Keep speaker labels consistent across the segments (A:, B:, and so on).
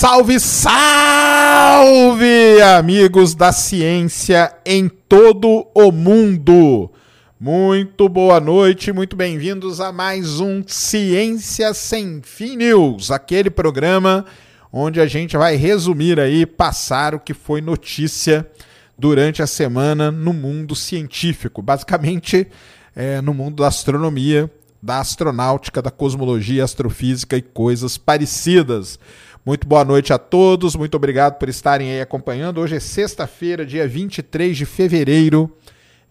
A: Salve, salve, amigos da ciência em todo o mundo! Muito boa noite, muito bem-vindos a mais um Ciência Sem Fim News, aquele programa onde a gente vai resumir aí, passar o que foi notícia durante a semana no mundo científico, basicamente é, no mundo da astronomia, da astronáutica, da cosmologia, astrofísica e coisas parecidas. Muito boa noite a todos, muito obrigado por estarem aí acompanhando. Hoje é sexta-feira, dia 23 de fevereiro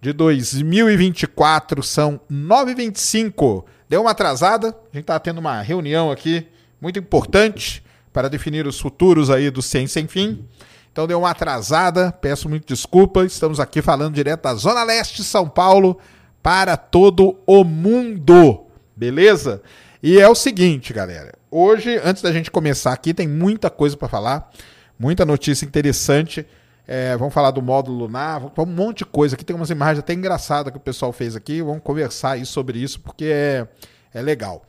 A: de 2024, são 9h25. Deu uma atrasada, a gente está tendo uma reunião aqui muito importante para definir os futuros aí do Ciência Sem Fim. Então deu uma atrasada, peço muito desculpa. Estamos aqui falando direto da Zona Leste de São Paulo para todo o mundo, beleza? E é o seguinte, galera. Hoje, antes da gente começar aqui, tem muita coisa para falar, muita notícia interessante. É, vamos falar do módulo lunar, vamos, um monte de coisa. Aqui tem umas imagens até engraçadas que o pessoal fez aqui. Vamos conversar aí sobre isso porque é, é legal.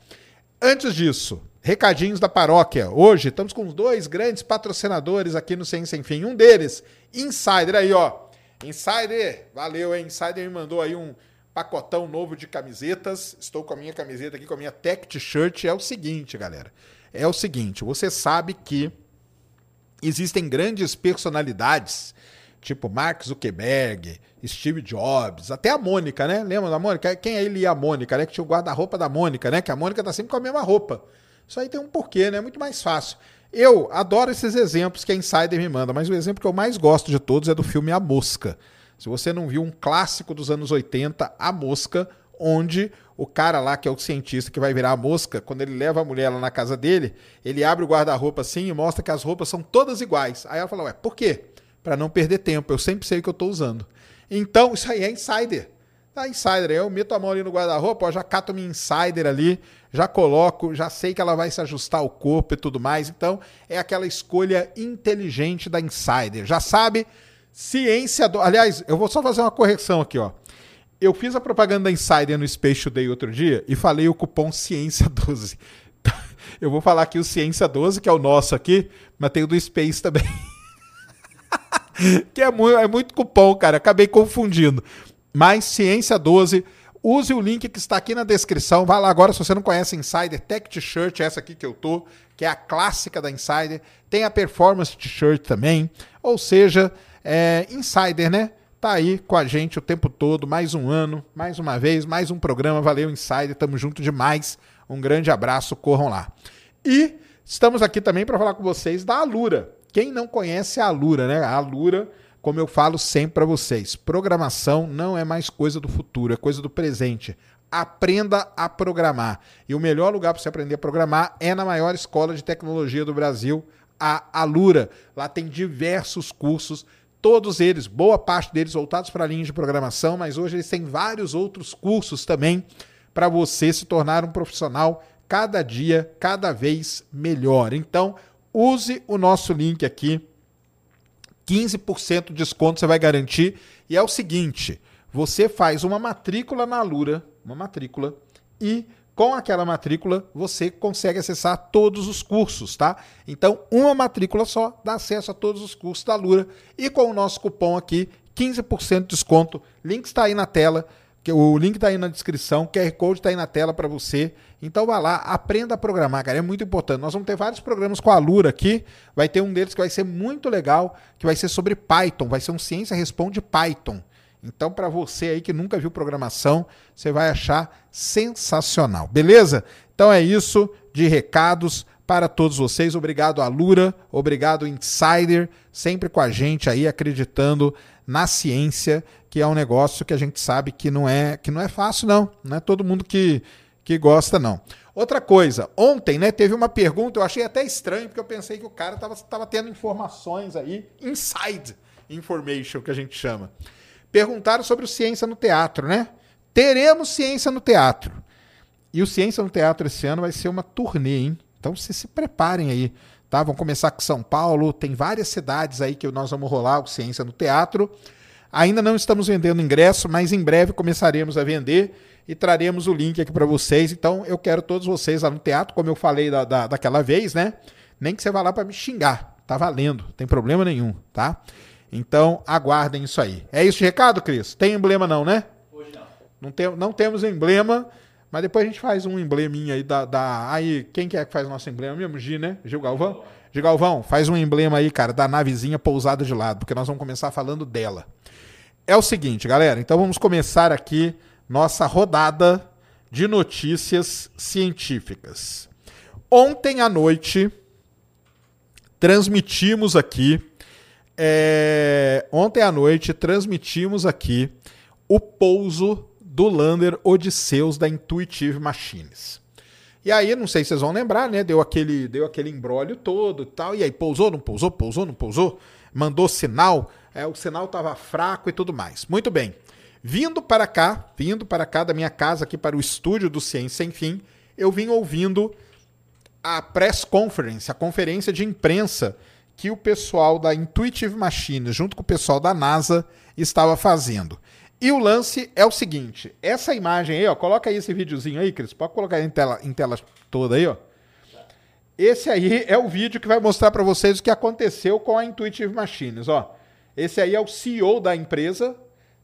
A: Antes disso, recadinhos da paróquia. Hoje estamos com dois grandes patrocinadores aqui no Ciência Sem Fim. Um deles, Insider, aí ó. Insider, valeu, hein? Insider me mandou aí um pacotão novo de camisetas. Estou com a minha camiseta aqui, com a minha tech t-shirt. É o seguinte, galera. É o seguinte, você sabe que existem grandes personalidades, tipo Mark Zuckerberg, Steve Jobs, até a Mônica, né? Lembra da Mônica? Quem aí lia a Mônica, né? Que tinha o guarda-roupa da Mônica, né? Que a Mônica tá sempre com a mesma roupa. Isso aí tem um porquê, né? É muito mais fácil. Eu adoro esses exemplos que a Insider me manda, mas o exemplo que eu mais gosto de todos é do filme A Mosca. Se você não viu um clássico dos anos 80, A Mosca, onde o cara lá, que é o cientista que vai virar a mosca, quando ele leva a mulher lá na casa dele, ele abre o guarda-roupa assim e mostra que as roupas são todas iguais. Aí ela fala, ué, por quê? Para não perder tempo, eu sempre sei o que eu estou usando. Então, isso aí é insider. Tá, insider. Eu meto a mão ali no guarda-roupa, já cato minha insider ali, já coloco, já sei que ela vai se ajustar ao corpo e tudo mais. Então, é aquela escolha inteligente da insider. Já sabe Ciência do. Aliás, eu vou só fazer uma correção aqui, ó. Eu fiz a propaganda da Insider no Space Today outro dia e falei o cupom Ciência12. Eu vou falar aqui o Ciência12, que é o nosso aqui, mas tem o do Space também. que é muito, é muito cupom, cara. Acabei confundindo. Mas Ciência12, use o link que está aqui na descrição. Vai lá agora, se você não conhece Insider, Tech T-shirt, essa aqui que eu tô, que é a clássica da Insider. Tem a Performance T-shirt também. Ou seja, é, Insider, né? Tá aí com a gente o tempo todo, mais um ano, mais uma vez, mais um programa. Valeu, Insider, tamo junto demais. Um grande abraço, corram lá. E estamos aqui também para falar com vocês da Alura. Quem não conhece a Alura, né? A Alura, como eu falo sempre para vocês, programação não é mais coisa do futuro, é coisa do presente. Aprenda a programar. E o melhor lugar para você aprender a programar é na maior escola de tecnologia do Brasil, a Alura. Lá tem diversos cursos todos eles, boa parte deles voltados para a linha de programação, mas hoje eles têm vários outros cursos também para você se tornar um profissional cada dia, cada vez melhor. Então, use o nosso link aqui. 15% de desconto você vai garantir. E é o seguinte: você faz uma matrícula na Alura, uma matrícula e com aquela matrícula você consegue acessar todos os cursos, tá? Então, uma matrícula só dá acesso a todos os cursos da Lura e com o nosso cupom aqui, 15% de desconto. Link está aí na tela, o link está aí na descrição, QR Code está aí na tela para você. Então vá lá, aprenda a programar, cara, é muito importante. Nós vamos ter vários programas com a Lura aqui, vai ter um deles que vai ser muito legal, que vai ser sobre Python, vai ser um Ciência Responde Python. Então, para você aí que nunca viu programação, você vai achar sensacional, beleza? Então é isso de recados para todos vocês. Obrigado, Alura, obrigado, Insider, sempre com a gente aí acreditando na ciência, que é um negócio que a gente sabe que não é que não é fácil não, não é todo mundo que que gosta não. Outra coisa, ontem, né, teve uma pergunta, eu achei até estranho porque eu pensei que o cara tava, tava tendo informações aí, inside information que a gente chama. Perguntaram sobre o Ciência no Teatro, né? Teremos Ciência no Teatro. E o Ciência no Teatro esse ano vai ser uma turnê, hein? Então vocês se preparem aí, tá? Vamos começar com São Paulo, tem várias cidades aí que nós vamos rolar o Ciência no Teatro. Ainda não estamos vendendo ingresso, mas em breve começaremos a vender e traremos o link aqui para vocês. Então eu quero todos vocês lá no teatro, como eu falei da, da, daquela vez, né? Nem que você vá lá para me xingar, tá valendo, não tem problema nenhum, tá? Então, aguardem isso aí. É isso de recado, Cris? Tem emblema não, né? Hoje não. Não, tem, não temos emblema, mas depois a gente faz um embleminha aí da, da... Aí, quem que é que faz o nosso emblema mesmo? Gi, né? Gil Galvão? Gil Galvão, faz um emblema aí, cara, da navezinha pousada de lado, porque nós vamos começar falando dela. É o seguinte, galera, então vamos começar aqui nossa rodada de notícias científicas. Ontem à noite, transmitimos aqui é, ontem à noite transmitimos aqui o pouso do lander Odisseus da Intuitive Machines. E aí, não sei se vocês vão lembrar, né? Deu aquele, deu aquele embrólio todo e tal. E aí, pousou, não pousou, pousou, não pousou. Mandou sinal, é, o sinal estava fraco e tudo mais. Muito bem. Vindo para cá, vindo para cá da minha casa aqui para o estúdio do Ciência Sem Fim, eu vim ouvindo a press conference, a conferência de imprensa que o pessoal da Intuitive Machines, junto com o pessoal da NASA, estava fazendo. E o lance é o seguinte: essa imagem aí, ó, coloca aí esse videozinho aí, Cris, pode colocar em tela, em tela toda aí, ó. Esse aí é o vídeo que vai mostrar para vocês o que aconteceu com a Intuitive Machines, ó. Esse aí é o CEO da empresa,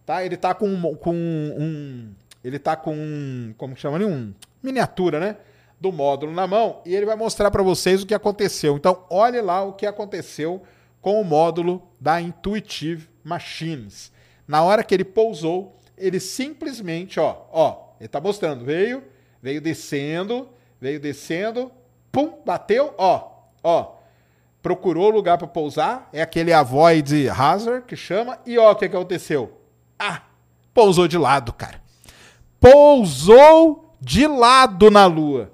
A: tá? Ele tá com, com um, ele tá com, como que chama ali, um miniatura, né? Do módulo na mão e ele vai mostrar para vocês o que aconteceu. Então, olhe lá o que aconteceu com o módulo da Intuitive Machines. Na hora que ele pousou, ele simplesmente, ó, ó, ele tá mostrando, veio, veio descendo, veio descendo, pum, bateu, ó, ó. Procurou lugar para pousar, é aquele avoid hazard que chama, e ó o que aconteceu. Ah, pousou de lado, cara. Pousou de lado na lua.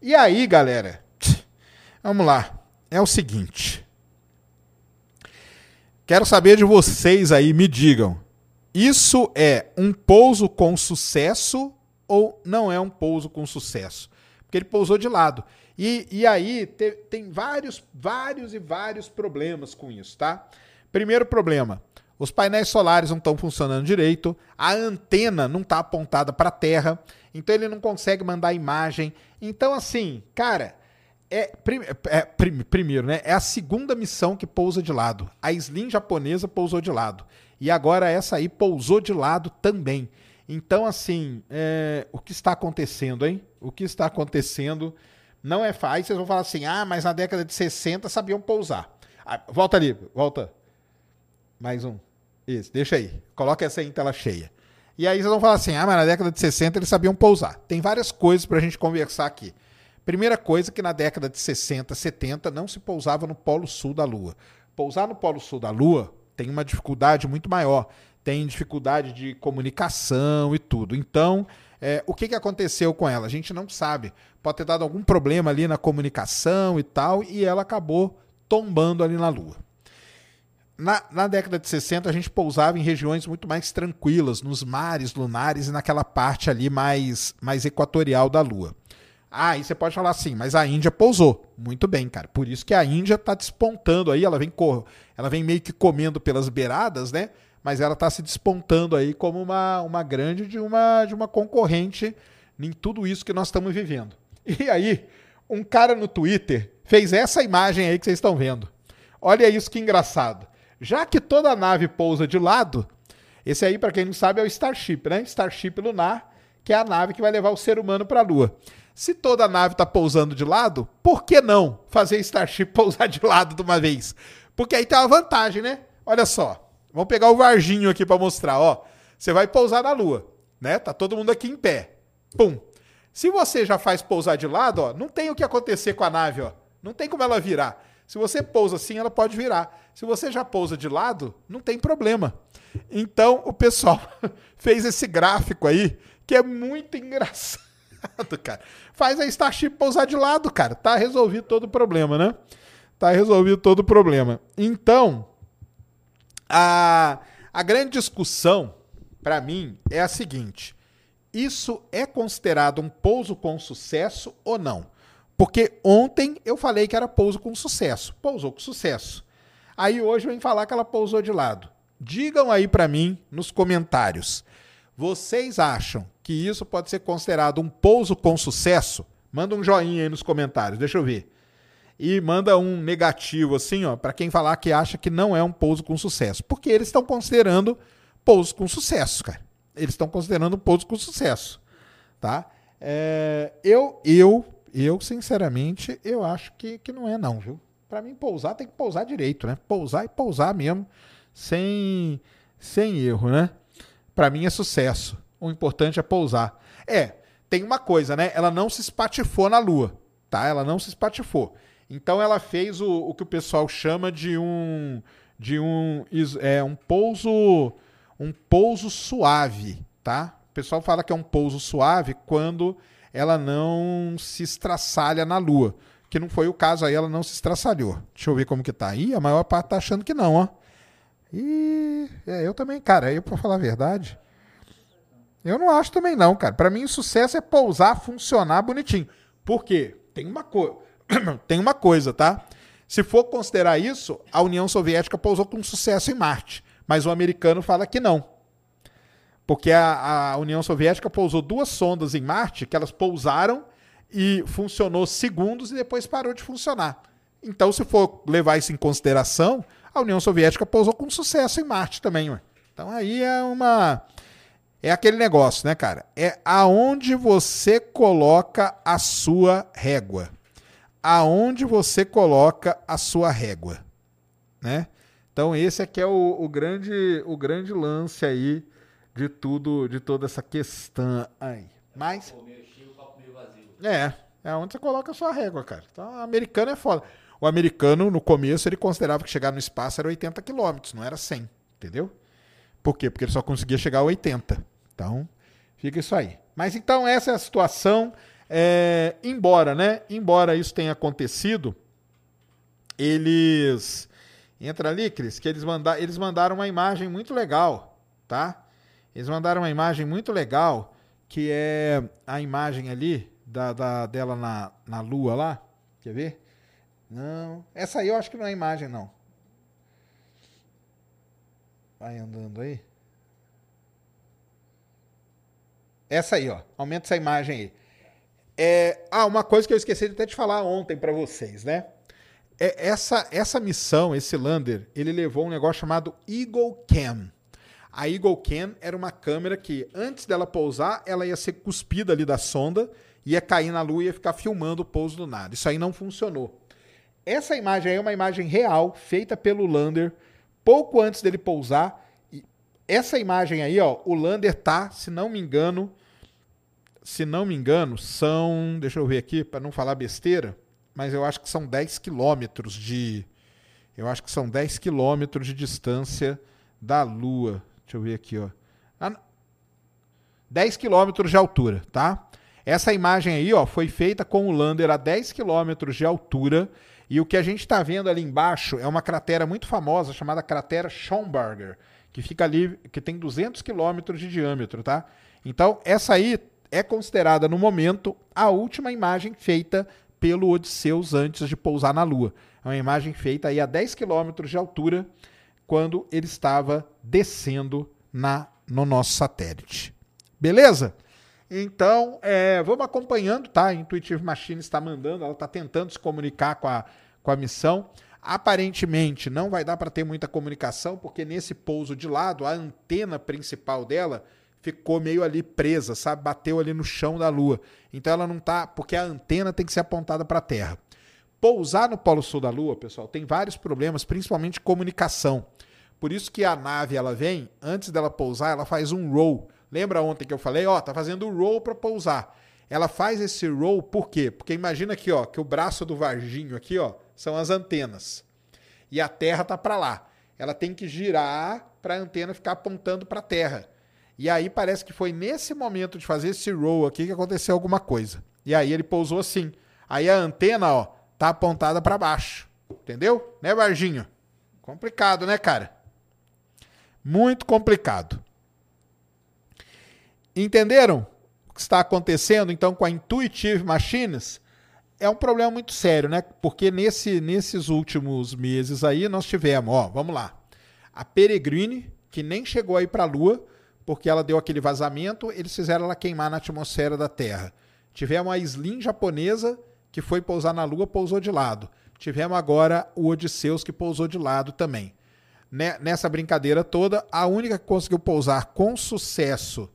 A: E aí, galera, vamos lá. É o seguinte. Quero saber de vocês aí, me digam. Isso é um pouso com sucesso ou não é um pouso com sucesso? Porque ele pousou de lado. E, e aí te, tem vários, vários e vários problemas com isso, tá? Primeiro problema: os painéis solares não estão funcionando direito, a antena não está apontada para a Terra, então ele não consegue mandar imagem. Então, assim, cara, é, é prim, primeiro, né? É a segunda missão que pousa de lado. A Slim japonesa pousou de lado. E agora essa aí pousou de lado também. Então, assim, é, o que está acontecendo, hein? O que está acontecendo não é fácil. Vocês vão falar assim, ah, mas na década de 60 sabiam pousar. Ah, volta ali, volta. Mais um. Isso, deixa aí. Coloca essa aí em tela cheia. E aí vocês vão falar assim: ah, mas na década de 60 eles sabiam pousar. Tem várias coisas para a gente conversar aqui. Primeira coisa que na década de 60, 70 não se pousava no polo sul da Lua. Pousar no polo sul da Lua tem uma dificuldade muito maior. Tem dificuldade de comunicação e tudo. Então, é, o que, que aconteceu com ela? A gente não sabe. Pode ter dado algum problema ali na comunicação e tal, e ela acabou tombando ali na Lua. Na, na, década de 60, a gente pousava em regiões muito mais tranquilas, nos mares lunares e naquela parte ali mais, mais equatorial da Lua. Ah, aí você pode falar assim, mas a Índia pousou. Muito bem, cara. Por isso que a Índia está despontando aí, ela vem, ela vem meio que comendo pelas beiradas, né? mas ela está se despontando aí como uma, uma grande de uma, de uma concorrente em tudo isso que nós estamos vivendo. E aí, um cara no Twitter fez essa imagem aí que vocês estão vendo. Olha isso que engraçado. Já que toda nave pousa de lado, esse aí, para quem não sabe, é o Starship, né? Starship lunar, que é a nave que vai levar o ser humano para a Lua. Se toda a nave está pousando de lado, por que não fazer Starship pousar de lado de uma vez? Porque aí tem uma vantagem, né? Olha só. Vamos pegar o Varginho aqui para mostrar, ó. Você vai pousar na Lua, né? Tá todo mundo aqui em pé. Pum. Se você já faz pousar de lado, ó, não tem o que acontecer com a nave, ó. Não tem como ela virar. Se você pousa assim, ela pode virar. Se você já pousa de lado, não tem problema. Então, o pessoal fez esse gráfico aí, que é muito engraçado, cara. Faz a Starship pousar de lado, cara. Tá resolvido todo o problema, né? Tá resolvido todo o problema. Então, a, a grande discussão, para mim, é a seguinte: isso é considerado um pouso com sucesso ou não? Porque ontem eu falei que era pouso com sucesso. Pousou com sucesso. Aí hoje vem falar que ela pousou de lado. Digam aí para mim nos comentários. Vocês acham que isso pode ser considerado um pouso com sucesso? Manda um joinha aí nos comentários, deixa eu ver. E manda um negativo assim, ó, para quem falar que acha que não é um pouso com sucesso, porque eles estão considerando pouso com sucesso, cara. Eles estão considerando pouso com sucesso, tá? É, eu, eu eu, sinceramente, eu acho que, que não é não, viu? Para mim, pousar tem que pousar direito, né? Pousar e pousar mesmo, sem, sem erro, né? Para mim é sucesso. O importante é pousar. É, tem uma coisa, né? Ela não se espatifou na Lua, tá? Ela não se espatifou. Então ela fez o, o que o pessoal chama de um de um é um pouso um pouso suave, tá? O pessoal fala que é um pouso suave quando ela não se estraçalha na Lua. Que não foi o caso aí, ela não se estraçalhou. Deixa eu ver como que tá. Ih, a maior parte tá achando que não, ó. E é, eu também, cara, eu pra falar a verdade, eu não acho também não, cara. Para mim o sucesso é pousar, funcionar bonitinho. Por quê? Tem uma coisa, tem uma coisa, tá? Se for considerar isso, a União Soviética pousou com sucesso em Marte, mas o americano fala que não. Porque a, a União Soviética pousou duas sondas em Marte, que elas pousaram e funcionou segundos e depois parou de funcionar. Então, se for levar isso em consideração, a União Soviética pousou com sucesso em Marte também. Ué. Então aí é uma. É aquele negócio, né, cara? É aonde você coloca a sua régua. Aonde você coloca a sua régua. Né? Então esse aqui é o, o grande, o grande lance aí de tudo, de toda essa questão aí. Mas. É, é onde você coloca a sua régua, cara. Então, o americano é foda. O americano, no começo, ele considerava que chegar no espaço era 80 quilômetros, não era 100, entendeu? Por quê? Porque ele só conseguia chegar a 80. Então, fica isso aí. Mas então, essa é a situação. É, embora, né? Embora isso tenha acontecido, eles. Entra ali, Cris, que eles, manda, eles mandaram uma imagem muito legal, tá? Eles mandaram uma imagem muito legal, que é a imagem ali da, da, dela na, na lua lá. Quer ver? Não. Essa aí eu acho que não é imagem, não. Vai andando aí. Essa aí, ó. Aumenta essa imagem aí. É, ah, uma coisa que eu esqueci de até te falar ontem para vocês, né? É, essa, essa missão, esse lander, ele levou um negócio chamado Eagle Cam. A Eagle Cam era uma câmera que, antes dela pousar, ela ia ser cuspida ali da sonda, ia cair na lua e ia ficar filmando o pouso do nada. Isso aí não funcionou. Essa imagem aí é uma imagem real, feita pelo lander, pouco antes dele pousar. E essa imagem aí, ó, o lander tá, se não me engano, se não me engano, são, deixa eu ver aqui para não falar besteira, mas eu acho que são 10 quilômetros de eu acho que são 10 quilômetros de distância da Lua. Deixa eu ver aqui, ó. 10 ah, quilômetros de altura, tá? Essa imagem aí, ó, foi feita com o lander a 10 quilômetros de altura. E o que a gente está vendo ali embaixo é uma cratera muito famosa chamada cratera Schomburger, que fica ali, que tem 200 quilômetros de diâmetro, tá? Então, essa aí é considerada no momento a última imagem feita pelo Odisseus antes de pousar na Lua. É uma imagem feita aí a 10 quilômetros de altura quando ele estava descendo na no nosso satélite. Beleza? Então, é, vamos acompanhando, tá? A Intuitive Machine está mandando, ela está tentando se comunicar com a, com a missão. Aparentemente, não vai dar para ter muita comunicação, porque nesse pouso de lado, a antena principal dela ficou meio ali presa, sabe? Bateu ali no chão da Lua. Então ela não tá, porque a antena tem que ser apontada para a Terra. Pousar no Polo Sul da Lua, pessoal, tem vários problemas, principalmente comunicação. Por isso que a nave ela vem, antes dela pousar, ela faz um roll. Lembra ontem que eu falei, ó, tá fazendo o roll para pousar. Ela faz esse roll por quê? Porque imagina aqui, ó, que o braço do Varginho aqui, ó, são as antenas. E a Terra tá para lá. Ela tem que girar para a antena ficar apontando para a Terra. E aí parece que foi nesse momento de fazer esse roll aqui que aconteceu alguma coisa. E aí ele pousou assim. Aí a antena, ó, tá apontada para baixo. Entendeu? Né, Varginho? Complicado, né, cara? Muito complicado. Entenderam o que está acontecendo então com a Intuitive Machines? É um problema muito sério, né? Porque nesse, nesses últimos meses aí nós tivemos, ó, vamos lá. A Peregrine, que nem chegou aí para a Lua, porque ela deu aquele vazamento, eles fizeram ela queimar na atmosfera da Terra. Tivemos a Slim japonesa, que foi pousar na Lua, pousou de lado. Tivemos agora o Odisseus, que pousou de lado também. Nessa brincadeira toda, a única que conseguiu pousar com sucesso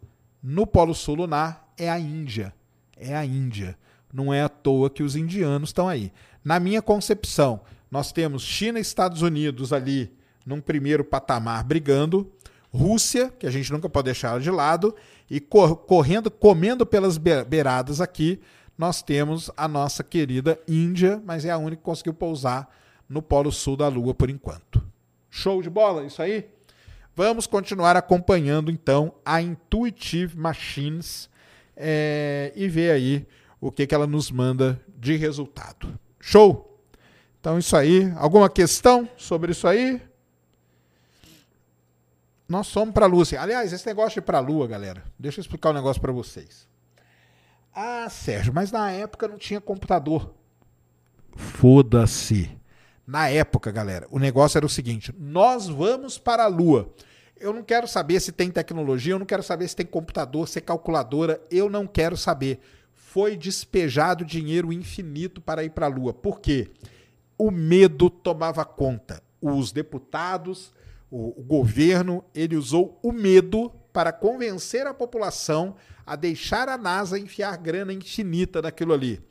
A: no Polo Sul lunar é a Índia. É a Índia. Não é à toa que os indianos estão aí. Na minha concepção, nós temos China e Estados Unidos ali num primeiro patamar brigando, Rússia, que a gente nunca pode deixar de lado, e correndo, comendo pelas beiradas aqui, nós temos a nossa querida Índia, mas é a única que conseguiu pousar no Polo Sul da Lua por enquanto. Show de bola, isso aí? Vamos continuar acompanhando então a Intuitive Machines é, e ver aí o que, que ela nos manda de resultado. Show? Então, isso aí. Alguma questão sobre isso aí? Nós somos para a Lua. Aliás, esse negócio de ir para a Lua, galera, deixa eu explicar um negócio para vocês. Ah, Sérgio, mas na época não tinha computador. Foda-se. Na época, galera, o negócio era o seguinte: nós vamos para a Lua. Eu não quero saber se tem tecnologia, eu não quero saber se tem computador, se é calculadora, eu não quero saber. Foi despejado dinheiro infinito para ir para a Lua. Por quê? O medo tomava conta. Os deputados, o, o governo, ele usou o medo para convencer a população a deixar a NASA enfiar grana infinita naquilo ali.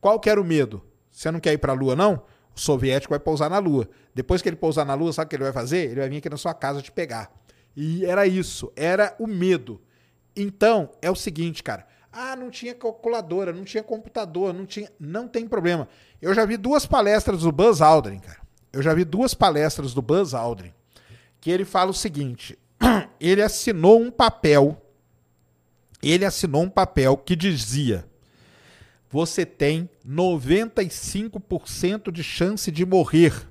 A: Qual que era o medo? Você não quer ir para a Lua, não? Soviético vai pousar na Lua. Depois que ele pousar na Lua, sabe o que ele vai fazer? Ele vai vir aqui na sua casa te pegar. E era isso, era o medo. Então, é o seguinte, cara. Ah, não tinha calculadora, não tinha computador, não tinha. Não tem problema. Eu já vi duas palestras do Buzz Aldrin, cara. Eu já vi duas palestras do Buzz Aldrin. Que ele fala o seguinte: ele assinou um papel. Ele assinou um papel que dizia: você tem 95% de chance de morrer.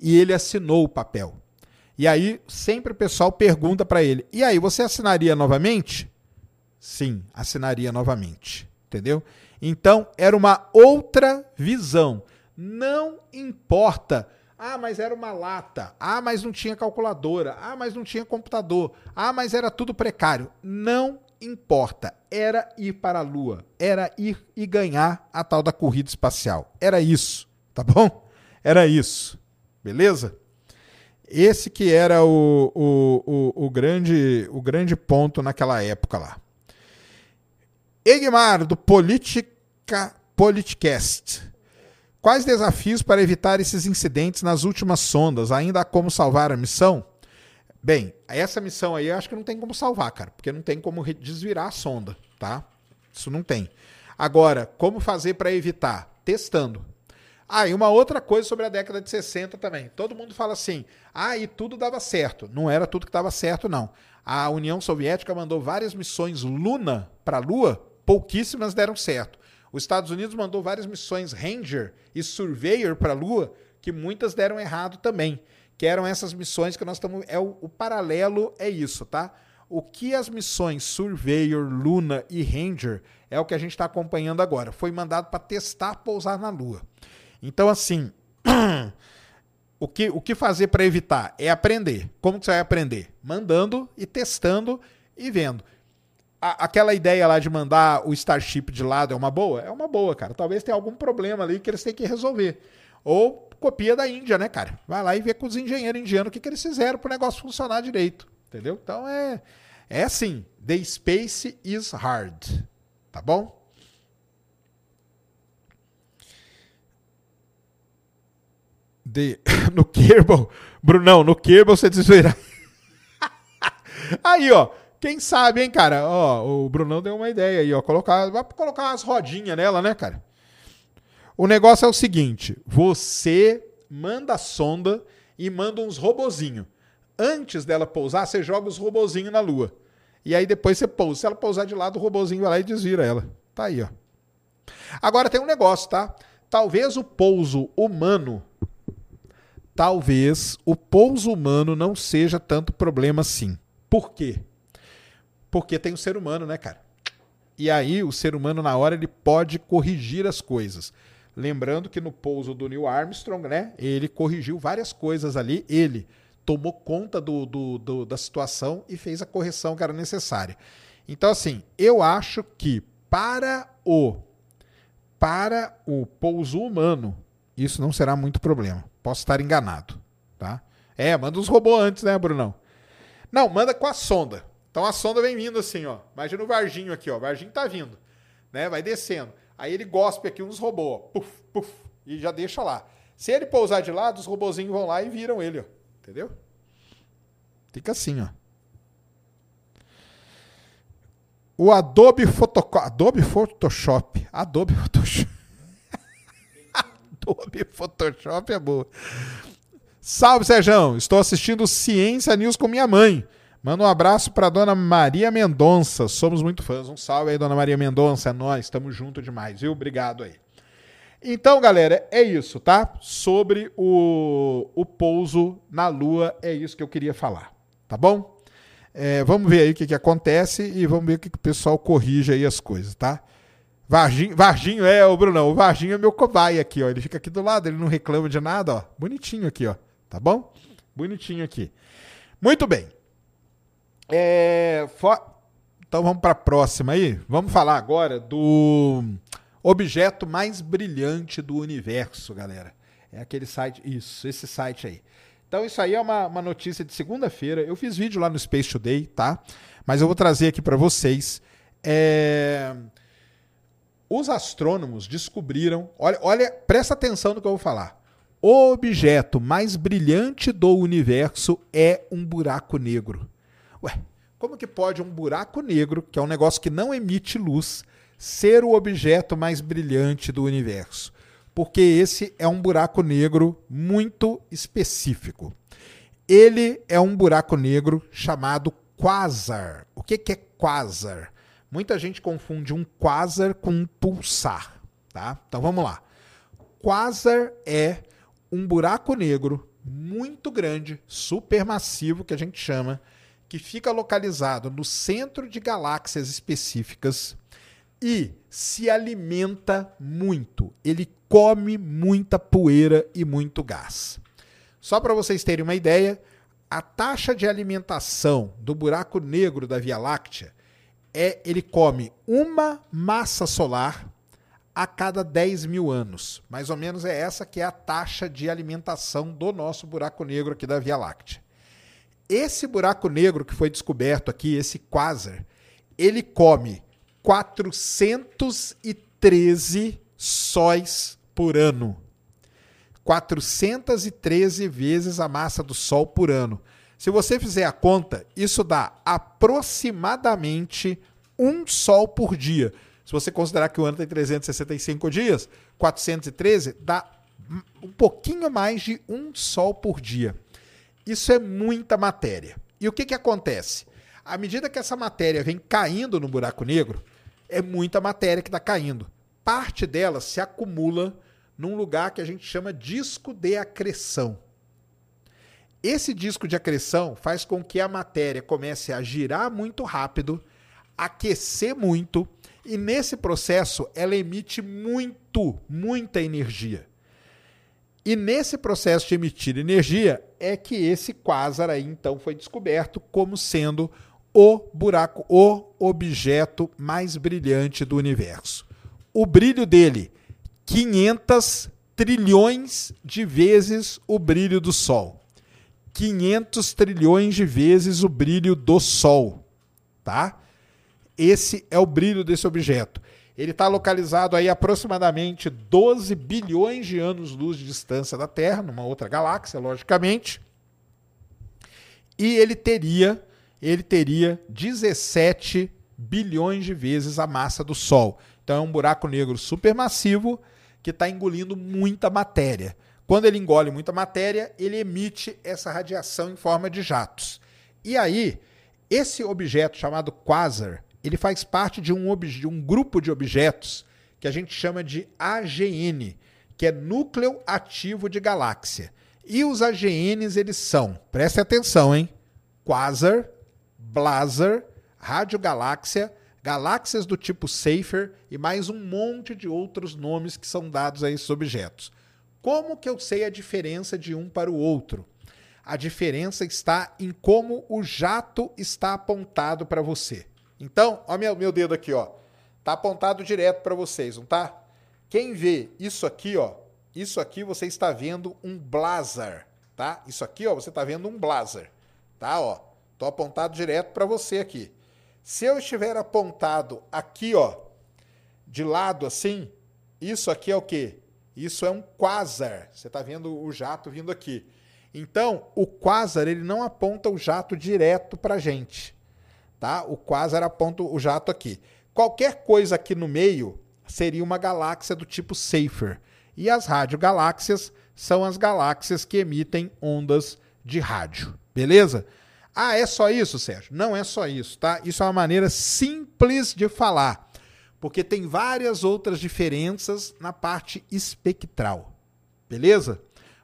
A: E ele assinou o papel. E aí sempre o pessoal pergunta para ele: "E aí, você assinaria novamente?" Sim, assinaria novamente, entendeu? Então, era uma outra visão. Não importa ah, mas era uma lata. Ah, mas não tinha calculadora. Ah, mas não tinha computador. Ah, mas era tudo precário. Não importa. Era ir para a Lua. Era ir e ganhar a tal da corrida espacial. Era isso, tá bom? Era isso. Beleza? Esse que era o, o, o, o grande, o grande ponto naquela época lá. Egmar, do Politica, Politicast. Quais desafios para evitar esses incidentes nas últimas sondas? Ainda há como salvar a missão? Bem, essa missão aí eu acho que não tem como salvar, cara, porque não tem como desvirar a sonda, tá? Isso não tem. Agora, como fazer para evitar? Testando. Ah, e uma outra coisa sobre a década de 60 também. Todo mundo fala assim: ah, e tudo dava certo. Não era tudo que dava certo, não. A União Soviética mandou várias missões Luna para a Lua, pouquíssimas deram certo. Os Estados Unidos mandou várias missões Ranger e Surveyor para a Lua, que muitas deram errado também que eram essas missões que nós estamos. É o, o, paralelo é isso, tá? O que as missões Surveyor, Luna e Ranger é o que a gente está acompanhando agora. Foi mandado para testar pousar na Lua. Então, assim, o que, o que fazer para evitar? É aprender. Como que você vai aprender? Mandando e testando e vendo. A, aquela ideia lá de mandar o Starship de lado é uma boa? É uma boa, cara. Talvez tenha algum problema ali que eles têm que resolver. Ou copia da Índia, né, cara? Vai lá e vê com os engenheiros indianos o que, que eles fizeram para o negócio funcionar direito. Entendeu? Então é, é assim. The space is hard. Tá bom? De, no Kerbal. Brunão, no Kerbal você desvirar. aí, ó. Quem sabe, hein, cara? Ó, o Brunão deu uma ideia aí, ó. Colocar, vai colocar umas rodinhas nela, né, cara? O negócio é o seguinte: você manda a sonda e manda uns robozinho. Antes dela pousar, você joga os robozinhos na Lua. E aí depois você pousa. Se ela pousar de lado, o robozinho vai lá e desvira ela. Tá aí, ó. Agora tem um negócio, tá? Talvez o pouso humano talvez o pouso humano não seja tanto problema assim. Por quê? Porque tem o ser humano, né, cara? E aí o ser humano na hora ele pode corrigir as coisas. Lembrando que no pouso do Neil Armstrong, né, ele corrigiu várias coisas ali, ele tomou conta do, do, do, da situação e fez a correção que era necessária. Então, assim, eu acho que para o para o pouso humano, isso não será muito problema. Posso estar enganado, tá? É, manda os robôs antes, né, Brunão? Não, manda com a sonda. Então a sonda vem vindo assim, ó. Imagina o Varginho aqui, ó. O Varginho tá vindo, né? Vai descendo. Aí ele gospe aqui uns robôs, ó. Puf, puf, e já deixa lá. Se ele pousar de lado, os robozinhos vão lá e viram ele, ó. Entendeu? Fica assim, ó. O Adobe Photoshop. Adobe Photoshop. Adobe Photoshop. Adobe Photoshop é boa. Salve, Sérgio. Estou assistindo Ciência News com minha mãe. Manda um abraço para dona Maria Mendonça. Somos muito fãs. Um salve aí, dona Maria Mendonça. É nós, estamos junto demais, viu? Obrigado aí. Então, galera, é isso, tá? Sobre o, o pouso na Lua, é isso que eu queria falar, tá bom? É, vamos ver aí o que, que acontece e vamos ver o que, que o pessoal corrige aí as coisas, tá? Varginho, Varginho é, o Brunão, o Varginho é meu cobaia aqui, ó. Ele fica aqui do lado, ele não reclama de nada, ó. Bonitinho aqui, ó. Tá bom? Bonitinho aqui. Muito bem. É. Então vamos para a próxima aí. Vamos falar agora do objeto mais brilhante do universo, galera. É aquele site, isso, esse site aí. Então isso aí é uma, uma notícia de segunda-feira. Eu fiz vídeo lá no Space Today, tá? Mas eu vou trazer aqui para vocês. É... Os astrônomos descobriram, olha, olha, presta atenção no que eu vou falar. O objeto mais brilhante do universo é um buraco negro. Ué, como que pode um buraco negro, que é um negócio que não emite luz, ser o objeto mais brilhante do universo? Porque esse é um buraco negro muito específico. Ele é um buraco negro chamado quasar. O que, que é quasar? Muita gente confunde um quasar com um pulsar, tá? Então vamos lá. Quasar é um buraco negro muito grande, supermassivo, que a gente chama, que fica localizado no centro de galáxias específicas e se alimenta muito. Ele come muita poeira e muito gás. Só para vocês terem uma ideia, a taxa de alimentação do buraco negro da Via Láctea é ele come uma massa solar a cada 10 mil anos. Mais ou menos é essa que é a taxa de alimentação do nosso buraco negro aqui da Via Láctea. Esse buraco negro que foi descoberto aqui, esse quasar, ele come 413 sóis por ano. 413 vezes a massa do Sol por ano. Se você fizer a conta, isso dá aproximadamente um Sol por dia. Se você considerar que o ano tem 365 dias, 413 dá um pouquinho mais de um Sol por dia. Isso é muita matéria. E o que, que acontece? À medida que essa matéria vem caindo no buraco negro, é muita matéria que está caindo. Parte dela se acumula num lugar que a gente chama disco de acreção. Esse disco de acreção faz com que a matéria comece a girar muito rápido, aquecer muito, e nesse processo ela emite muito, muita energia. E nesse processo de emitir energia é que esse quasar aí então foi descoberto como sendo o buraco, o objeto mais brilhante do universo. O brilho dele, 500 trilhões de vezes o brilho do Sol. 500 trilhões de vezes o brilho do Sol, tá? Esse é o brilho desse objeto. Ele está localizado aí aproximadamente 12 bilhões de anos-luz de distância da Terra, numa outra galáxia, logicamente. E ele teria, ele teria 17 bilhões de vezes a massa do Sol. Então é um buraco negro supermassivo que está engolindo muita matéria. Quando ele engole muita matéria, ele emite essa radiação em forma de jatos. E aí, esse objeto chamado quasar, ele faz parte de um, de um grupo de objetos que a gente chama de AGN, que é núcleo ativo de galáxia. E os AGNs eles são, preste atenção, hein? Quasar, Blazar, radiogaláxia, galáxias do tipo Safer e mais um monte de outros nomes que são dados a esses objetos. Como que eu sei a diferença de um para o outro? A diferença está em como o jato está apontado para você. Então, ó meu, meu dedo aqui, ó. Tá apontado direto para vocês, não tá? Quem vê isso aqui, ó, isso aqui você está vendo um blazar, tá? Isso aqui, ó, você está vendo um blazar, tá? Ó, tô apontado direto para você aqui. Se eu estiver apontado aqui, ó, de lado assim, isso aqui é o quê? Isso é um quasar. Você está vendo o jato vindo aqui. Então, o quasar ele não aponta o jato direto para gente. Tá? O quasar aponta o jato aqui. Qualquer coisa aqui no meio seria uma galáxia do tipo Safer. E as radiogaláxias são as galáxias que emitem ondas de rádio. Beleza? Ah, é só isso, Sérgio? Não é só isso, tá? Isso é uma maneira simples de falar porque tem várias outras diferenças na parte espectral. Beleza?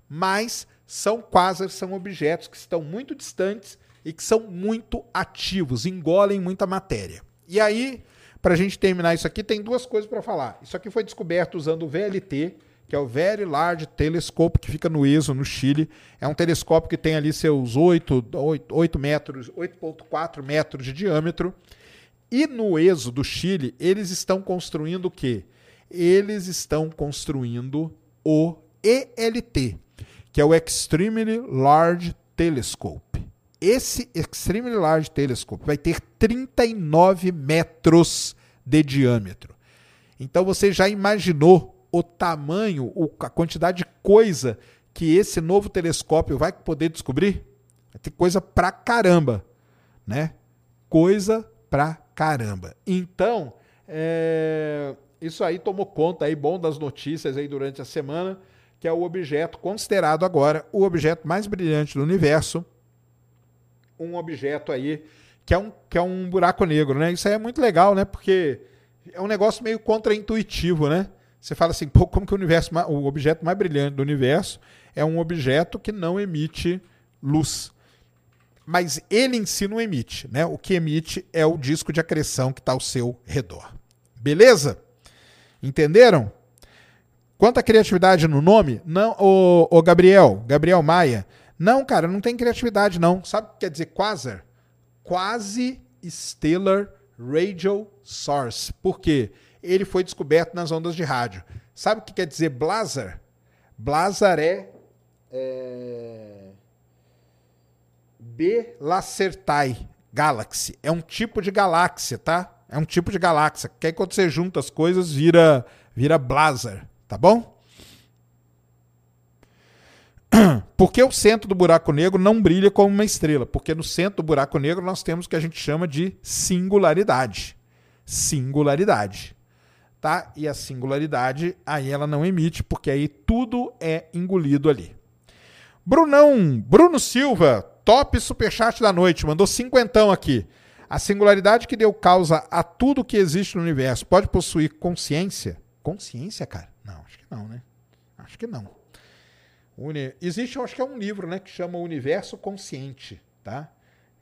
A: Mas são quasars, são objetos que estão muito distantes e que são muito ativos, engolem muita matéria. E aí, para a gente terminar isso aqui, tem duas coisas para falar. Isso aqui foi descoberto usando o VLT, que é o Very Large Telescope, que fica no ESO, no Chile. É um telescópio que tem ali seus 8, 8, 8 metros, 8,4 metros de diâmetro e no ESO do Chile, eles estão construindo o quê? Eles estão construindo o ELT, que é o Extremely Large Telescope. Esse Extremely Large Telescope vai ter 39 metros de diâmetro. Então você já imaginou o tamanho, a quantidade de coisa que esse novo telescópio vai poder descobrir? Vai ter coisa pra caramba, né? Coisa pra caramba. Então, é, isso aí tomou conta aí, bom das notícias aí durante a semana, que é o objeto considerado agora o objeto mais brilhante do universo. Um objeto aí que é um, que é um buraco negro, né? Isso aí é muito legal, né? Porque é um negócio meio contraintuitivo, né? Você fala assim, pô, como que o universo, o objeto mais brilhante do universo é um objeto que não emite luz mas ele em si não emite, né? O que emite é o disco de acreção que está ao seu redor. Beleza? Entenderam? Quanto à criatividade no nome, não, o, o Gabriel, Gabriel Maia, não, cara, não tem criatividade não. Sabe o que quer dizer quasar? Quasi Stellar Radio Source. Por quê? Ele foi descoberto nas ondas de rádio. Sabe o que quer dizer blazar? Blazar é, é B Lacertae Galaxy. É um tipo de galáxia, tá? É um tipo de galáxia. Que aí quando você junta as coisas, vira, vira Blazar, tá bom? Por que o centro do buraco negro não brilha como uma estrela? Porque no centro do buraco negro nós temos o que a gente chama de singularidade. Singularidade. Tá? E a singularidade aí ela não emite, porque aí tudo é engolido ali. Brunão, Bruno Silva, top superchat da noite, mandou cinquentão aqui. A singularidade que deu causa a tudo que existe no universo pode possuir consciência? Consciência, cara? Não, acho que não, né? Acho que não. Uni... Existe, eu acho que é um livro, né, que chama Universo Consciente, tá?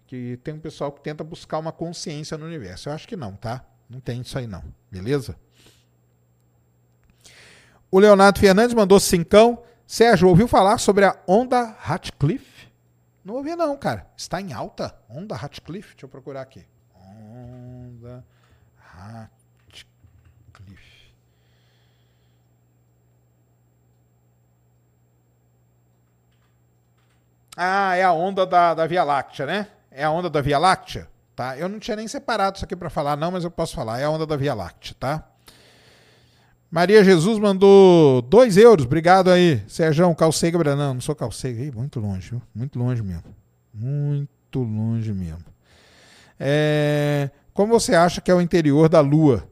A: Que tem um pessoal que tenta buscar uma consciência no universo. Eu acho que não, tá? Não tem isso aí não, beleza? O Leonardo Fernandes mandou cincão. Sérgio, ouviu falar sobre a onda Ratcliffe? Não ouvi não, cara. Está em alta? Onda Ratcliffe? Deixa eu procurar aqui. Onda Ratcliffe. Ah, é a onda da, da Via Láctea, né? É a onda da Via Láctea? Tá? Eu não tinha nem separado isso aqui para falar, não, mas eu posso falar. É a onda da Via Láctea, tá? Maria Jesus mandou 2 euros. Obrigado aí. Sérgio, calcei Não, não sou calcei. muito longe, viu? Muito longe mesmo. Muito longe mesmo. É... Como você acha que é o interior da Lua?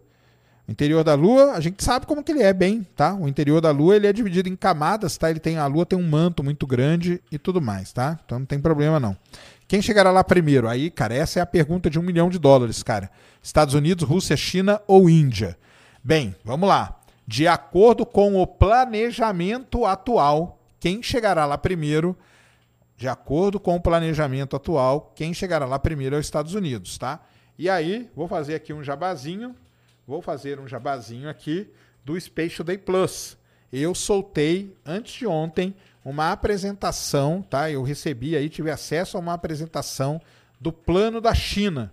A: O interior da Lua, a gente sabe como que ele é bem, tá? O interior da Lua, ele é dividido em camadas, tá? Ele tem a Lua tem um manto muito grande e tudo mais, tá? Então não tem problema não. Quem chegará lá primeiro? Aí, cara, essa é a pergunta de um milhão de dólares, cara. Estados Unidos, Rússia, China ou Índia? Bem, vamos lá. De acordo com o planejamento atual, quem chegará lá primeiro? De acordo com o planejamento atual, quem chegará lá primeiro é os Estados Unidos, tá? E aí, vou fazer aqui um jabazinho vou fazer um jabazinho aqui do Space Day Plus. Eu soltei antes de ontem uma apresentação, tá? Eu recebi aí, tive acesso a uma apresentação do plano da China.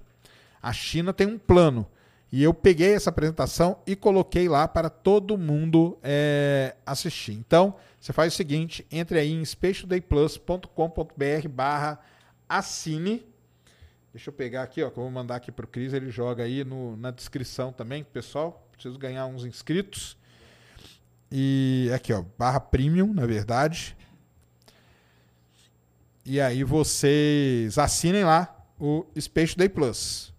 A: A China tem um plano. E eu peguei essa apresentação e coloquei lá para todo mundo é, assistir. Então, você faz o seguinte, entre aí em specialdayplus.com.br barra assine Deixa eu pegar aqui, ó, que eu vou mandar aqui pro Cris, ele joga aí no, na descrição também, pessoal. Preciso ganhar uns inscritos. E aqui, ó, barra premium, na verdade. E aí vocês assinem lá o Space Day Plus.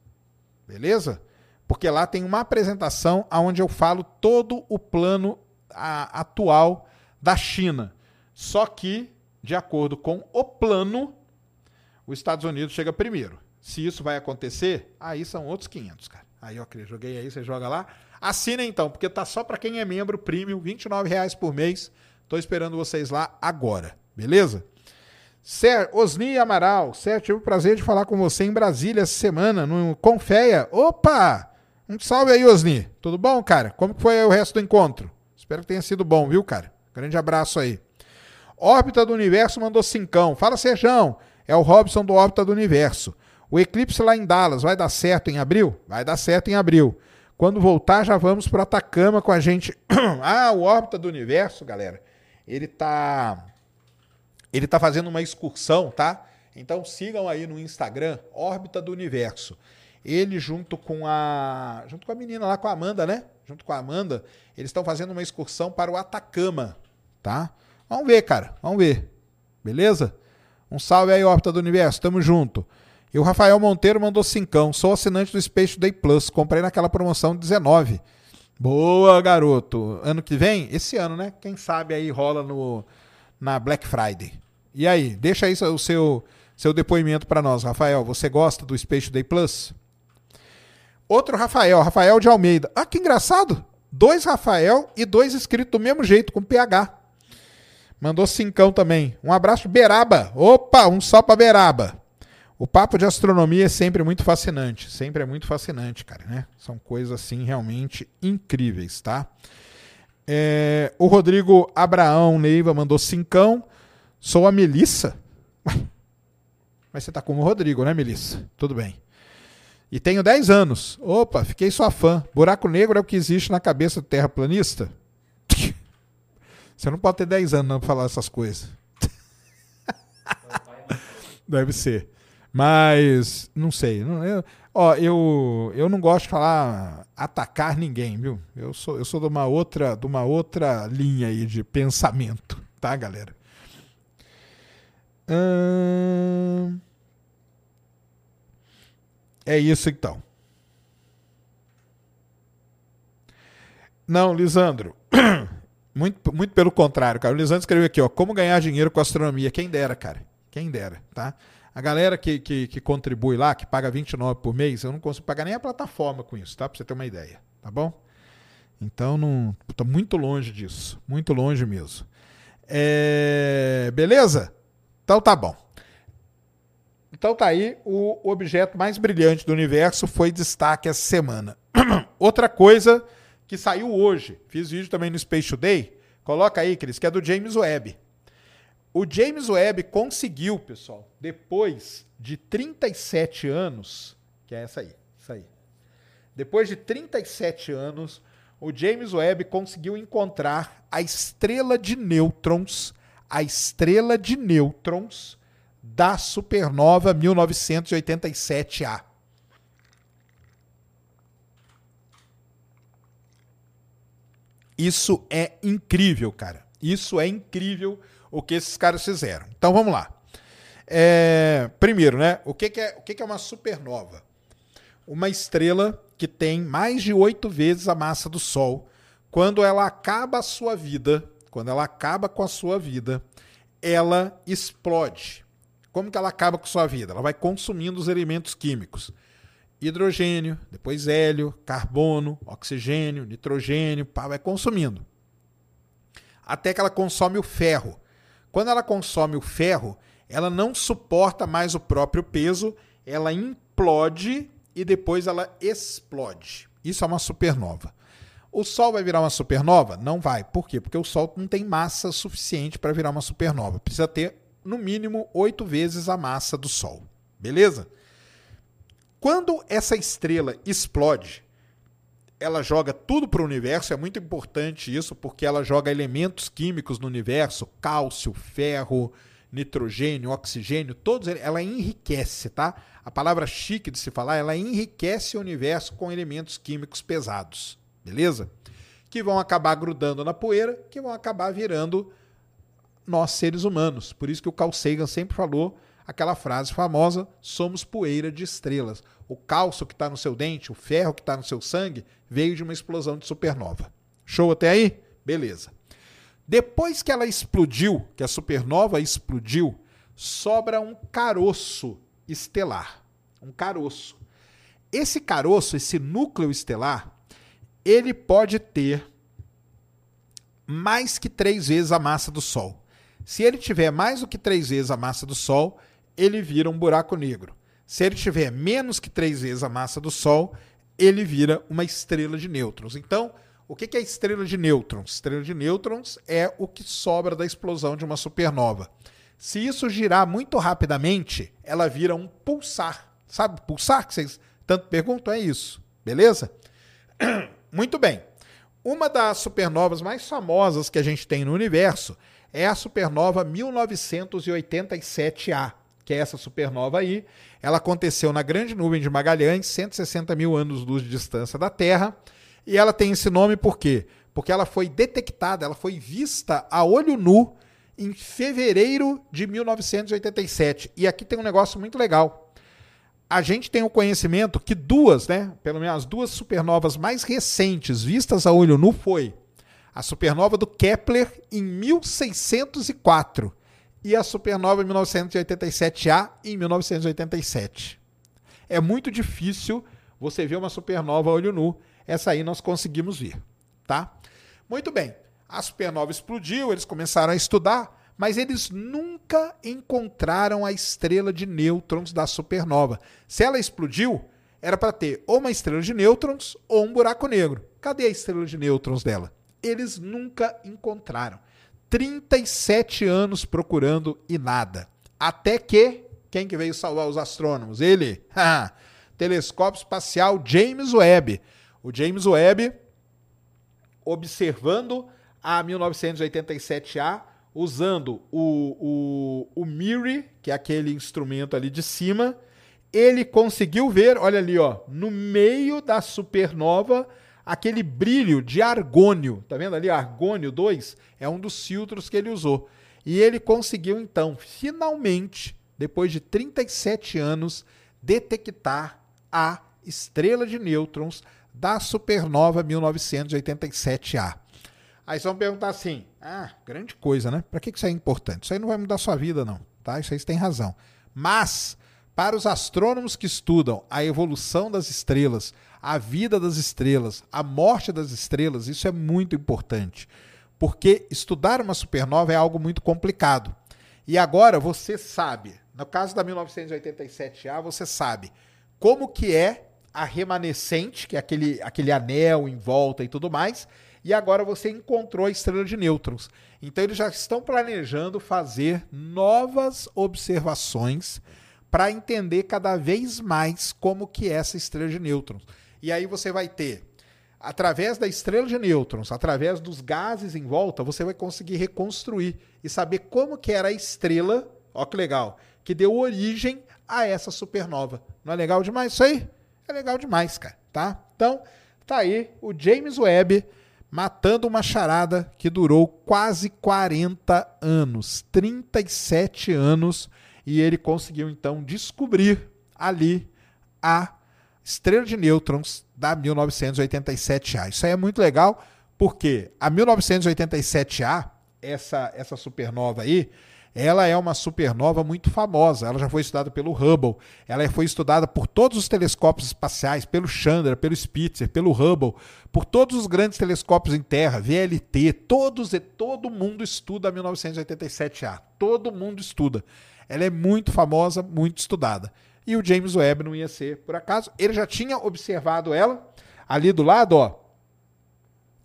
A: Beleza? Porque lá tem uma apresentação onde eu falo todo o plano a, atual da China. Só que, de acordo com o plano, os Estados Unidos chega primeiro. Se isso vai acontecer, aí são outros 500, cara. Aí, ó, joguei aí, você joga lá. Assina então, porque tá só para quem é membro premium, R$ reais por mês. Tô esperando vocês lá agora, beleza? Ser, Osni Amaral, certo? Tive o prazer de falar com você em Brasília essa semana, no Confeia. Opa! Um salve aí, Osni. Tudo bom, cara? Como foi o resto do encontro? Espero que tenha sido bom, viu, cara? Grande abraço aí. Órbita do Universo mandou cincão. Fala, Serjão. É o Robson do Órbita do Universo. O eclipse lá em Dallas vai dar certo em abril? Vai dar certo em abril. Quando voltar, já vamos para Atacama com a gente. ah, o órbita do universo, galera. Ele tá ele tá fazendo uma excursão, tá? Então sigam aí no Instagram, órbita do universo. Ele junto com a junto com a menina lá com a Amanda, né? Junto com a Amanda, eles estão fazendo uma excursão para o Atacama, tá? Vamos ver, cara. Vamos ver. Beleza? Um salve aí, órbita do universo. Tamo junto. E o Rafael Monteiro mandou cincão. Sou assinante do Space Day Plus. Comprei naquela promoção 19. Boa, garoto. Ano que vem? Esse ano, né? Quem sabe aí rola no, na Black Friday. E aí, deixa aí o seu, seu depoimento para nós, Rafael. Você gosta do Space Day Plus? Outro Rafael, Rafael de Almeida. Ah, que engraçado. Dois Rafael e dois escritos do mesmo jeito, com PH. Mandou cincão também. Um abraço, Beraba. Opa, um só para Beraba. O papo de astronomia é sempre muito fascinante, sempre é muito fascinante, cara, né? São coisas assim realmente incríveis, tá? É, o Rodrigo Abraão Neiva mandou cincão. Sou a Melissa. Mas você tá como o Rodrigo, né, Melissa? Tudo bem. E tenho 10 anos. Opa, fiquei sua fã. Buraco negro é o que existe na cabeça do terraplanista? Você não pode ter 10 anos não pra falar essas coisas. Deve ser. Mas, não sei. Eu, ó, eu, eu não gosto de falar atacar ninguém, viu? Eu sou, eu sou de uma outra, de uma outra linha aí de pensamento, tá, galera? Hum... É isso então. Não, Lisandro. Muito, muito pelo contrário, cara. O Lisandro escreveu aqui, ó. Como ganhar dinheiro com astronomia? Quem dera, cara. Quem dera, tá? A galera que, que, que, contribui lá, que paga 29 por mês, eu não consigo pagar nem a plataforma com isso, tá? Pra você ter uma ideia, tá bom? Então, não, tô muito longe disso. Muito longe mesmo. É, beleza? Então tá bom. Então tá aí, o objeto mais brilhante do universo foi destaque essa semana. Outra coisa que saiu hoje, fiz vídeo também no Space Today, Coloca aí, Cris, que é do James Webb. O James Webb conseguiu, pessoal, depois de 37 anos, que é essa aí, isso aí. Depois de 37 anos, o James Webb conseguiu encontrar a estrela de nêutrons, a estrela de nêutrons da supernova 1987A. Isso é incrível, cara. Isso é incrível o que esses caras fizeram. Então vamos lá. É, primeiro, né? O que, que é, o que, que é uma supernova? Uma estrela que tem mais de oito vezes a massa do Sol. Quando ela acaba a sua vida, quando ela acaba com a sua vida, ela explode. Como que ela acaba com a sua vida? Ela vai consumindo os elementos químicos hidrogênio, depois hélio, carbono, oxigênio, nitrogênio, pá, vai consumindo. Até que ela consome o ferro. Quando ela consome o ferro, ela não suporta mais o próprio peso, ela implode e depois ela explode. Isso é uma supernova. O Sol vai virar uma supernova? Não vai. Por quê? Porque o Sol não tem massa suficiente para virar uma supernova. Precisa ter, no mínimo, oito vezes a massa do Sol. Beleza? Quando essa estrela explode, ela joga tudo para o universo, é muito importante isso, porque ela joga elementos químicos no universo, cálcio, ferro, nitrogênio, oxigênio, todos ela enriquece, tá? A palavra chique de se falar, ela enriquece o universo com elementos químicos pesados, beleza? Que vão acabar grudando na poeira, que vão acabar virando nós seres humanos. Por isso que o Carl Sagan sempre falou aquela frase famosa: somos poeira de estrelas. O cálcio que está no seu dente, o ferro que está no seu sangue, veio de uma explosão de supernova. Show até aí? Beleza. Depois que ela explodiu, que a supernova explodiu, sobra um caroço estelar. Um caroço. Esse caroço, esse núcleo estelar, ele pode ter mais que três vezes a massa do Sol. Se ele tiver mais do que três vezes a massa do Sol, ele vira um buraco negro. Se ele tiver menos que três vezes a massa do Sol, ele vira uma estrela de nêutrons. Então, o que é estrela de nêutrons? Estrela de nêutrons é o que sobra da explosão de uma supernova. Se isso girar muito rapidamente, ela vira um pulsar. Sabe pulsar que vocês tanto perguntam? É isso. Beleza? Muito bem. Uma das supernovas mais famosas que a gente tem no universo é a supernova 1987A que é essa supernova aí. Ela aconteceu na Grande Nuvem de Magalhães, 160 mil anos-luz de distância da Terra. E ela tem esse nome por quê? Porque ela foi detectada, ela foi vista a olho nu em fevereiro de 1987. E aqui tem um negócio muito legal. A gente tem o conhecimento que duas, né, pelo menos as duas supernovas mais recentes vistas a olho nu foi a supernova do Kepler em 1604 e a supernova 1987A em 1987. É muito difícil você ver uma supernova a olho nu. Essa aí nós conseguimos ver, tá? Muito bem. A supernova explodiu, eles começaram a estudar, mas eles nunca encontraram a estrela de nêutrons da supernova. Se ela explodiu, era para ter ou uma estrela de nêutrons ou um buraco negro. Cadê a estrela de nêutrons dela? Eles nunca encontraram. 37 anos procurando e nada. Até que, quem que veio salvar os astrônomos? Ele, telescópio espacial James Webb. O James Webb observando a 1987A, usando o, o, o MIRI, que é aquele instrumento ali de cima, ele conseguiu ver, olha ali, ó, no meio da supernova, aquele brilho de argônio. Tá vendo ali? Argônio 2 é um dos filtros que ele usou. E ele conseguiu, então, finalmente, depois de 37 anos, detectar a estrela de nêutrons da supernova 1987A. Aí vocês vão perguntar assim: ah, grande coisa, né? Para que isso é importante? Isso aí não vai mudar sua vida, não, tá? Isso aí você tem razão. Mas, para os astrônomos que estudam a evolução das estrelas, a vida das estrelas, a morte das estrelas, isso é muito importante, porque estudar uma supernova é algo muito complicado. E agora você sabe, no caso da 1987A, você sabe como que é a remanescente, que é aquele, aquele anel em volta e tudo mais, e agora você encontrou a estrela de nêutrons. Então eles já estão planejando fazer novas observações para entender cada vez mais como que é essa estrela de nêutrons. E aí você vai ter através da estrela de nêutrons, através dos gases em volta, você vai conseguir reconstruir e saber como que era a estrela, ó que legal, que deu origem a essa supernova. Não é legal demais isso aí? É legal demais, cara, tá? Então, tá aí o James Webb matando uma charada que durou quase 40 anos, 37 anos, e ele conseguiu então descobrir ali a estrela de nêutrons da 1987A. Isso aí é muito legal, porque a 1987A, essa, essa supernova aí, ela é uma supernova muito famosa. Ela já foi estudada pelo Hubble, ela foi estudada por todos os telescópios espaciais, pelo Chandra, pelo Spitzer, pelo Hubble, por todos os grandes telescópios em Terra, VLT, todos e todo mundo estuda a 1987A. Todo mundo estuda. Ela é muito famosa, muito estudada. E o James Webb não ia ser por acaso. Ele já tinha observado ela ali do lado, ó.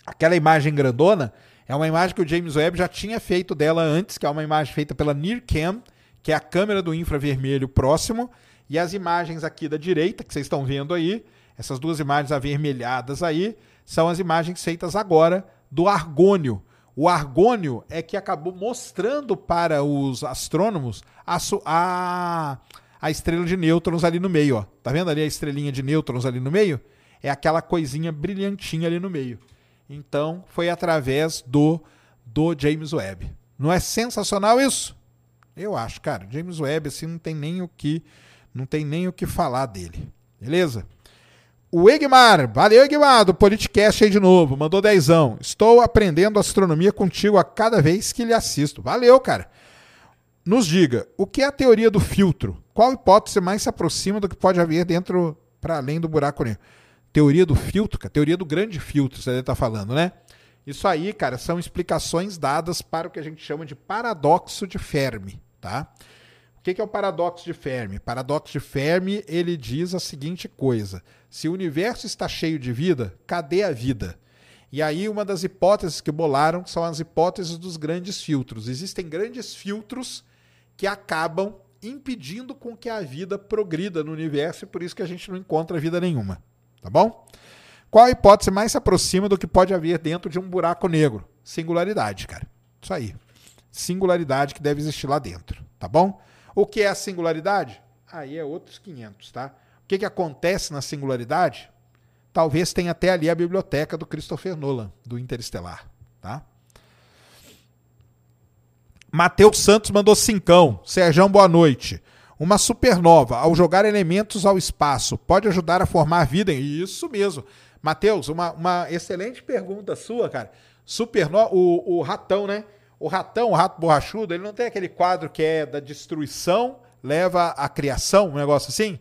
A: Aquela imagem grandona é uma imagem que o James Webb já tinha feito dela antes, que é uma imagem feita pela NIRCam, que é a câmera do infravermelho próximo, e as imagens aqui da direita, que vocês estão vendo aí, essas duas imagens avermelhadas aí, são as imagens feitas agora do argônio. O argônio é que acabou mostrando para os astrônomos a, a, a estrela de nêutrons ali no meio. Ó. Tá vendo ali a estrelinha de nêutrons ali no meio? É aquela coisinha brilhantinha ali no meio. Então, foi através do, do James Webb. Não é sensacional isso? Eu acho, cara. James Webb assim não tem nem o que não tem nem o que falar dele. Beleza? O Egmar, valeu Egmar, do Politicast aí de novo, mandou dezão. Estou aprendendo astronomia contigo a cada vez que lhe assisto. Valeu, cara. Nos diga, o que é a teoria do filtro? Qual hipótese mais se aproxima do que pode haver dentro, para além do buraco negro? teoria do filtro, a teoria do grande filtro, você está falando, né? Isso aí, cara, são explicações dadas para o que a gente chama de paradoxo de Fermi, tá? O que é o paradoxo de Fermi? O paradoxo de Fermi, ele diz a seguinte coisa: se o universo está cheio de vida, cadê a vida? E aí uma das hipóteses que bolaram são as hipóteses dos grandes filtros. Existem grandes filtros que acabam impedindo com que a vida progrida no universo e por isso que a gente não encontra vida nenhuma. Tá bom? Qual a hipótese mais se aproxima do que pode haver dentro de um buraco negro? Singularidade, cara. Isso aí. Singularidade que deve existir lá dentro, tá bom? O que é a singularidade? Aí é outros 500, tá? O que, que acontece na singularidade? Talvez tenha até ali a biblioteca do Christopher Nolan, do Interestelar, tá? Matheus Santos mandou cincão. Serjão, boa noite. Uma supernova, ao jogar elementos ao espaço, pode ajudar a formar vida? Isso mesmo. Matheus, uma, uma excelente pergunta sua, cara. Supernova, o, o ratão, né? O ratão, o rato borrachudo, ele não tem aquele quadro que é da destruição leva à criação, um negócio assim?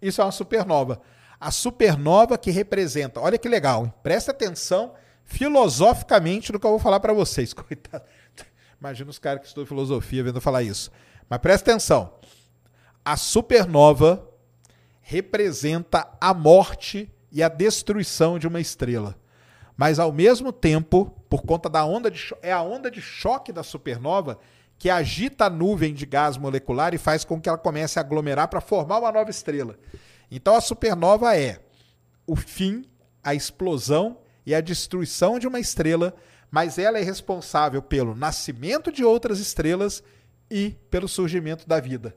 A: Isso é uma supernova. A supernova que representa, olha que legal, hein? presta atenção filosoficamente no que eu vou falar para vocês. Coitado. Imagina os caras que estudam filosofia vendo falar isso. Mas presta atenção a supernova representa a morte e a destruição de uma estrela. Mas ao mesmo tempo, por conta da onda de é a onda de choque da supernova que agita a nuvem de gás molecular e faz com que ela comece a aglomerar para formar uma nova estrela. Então a supernova é o fim, a explosão e a destruição de uma estrela, mas ela é responsável pelo nascimento de outras estrelas e pelo surgimento da vida.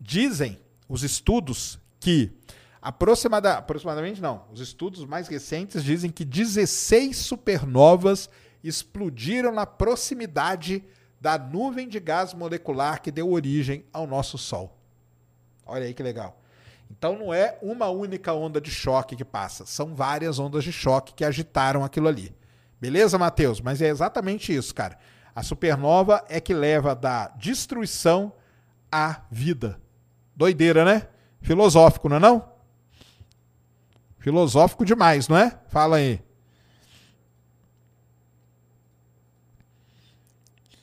A: Dizem os estudos que aproximada, aproximadamente não, os estudos mais recentes dizem que 16 supernovas explodiram na proximidade da nuvem de gás molecular que deu origem ao nosso Sol. Olha aí que legal. Então não é uma única onda de choque que passa, são várias ondas de choque que agitaram aquilo ali. Beleza, Matheus? Mas é exatamente isso, cara. A supernova é que leva da destruição à vida. Doideira, né? Filosófico, não é não? Filosófico demais, não é? Fala aí.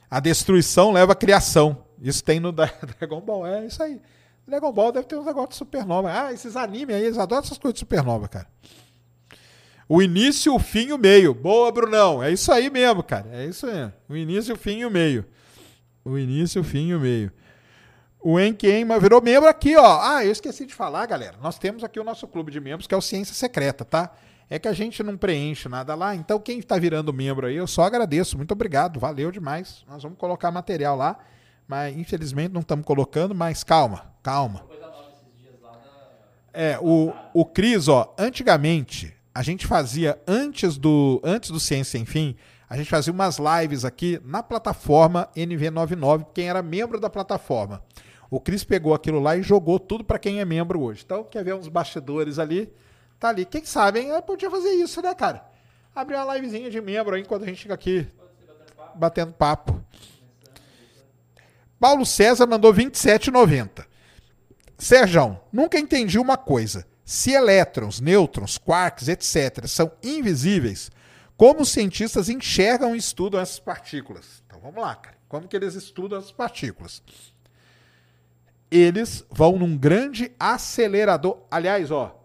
A: A destruição leva à criação. Isso tem no Dragon Ball, é isso aí. Dragon Ball deve ter uns negócios de supernova. Ah, esses animes aí, eles adoram essas coisas de supernova, cara. O início, o fim e o meio. Boa, Brunão. É isso aí mesmo, cara. É isso aí. O início, o fim e o meio. O início, o fim e o meio. O Enquema virou membro aqui, ó. Ah, eu esqueci de falar, galera. Nós temos aqui o nosso clube de membros, que é o Ciência Secreta, tá? É que a gente não preenche nada lá. Então, quem está virando membro aí, eu só agradeço. Muito obrigado. Valeu demais. Nós vamos colocar material lá. Mas, infelizmente, não estamos colocando. Mas calma, calma. É, o, o Cris, ó, antigamente, a gente fazia, antes do, antes do Ciência Sem Fim, a gente fazia umas lives aqui na plataforma NV99, quem era membro da plataforma. O Cris pegou aquilo lá e jogou tudo para quem é membro hoje. Então, quer ver uns bastidores ali? Tá ali. Quem sabe, hein? Eu podia fazer isso, né, cara? Abrir uma livezinha de membro aí enquanto a gente fica aqui batendo papo. Paulo César mandou 27,90. Sérgio, nunca entendi uma coisa. Se elétrons, nêutrons, quarks, etc., são invisíveis, como os cientistas enxergam e estudam essas partículas? Então vamos lá, cara. Como que eles estudam essas partículas? Eles vão num grande acelerador. Aliás, ó,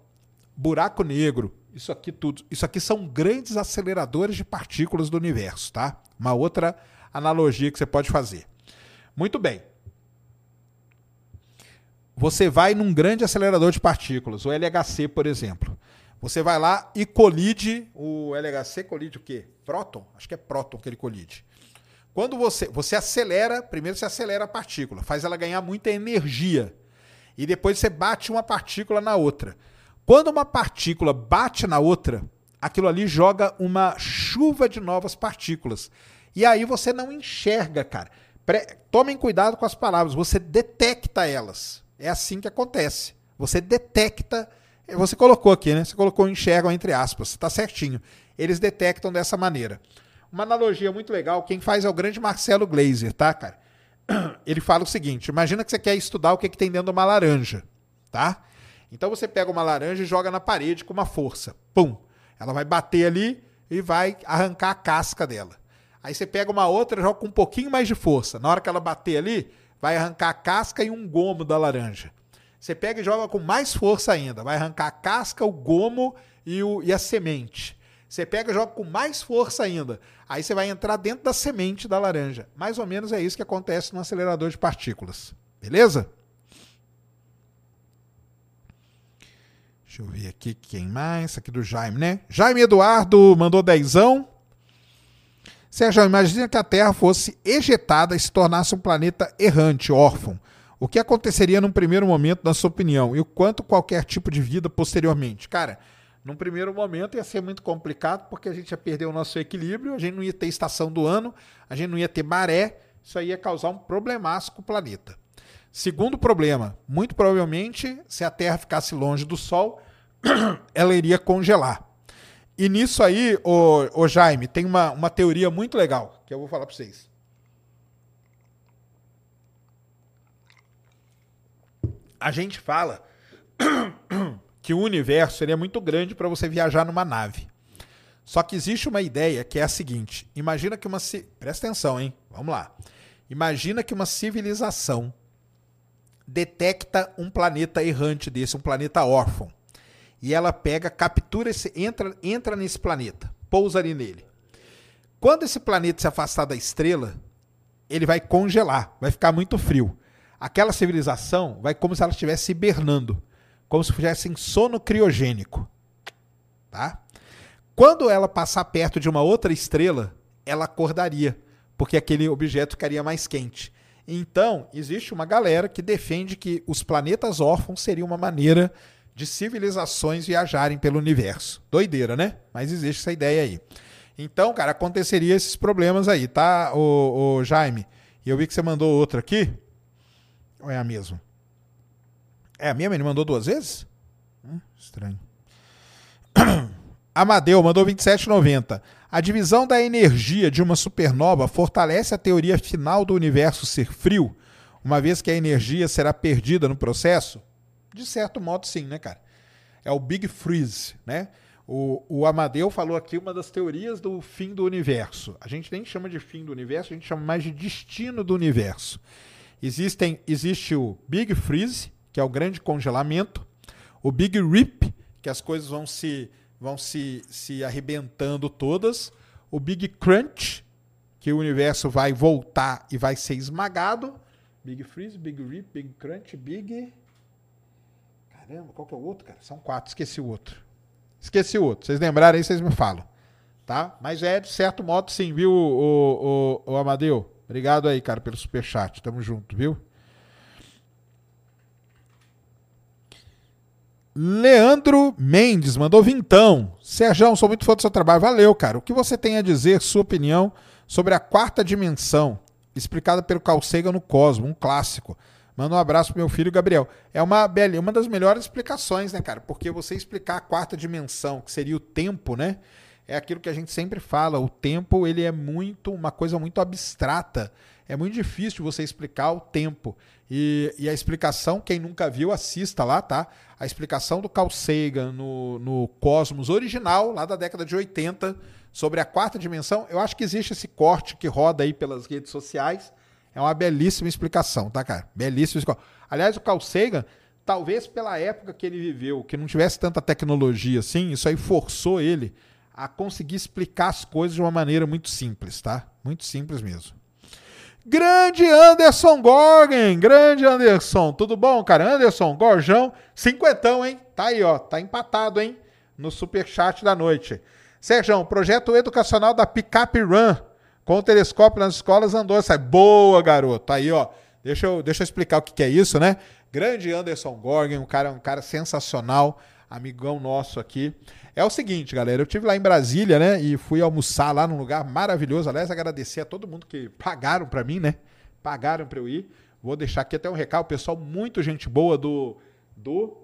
A: buraco negro, isso aqui tudo, isso aqui são grandes aceleradores de partículas do universo, tá? Uma outra analogia que você pode fazer. Muito bem. Você vai num grande acelerador de partículas, o LHC, por exemplo. Você vai lá e colide, o LHC colide o quê? Próton? Acho que é próton que ele colide. Quando você, você acelera, primeiro você acelera a partícula, faz ela ganhar muita energia. E depois você bate uma partícula na outra. Quando uma partícula bate na outra, aquilo ali joga uma chuva de novas partículas. E aí você não enxerga, cara. Pre Tomem cuidado com as palavras, você detecta elas. É assim que acontece. Você detecta. Você colocou aqui, né? Você colocou enxergam entre aspas, está certinho. Eles detectam dessa maneira. Uma analogia muito legal, quem faz é o grande Marcelo Glazer, tá, cara? Ele fala o seguinte: imagina que você quer estudar o que, que tem dentro de uma laranja, tá? Então você pega uma laranja e joga na parede com uma força. Pum! Ela vai bater ali e vai arrancar a casca dela. Aí você pega uma outra e joga com um pouquinho mais de força. Na hora que ela bater ali, vai arrancar a casca e um gomo da laranja. Você pega e joga com mais força ainda. Vai arrancar a casca, o gomo e, o, e a semente. Você pega e joga com mais força ainda. Aí você vai entrar dentro da semente da laranja. Mais ou menos é isso que acontece no acelerador de partículas. Beleza? Deixa eu ver aqui quem mais. Aqui do Jaime, né? Jaime Eduardo mandou dezão. Sérgio, imagina que a Terra fosse ejetada e se tornasse um planeta errante, órfão. O que aconteceria num primeiro momento, na sua opinião? E o quanto qualquer tipo de vida posteriormente? Cara, num primeiro momento ia ser muito complicado, porque a gente ia perder o nosso equilíbrio, a gente não ia ter estação do ano, a gente não ia ter maré, isso aí ia causar um problemaço com o planeta. Segundo problema, muito provavelmente, se a Terra ficasse longe do Sol, ela iria congelar. E nisso aí, o, o Jaime, tem uma, uma teoria muito legal que eu vou falar para vocês. A gente fala que o universo seria muito grande para você viajar numa nave. Só que existe uma ideia que é a seguinte: imagina que uma. Presta atenção, hein? Vamos lá. Imagina que uma civilização detecta um planeta errante desse, um planeta órfão. E ela pega, captura esse, entra, entra nesse planeta, pousa ali nele. Quando esse planeta se afastar da estrela, ele vai congelar, vai ficar muito frio. Aquela civilização vai como se ela estivesse hibernando, como se fosse em sono criogênico. Tá? Quando ela passar perto de uma outra estrela, ela acordaria, porque aquele objeto ficaria mais quente. Então, existe uma galera que defende que os planetas órfãos seriam uma maneira de civilizações viajarem pelo universo. Doideira, né? Mas existe essa ideia aí. Então, cara, aconteceria esses problemas aí, tá, o, o Jaime? E eu vi que você mandou outra aqui. Ou é a mesma? É a mesma? Ele mandou duas vezes? Hum, estranho. Amadeu mandou 27,90. A divisão da energia de uma supernova fortalece a teoria final do universo ser frio, uma vez que a energia será perdida no processo? De certo modo, sim, né, cara? É o Big Freeze, né? O, o Amadeu falou aqui uma das teorias do fim do universo. A gente nem chama de fim do universo, a gente chama mais de destino do universo. Existem, existe o Big Freeze, que é o grande congelamento, o Big Rip, que as coisas vão se vão se, se arrebentando todas, o Big Crunch, que o universo vai voltar e vai ser esmagado, Big Freeze, Big Rip, Big Crunch, Big Caramba, qual que é o outro, cara? São quatro, esqueci o outro. Esqueci o outro. Vocês lembrarem aí, vocês me falam. Tá? Mas é de certo modo sim, viu, o, o, o Amadeu? Obrigado aí, cara, pelo superchat. Tamo junto, viu? Leandro Mendes mandou vintão. Sérgio, sou muito fã do seu trabalho. Valeu, cara. O que você tem a dizer, sua opinião, sobre a quarta dimensão, explicada pelo Carl Sagan no Cosmo, um clássico? Manda um abraço pro meu filho Gabriel. É uma, uma das melhores explicações, né, cara? Porque você explicar a quarta dimensão, que seria o tempo, né? É aquilo que a gente sempre fala. O tempo, ele é muito, uma coisa muito abstrata. É muito difícil você explicar o tempo. E, e a explicação, quem nunca viu, assista lá, tá? A explicação do Carl Sagan no, no Cosmos original, lá da década de 80, sobre a quarta dimensão. Eu acho que existe esse corte que roda aí pelas redes sociais é uma belíssima explicação, tá, cara? Belíssima explicação. Aliás, o Carl Sagan, talvez pela época que ele viveu, que não tivesse tanta tecnologia assim, isso aí forçou ele a conseguir explicar as coisas de uma maneira muito simples, tá? Muito simples mesmo. Grande Anderson Gorgen, grande Anderson, tudo bom, cara? Anderson, Gorjão, cinquentão, hein? Tá aí, ó, tá empatado, hein? No superchat da noite. Sérgio, projeto educacional da Pickup Run com o telescópio nas escolas andou essa. Boa, garoto. Aí, ó. Deixa eu, deixa eu explicar o que, que é isso, né? Grande Anderson Gorgen, um cara, um cara sensacional, amigão nosso aqui. É o seguinte, galera, eu tive lá em Brasília, né, e fui almoçar lá num lugar maravilhoso. Aliás, agradecer a todo mundo que pagaram para mim, né? Pagaram para eu ir. Vou deixar aqui até um recado, pessoal, muito gente boa do do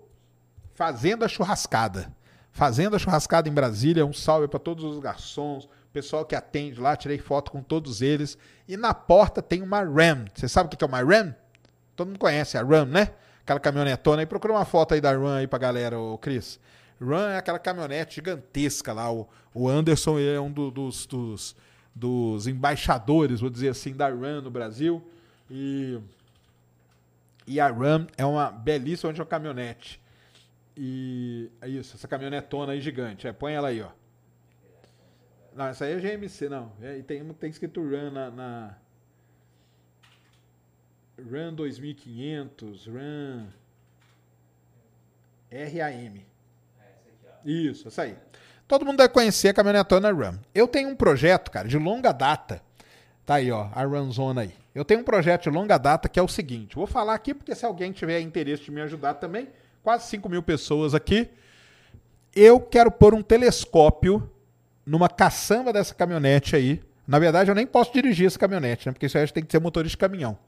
A: Fazenda Churrascada. Fazenda Churrascada em Brasília, um salve para todos os garçons, pessoal que atende lá, tirei foto com todos eles. E na porta tem uma Ram. Você sabe o que é uma Ram? Todo mundo conhece a Ram, né? Aquela caminhonetona aí. Procura uma foto aí da Ram aí pra galera, ô Cris. Ram é aquela caminhonete gigantesca lá. O, o Anderson é um do, dos, dos, dos embaixadores, vou dizer assim, da Ram no Brasil. E, e a Ram é uma belíssima uma caminhonete. E é isso, essa caminhonetona aí gigante. É, põe ela aí, ó. Não, essa aí é GMC, não. É, e tem, tem escrito Run na, na. Run 2500, Run. RAM. Isso, essa aí. Todo mundo deve conhecer a caminhonetona Run. Eu tenho um projeto, cara, de longa data. Tá aí, ó, a Runzona aí. Eu tenho um projeto de longa data que é o seguinte. Vou falar aqui porque se alguém tiver interesse de me ajudar também, quase 5 mil pessoas aqui. Eu quero pôr um telescópio numa caçamba dessa caminhonete aí. Na verdade, eu nem posso dirigir essa caminhonete, né? Porque isso aí tem que ser motorista de caminhão.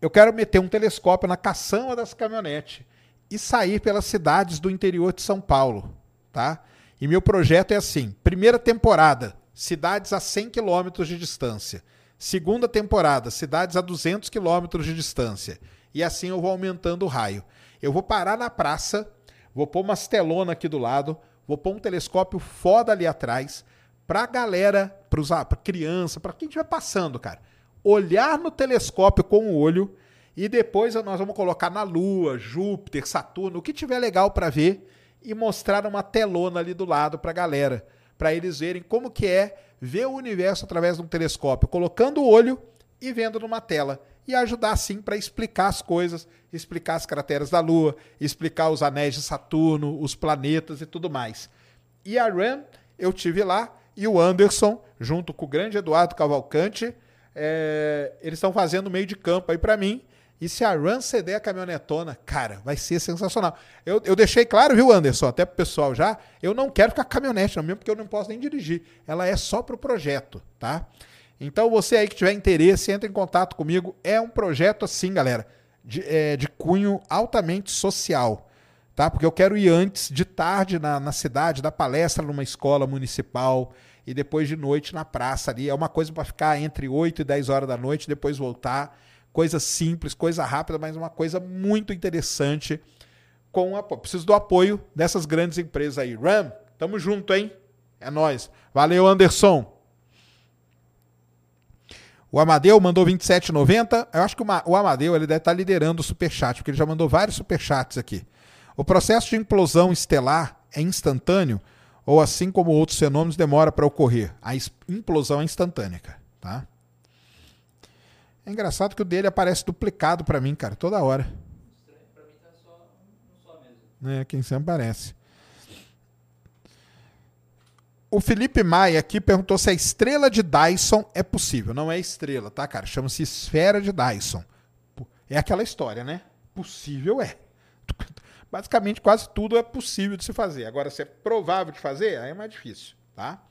A: Eu quero meter um telescópio na caçamba dessa caminhonete e sair pelas cidades do interior de São Paulo, tá? E meu projeto é assim: primeira temporada, cidades a 100 quilômetros de distância. Segunda temporada, cidades a 200 quilômetros de distância. E assim eu vou aumentando o raio. Eu vou parar na praça, vou pôr umas telonas aqui do lado, Vou pôr um telescópio foda ali atrás pra galera, pros, pra criança, pra quem estiver passando, cara. Olhar no telescópio com o olho e depois nós vamos colocar na Lua, Júpiter, Saturno, o que tiver legal para ver e mostrar uma telona ali do lado pra galera, para eles verem como que é ver o universo através de um telescópio, colocando o olho e vendo numa tela e ajudar sim para explicar as coisas, explicar as crateras da Lua, explicar os anéis de Saturno, os planetas e tudo mais. E a Ram, eu tive lá e o Anderson, junto com o grande Eduardo Cavalcante, é, eles estão fazendo meio de campo aí para mim. E se a Ram ceder a caminhonetona, cara, vai ser sensacional. Eu, eu deixei claro, viu, Anderson, até pro pessoal já, eu não quero ficar a caminhonete, não, mesmo porque eu não posso nem dirigir. Ela é só pro projeto, tá? Então, você aí que tiver interesse, entre em contato comigo. É um projeto assim, galera, de, é, de cunho altamente social. Tá? Porque eu quero ir antes, de tarde, na, na cidade, dar palestra numa escola municipal e depois de noite na praça ali. É uma coisa para ficar entre 8 e 10 horas da noite, depois voltar. Coisa simples, coisa rápida, mas uma coisa muito interessante. Com a, preciso do apoio dessas grandes empresas aí. Ram, tamo junto, hein? É nós. Valeu, Anderson. O Amadeu mandou 27,90. Eu acho que o Amadeu ele deve estar liderando o superchat, porque ele já mandou vários superchats aqui. O processo de implosão estelar é instantâneo ou assim como outros fenômenos demora para ocorrer? A implosão é instantânea, cara, tá? É engraçado que o dele aparece duplicado para mim, cara, toda hora. Pra mim tá só, só mesmo. É, quem sempre aparece. O Felipe Maia aqui perguntou se a estrela de Dyson é possível. Não é estrela, tá, cara? Chama-se esfera de Dyson. É aquela história, né? Possível é. Basicamente, quase tudo é possível de se fazer. Agora, se é provável de fazer, aí é mais difícil, tá?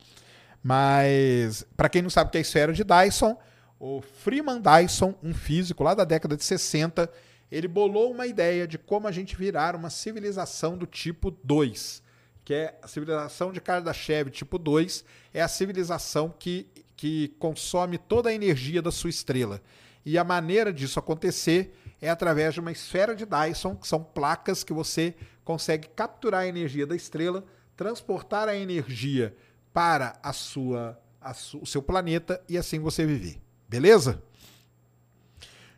A: Mas, para quem não sabe o que é a esfera de Dyson, o Freeman Dyson, um físico lá da década de 60, ele bolou uma ideia de como a gente virar uma civilização do tipo 2 que é a civilização de Kardashev tipo 2, é a civilização que, que consome toda a energia da sua estrela. E a maneira disso acontecer é através de uma esfera de Dyson, que são placas que você consegue capturar a energia da estrela, transportar a energia para a sua, a su, o seu planeta e assim você viver. Beleza?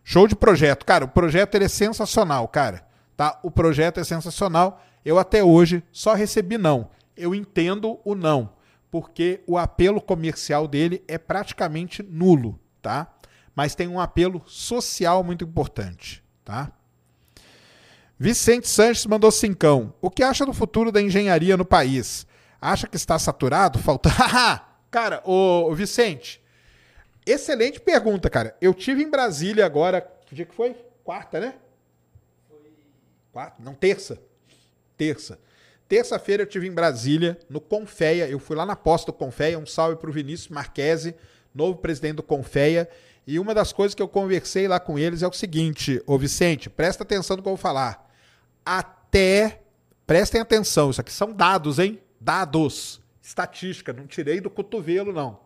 A: Show de projeto. Cara, o projeto ele é sensacional, cara. Tá? O projeto é sensacional. Eu até hoje só recebi não. Eu entendo o não, porque o apelo comercial dele é praticamente nulo, tá? Mas tem um apelo social muito importante, tá? Vicente Sanches mandou cincão. O que acha do futuro da engenharia no país? Acha que está saturado? Falta. cara, ô, Vicente, excelente pergunta, cara. Eu tive em Brasília agora. Que dia que foi? Quarta, né? Foi. Quarta? Não, terça terça. Terça-feira eu tive em Brasília, no Confeia. Eu fui lá na posta do Confeia. Um salve para o Vinícius Marquese, novo presidente do Confeia. E uma das coisas que eu conversei lá com eles é o seguinte: Ô Vicente, presta atenção no que eu vou falar. Até. Prestem atenção, isso aqui são dados, hein? Dados. Estatística, não tirei do cotovelo, não.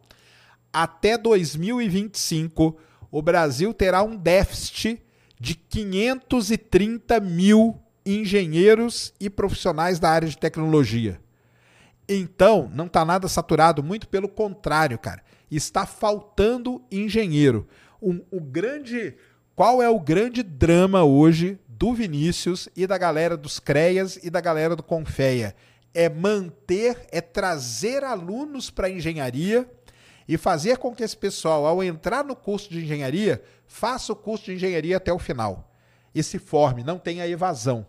A: Até 2025, o Brasil terá um déficit de 530 mil engenheiros e profissionais da área de tecnologia. Então, não está nada saturado, muito pelo contrário, cara. Está faltando engenheiro. O grande, qual é o grande drama hoje do Vinícius e da galera dos CREAS e da galera do Confeia? É manter, é trazer alunos para engenharia e fazer com que esse pessoal, ao entrar no curso de engenharia, faça o curso de engenharia até o final e se forme, não tenha evasão.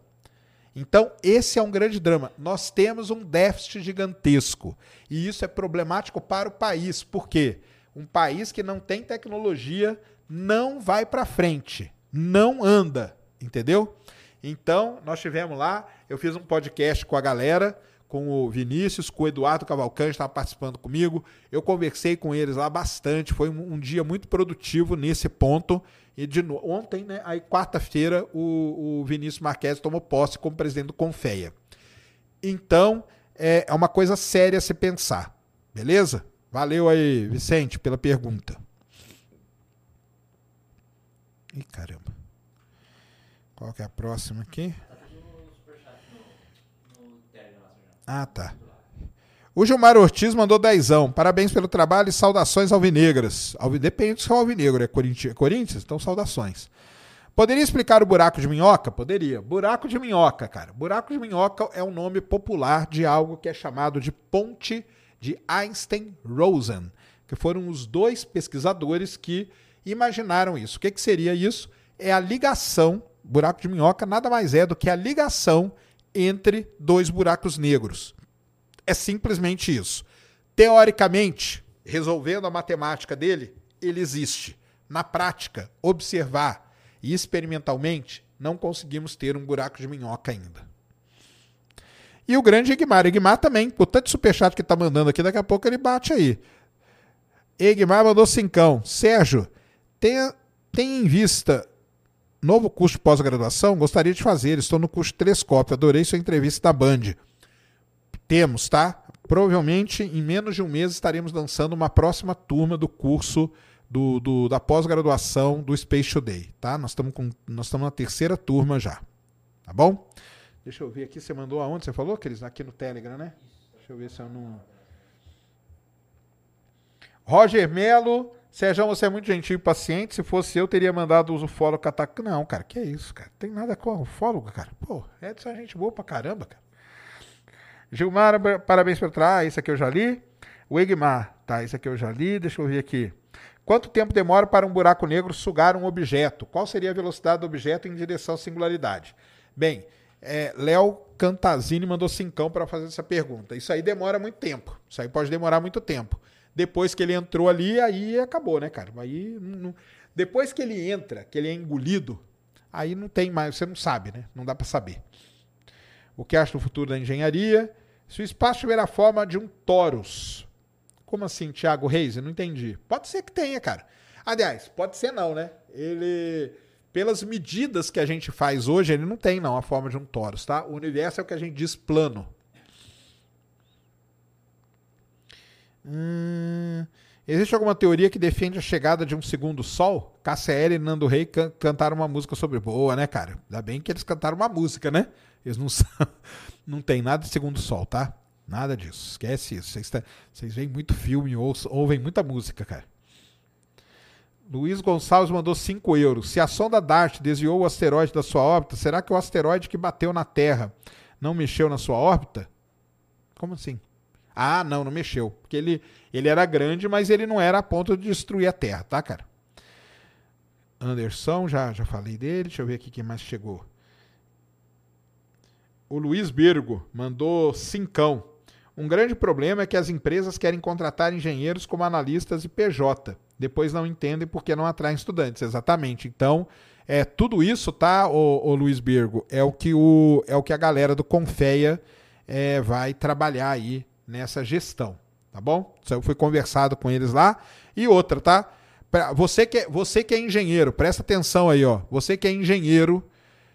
A: Então, esse é um grande drama. Nós temos um déficit gigantesco. E isso é problemático para o país. Por quê? Um país que não tem tecnologia não vai para frente, não anda, entendeu? Então, nós tivemos lá, eu fiz um podcast com a galera, com o Vinícius, com o Eduardo Cavalcante, estava participando comigo. Eu conversei com eles lá bastante, foi um, um dia muito produtivo nesse ponto. E de no... ontem, né, aí quarta-feira, o, o Vinícius Marques tomou posse como presidente do Confeia. Então, é, é uma coisa séria se pensar. Beleza? Valeu aí, Vicente, pela pergunta. Ih, caramba. Qual que é a próxima aqui? Ah, tá. O Gilmar Ortiz mandou dezão. Parabéns pelo trabalho e saudações alvinegras. Alvi... Depende se é alvinegro, é Corinthians, Corinthians? Então saudações. Poderia explicar o buraco de minhoca? Poderia. Buraco de minhoca, cara. Buraco de minhoca é um nome popular de algo que é chamado de ponte de Einstein-Rosen, que foram os dois pesquisadores que imaginaram isso. O que, que seria isso? É a ligação, buraco de minhoca nada mais é do que a ligação entre dois buracos negros. É simplesmente isso. Teoricamente, resolvendo a matemática dele, ele existe. Na prática, observar e experimentalmente, não conseguimos ter um buraco de minhoca ainda. E o grande Egmar. Egmar também, por tanto superchat que está mandando aqui, daqui a pouco ele bate aí. Egmar mandou cincão. Sérgio, tenha, tenha em vista novo curso de pós-graduação? Gostaria de fazer. Estou no curso Telescópio. Adorei sua entrevista da Band. Temos, tá? Provavelmente em menos de um mês estaremos lançando uma próxima turma do curso do, do da pós-graduação do Space Today, tá? Nós estamos nós estamos na terceira turma já, tá bom? Deixa eu ver aqui, você mandou aonde? Você falou eles aqui no Telegram, né? Deixa eu ver se eu não Roger Melo, Sérgio, você é muito gentil e paciente. Se fosse eu, teria mandado o ufólogo catar. Não, cara, que é isso, cara? Tem nada com o ufólogo, cara. Pô, Edson é gente boa pra caramba, cara. Gilmar, parabéns pelo trás. Isso aqui eu já li. O Egmar, tá? Isso aqui eu já li. Deixa eu ver aqui. Quanto tempo demora para um buraco negro sugar um objeto? Qual seria a velocidade do objeto em direção à singularidade? Bem, é, Léo Cantazini mandou cincão para fazer essa pergunta. Isso aí demora muito tempo. Isso aí pode demorar muito tempo. Depois que ele entrou ali, aí acabou, né, cara? Aí não, depois que ele entra, que ele é engolido, aí não tem mais, você não sabe, né? Não dá para saber. O que acha do futuro da engenharia? Se o espaço tiver a forma de um torus. Como assim, Thiago Reis? Eu não entendi. Pode ser que tenha, cara. Aliás, pode ser não, né? Ele pelas medidas que a gente faz hoje, ele não tem não a forma de um torus, tá? O universo é o que a gente diz plano. Hum, existe alguma teoria que defende a chegada de um segundo sol? KCL e Nando Rei can cantaram uma música sobre boa, né, cara? Ainda bem que eles cantaram uma música, né? Eles não não tem nada de segundo sol, tá? Nada disso. Esquece isso. Vocês, tá, veem muito filme, ou, ouvem muita música, cara. Luiz Gonçalves mandou 5 euros. Se a sonda DART desviou o asteroide da sua órbita, será que o asteroide que bateu na Terra não mexeu na sua órbita? Como assim? Ah, não, não mexeu. Porque ele, ele era grande, mas ele não era a ponto de destruir a Terra, tá, cara? Anderson, já, já falei dele. Deixa eu ver aqui quem mais chegou. O Luiz Bergo mandou cincão. Um grande problema é que as empresas querem contratar engenheiros como analistas e PJ. Depois não entendem porque não atraem estudantes. Exatamente. Então, é tudo isso, tá, o Luiz Birgo, é o que o é o que a galera do Confeia é, vai trabalhar aí nessa gestão, tá bom? Isso foi conversado com eles lá. E outra, tá? Pra você que é, você que é engenheiro, presta atenção aí, ó. Você que é engenheiro,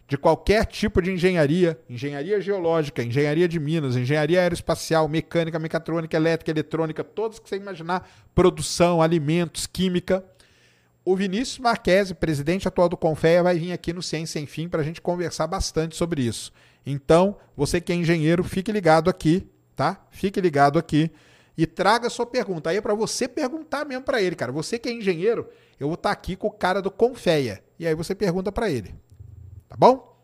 A: de qualquer tipo de engenharia, engenharia geológica, engenharia de minas, engenharia aeroespacial, mecânica, mecatrônica, elétrica, eletrônica, todos que você imaginar, produção, alimentos, química. O Vinícius Marquesi, presidente atual do Confeia, vai vir aqui no Ciência Sem Fim para a gente conversar bastante sobre isso. Então, você que é engenheiro, fique ligado aqui, tá? Fique ligado aqui e traga sua pergunta. Aí é para você perguntar mesmo para ele, cara. Você que é engenheiro, eu vou estar tá aqui com o cara do Confeia. E aí você pergunta para ele. Tá bom?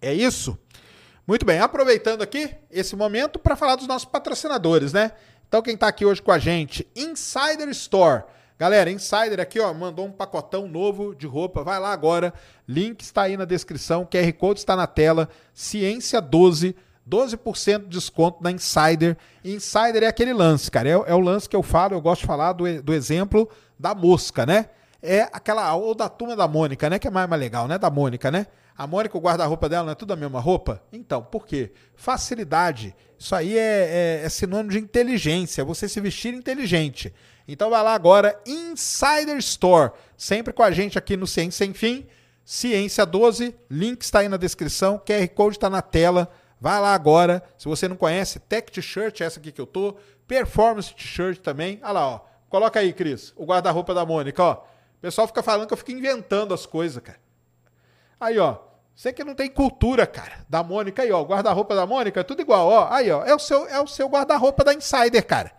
A: É isso? Muito bem, aproveitando aqui esse momento para falar dos nossos patrocinadores, né? Então, quem está aqui hoje com a gente, Insider Store. Galera, Insider aqui, ó, mandou um pacotão novo de roupa. Vai lá agora. Link está aí na descrição, QR Code está na tela. Ciência 12, 12% de desconto na Insider. Insider é aquele lance, cara. É, é, o lance que eu falo, eu gosto de falar do, do exemplo da mosca, né? é aquela, ou da turma da Mônica, né? Que é mais, mais legal, né? Da Mônica, né? A Mônica, o guarda-roupa dela não é tudo a mesma roupa? Então, por quê? Facilidade. Isso aí é, é, é sinônimo de inteligência, você se vestir inteligente. Então vai lá agora, Insider Store, sempre com a gente aqui no Ciência Sem Fim, Ciência 12, link está aí na descrição, QR Code está na tela. Vai lá agora. Se você não conhece, Tech T-shirt, essa aqui que eu tô, Performance T-shirt também. Olha lá, ó. Coloca aí, Cris, o guarda-roupa da Mônica, ó. O pessoal fica falando que eu fico inventando as coisas, cara. Aí, ó. Você que não tem cultura, cara. Da Mônica aí, ó. Guarda-roupa da Mônica, é tudo igual, ó. Aí, ó. É o seu, é o seu guarda-roupa da Insider, cara.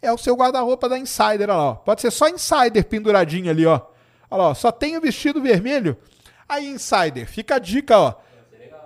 A: É o seu guarda-roupa da Insider, olha lá, ó. Pode ser só Insider penduradinho ali, ó. Olha lá, ó. Só tem o vestido vermelho. Aí, Insider, fica a dica, ó.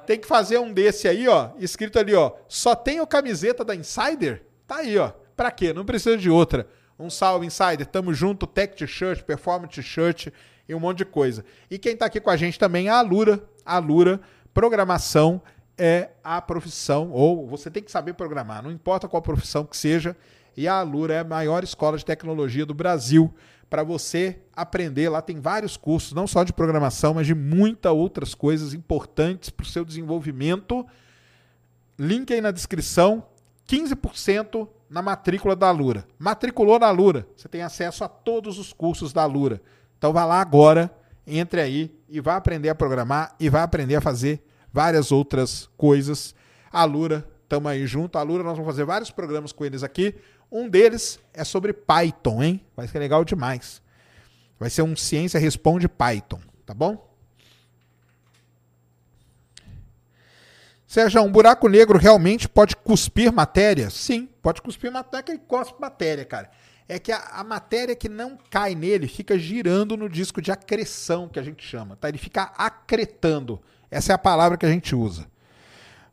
A: Tem que fazer um desse aí, ó. Escrito ali, ó. Só tem o camiseta da Insider? Tá aí, ó. Pra quê? Não precisa de outra. Um salve, Insider. Tamo junto, Tech T-shirt, Performance T-shirt e um monte de coisa. E quem tá aqui com a gente também é a Alura. A Alura, programação é a profissão, ou você tem que saber programar, não importa qual profissão que seja. E a Alura é a maior escola de tecnologia do Brasil para você aprender. Lá tem vários cursos, não só de programação, mas de muitas outras coisas importantes para o seu desenvolvimento. Link aí na descrição. 15% na matrícula da Lura. Matriculou na Lura, você tem acesso a todos os cursos da Lura. Então vá lá agora, entre aí e vá aprender a programar e vá aprender a fazer várias outras coisas. A Lura, estamos aí junto. A Lura, nós vamos fazer vários programas com eles aqui. Um deles é sobre Python, hein? Vai ser legal demais. Vai ser um Ciência Responde Python, tá bom? Sérgio, um buraco negro realmente pode cuspir matéria? Sim, pode cuspir matéria, que ele cospe matéria, cara. é que a, a, matéria que não cai nele fica girando no disco de acreção, que a gente chama. Tá? Ele fica acretando. Essa é a palavra que a gente usa.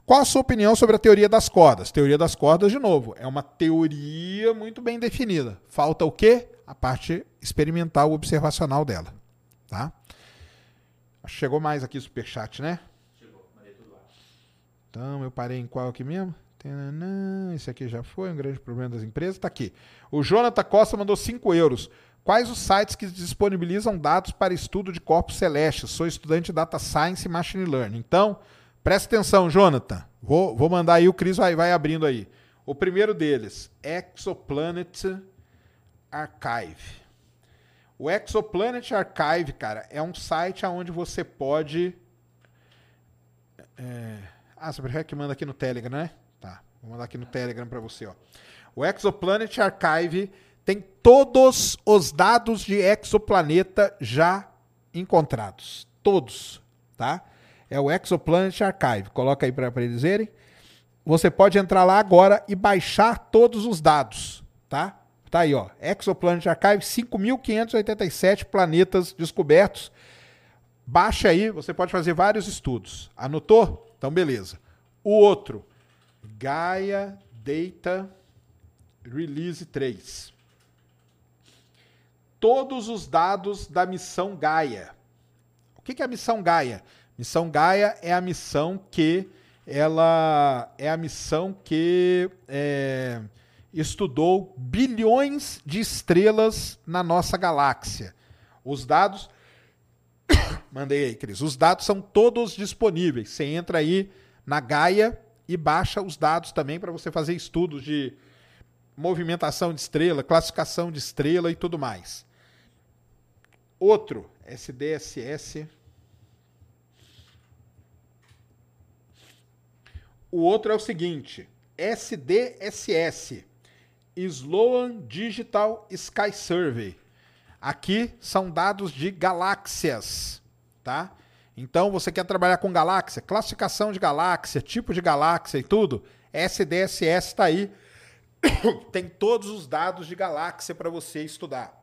A: Qual a sua opinião sobre a teoria das cordas? Teoria das cordas, de novo, é uma teoria muito bem definida. Falta o quê? A parte experimental, observacional dela. Tá? Chegou mais aqui o superchat, né? Chegou, mandei tudo lá. Então, eu parei em qual aqui mesmo? Esse aqui já foi, um grande problema das empresas. Tá aqui. O Jonathan Costa mandou 5 euros. Quais os sites que disponibilizam dados para estudo de corpos celestes? Sou estudante de Data Science e Machine Learning. Então, Presta atenção, Jonathan. Vou, vou mandar aí, o Cris vai, vai abrindo aí. O primeiro deles, Exoplanet Archive. O Exoplanet Archive, cara, é um site onde você pode. É... Ah, você prefere que manda aqui no Telegram, né? Tá. Vou mandar aqui no Telegram para você, ó. O Exoplanet Archive tem todos os dados de exoplaneta já encontrados. Todos, tá? É o Exoplanet Archive. Coloca aí para eles verem. Você pode entrar lá agora e baixar todos os dados, tá? Tá aí, ó. Exoplanet Archive, 5.587 planetas descobertos. Baixa aí, você pode fazer vários estudos. Anotou? Então, beleza. O outro, Gaia Data Release 3. Todos os dados da missão Gaia. O que é a missão Gaia? Missão Gaia é a missão que ela é a missão que é, estudou bilhões de estrelas na nossa galáxia. Os dados mandei aí, Cris. Os dados são todos disponíveis. Você entra aí na Gaia e baixa os dados também para você fazer estudos de movimentação de estrela, classificação de estrela e tudo mais. Outro, SDSS O outro é o seguinte: SDSS Sloan Digital Sky Survey. Aqui são dados de galáxias, tá? Então você quer trabalhar com galáxia, classificação de galáxia, tipo de galáxia e tudo, SDSS está aí. Tem todos os dados de galáxia para você estudar.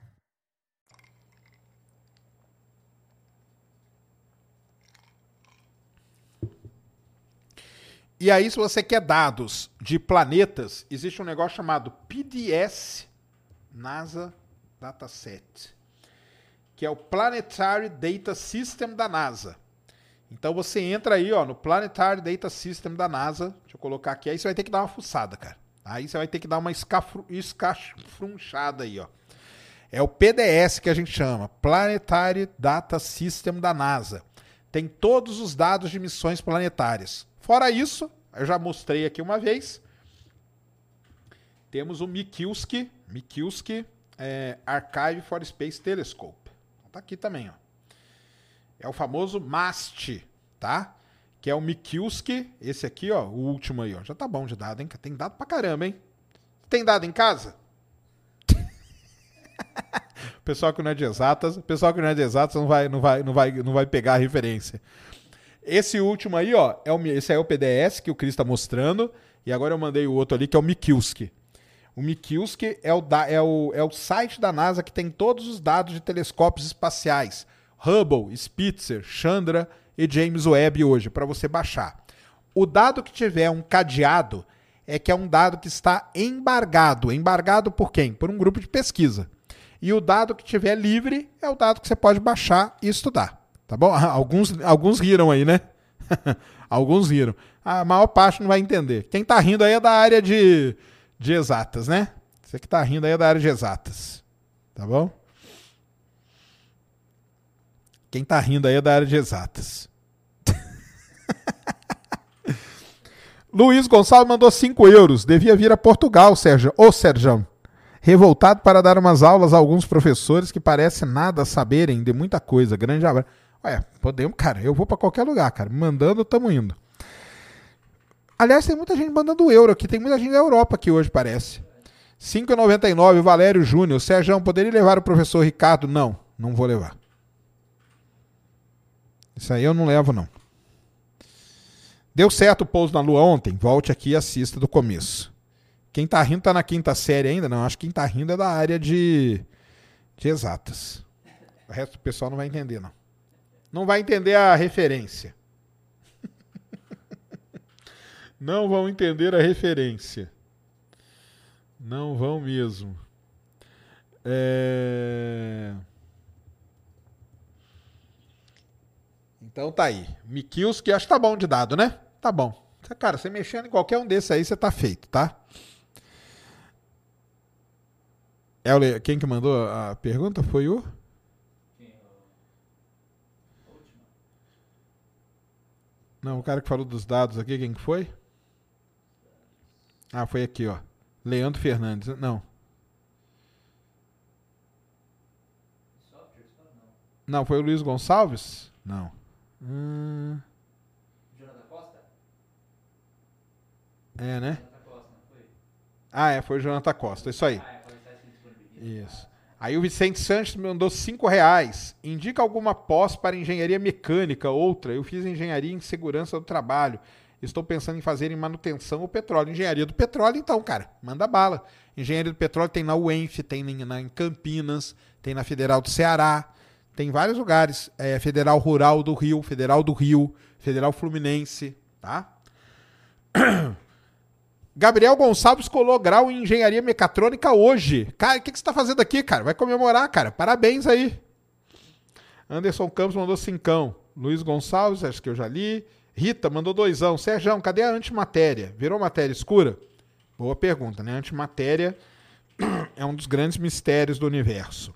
A: E aí, se você quer dados de planetas, existe um negócio chamado PDS NASA Dataset, que é o Planetary Data System da NASA. Então você entra aí, ó, no Planetary Data System da NASA. Deixa eu colocar aqui, aí você vai ter que dar uma fuçada, cara. Aí você vai ter que dar uma escafrunchada aí, ó. É o PDS que a gente chama, Planetary Data System da NASA. Tem todos os dados de missões planetárias. Fora isso, eu já mostrei aqui uma vez. Temos o Mikulski, Mikulski é, Archive for Space Telescope. Tá aqui também, ó. É o famoso MAST, tá? Que é o Mikulski, esse aqui, ó, o último aí, ó. Já tá bom de dado, hein? Tem dado pra caramba, hein? Tem dado em casa? pessoal que não é de exatas, pessoal que não é de exatas não vai, não vai, não vai, não vai pegar a referência. Esse último aí, ó, é o, esse aí é o PDS que o Cris está mostrando. E agora eu mandei o outro ali, que é o Mikulski. O Mikulski é o, da, é, o, é o site da NASA que tem todos os dados de telescópios espaciais. Hubble, Spitzer, Chandra e James Webb hoje, para você baixar. O dado que tiver um cadeado é que é um dado que está embargado. Embargado por quem? Por um grupo de pesquisa. E o dado que tiver livre é o dado que você pode baixar e estudar. Tá bom? Alguns, alguns riram aí, né? alguns riram. A maior parte não vai entender. Quem tá rindo aí é da área de, de exatas, né? Você que tá rindo aí é da área de exatas. Tá bom? Quem tá rindo aí é da área de exatas. Luiz Gonçalves mandou 5 euros. Devia vir a Portugal, Sérgio. Ô, Sérgio. Revoltado para dar umas aulas a alguns professores que parecem nada saberem de muita coisa. Grande abraço. Ué, podemos, cara. Eu vou para qualquer lugar, cara. Mandando, tamo indo. Aliás, tem muita gente mandando euro aqui. Tem muita gente da Europa aqui hoje, parece. 5,99, Valério Júnior. Sérgio, poderia levar o professor Ricardo? Não, não vou levar. Isso aí eu não levo, não. Deu certo o pouso na lua ontem? Volte aqui e assista do começo. Quem tá rindo tá na quinta série ainda? Não, acho que quem tá rindo é da área de, de exatas. O resto do pessoal não vai entender, não. Não vai entender a referência. não vão entender a referência. Não vão mesmo. É... Então tá aí. Mikilski, acho que tá bom de dado, né? Tá bom. Cara, você mexendo em qualquer um desses aí, você tá feito, tá? É quem que mandou a pergunta foi o? Não, o cara que falou dos dados aqui, quem que foi? Ah, foi aqui, ó. Leandro Fernandes. Não. Não, foi o Luiz Gonçalves? Não. Hum... Jonathan Costa? É, né? Ah, é, foi o Jonathan Costa. Isso aí. Ah, é, Isso. Aí o Vicente Sanches me mandou 5 reais. Indica alguma pós para engenharia mecânica, outra. Eu fiz engenharia em segurança do trabalho. Estou pensando em fazer em manutenção ou petróleo. Engenharia do petróleo, então, cara, manda bala. Engenharia do petróleo tem na UENF, tem na, em Campinas, tem na Federal do Ceará. Tem vários lugares. É, Federal Rural do Rio, Federal do Rio, Federal Fluminense, tá? Gabriel Gonçalves colou grau em engenharia mecatrônica hoje. Cara, o que, que você está fazendo aqui, cara? Vai comemorar, cara. Parabéns aí. Anderson Campos mandou cincão. Luiz Gonçalves, acho que eu já li. Rita mandou doisão. Sérgio, cadê a antimatéria? Virou matéria escura? Boa pergunta, né? Antimatéria é um dos grandes mistérios do universo.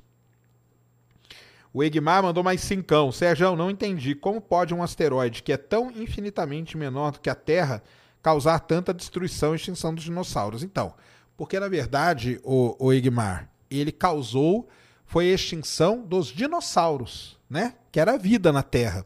A: O Egmar mandou mais cincão. Sérgio, não entendi. Como pode um asteroide que é tão infinitamente menor do que a Terra causar tanta destruição e extinção dos dinossauros? Então, porque na verdade, o, o Egmar, ele causou foi a extinção dos dinossauros, né? Que era a vida na Terra.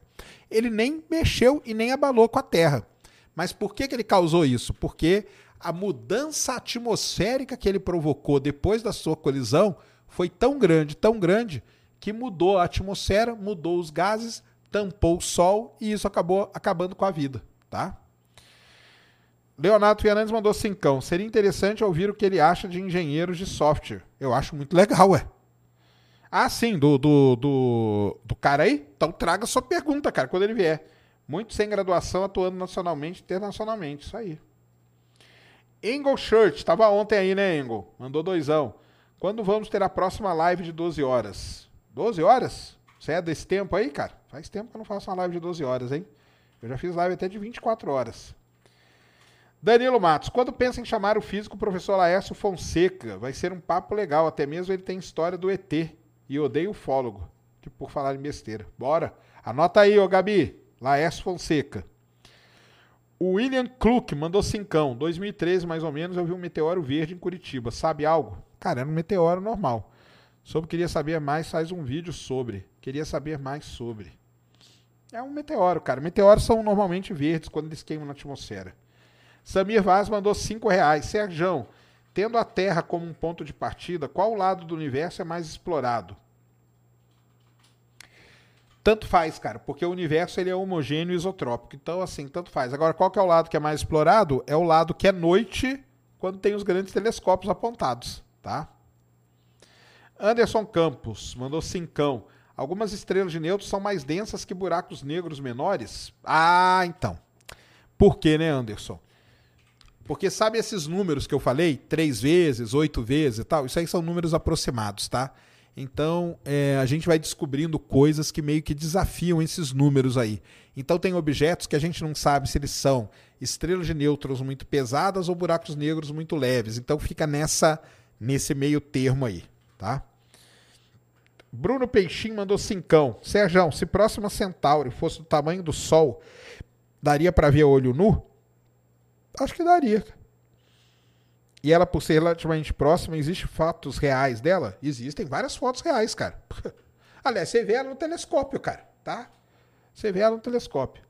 A: Ele nem mexeu e nem abalou com a Terra. Mas por que, que ele causou isso? Porque a mudança atmosférica que ele provocou depois da sua colisão foi tão grande, tão grande, que mudou a atmosfera, mudou os gases, tampou o sol e isso acabou acabando com a vida, tá? Leonardo Fernandes mandou cincão. Seria interessante ouvir o que ele acha de engenheiros de software. Eu acho muito legal, ué. Ah, sim, do, do, do, do cara aí? Então traga sua pergunta, cara, quando ele vier. Muito sem graduação, atuando nacionalmente e internacionalmente. Isso aí. Engel Shirt, estava ontem aí, né, Engel? Mandou doisão. Quando vamos ter a próxima live de 12 horas? 12 horas? Você é desse tempo aí, cara? Faz tempo que eu não faço uma live de 12 horas, hein? Eu já fiz live até de 24 horas. Danilo Matos, quando pensa em chamar o físico professor Laércio Fonseca, vai ser um papo legal, até mesmo ele tem história do ET e odeio ufólogo, que por falar em besteira. Bora, anota aí, ô Gabi, Laércio Fonseca. O William Kluck mandou cincão, 2013 mais ou menos, eu vi um meteoro verde em Curitiba, sabe algo? Cara, era um meteoro normal. Sobre queria saber mais, faz um vídeo sobre. Queria saber mais sobre. É um meteoro, cara. Meteoros são normalmente verdes quando eles queimam na atmosfera. Samir Vaz mandou 5 reais. Serjão, tendo a Terra como um ponto de partida, qual lado do universo é mais explorado? Tanto faz, cara, porque o universo ele é homogêneo e isotrópico. Então, assim, tanto faz. Agora, qual que é o lado que é mais explorado? É o lado que é noite, quando tem os grandes telescópios apontados, tá? Anderson Campos mandou cincão. Algumas estrelas de neutros são mais densas que buracos negros menores? Ah, então. Por que, né, Anderson? Porque sabe esses números que eu falei? Três vezes, oito vezes e tal? Isso aí são números aproximados, tá? Então, é, a gente vai descobrindo coisas que meio que desafiam esses números aí. Então, tem objetos que a gente não sabe se eles são estrelas de nêutrons muito pesadas ou buracos negros muito leves. Então, fica nessa nesse meio termo aí, tá? Bruno Peixinho mandou cincão. Sérgio, se próxima Centauri fosse do tamanho do Sol, daria para ver olho nu? Acho que daria. E ela, por ser relativamente próxima, existem fatos reais dela? Existem várias fotos reais, cara. Aliás, você vê ela no telescópio, cara, tá? Você vê ela no telescópio.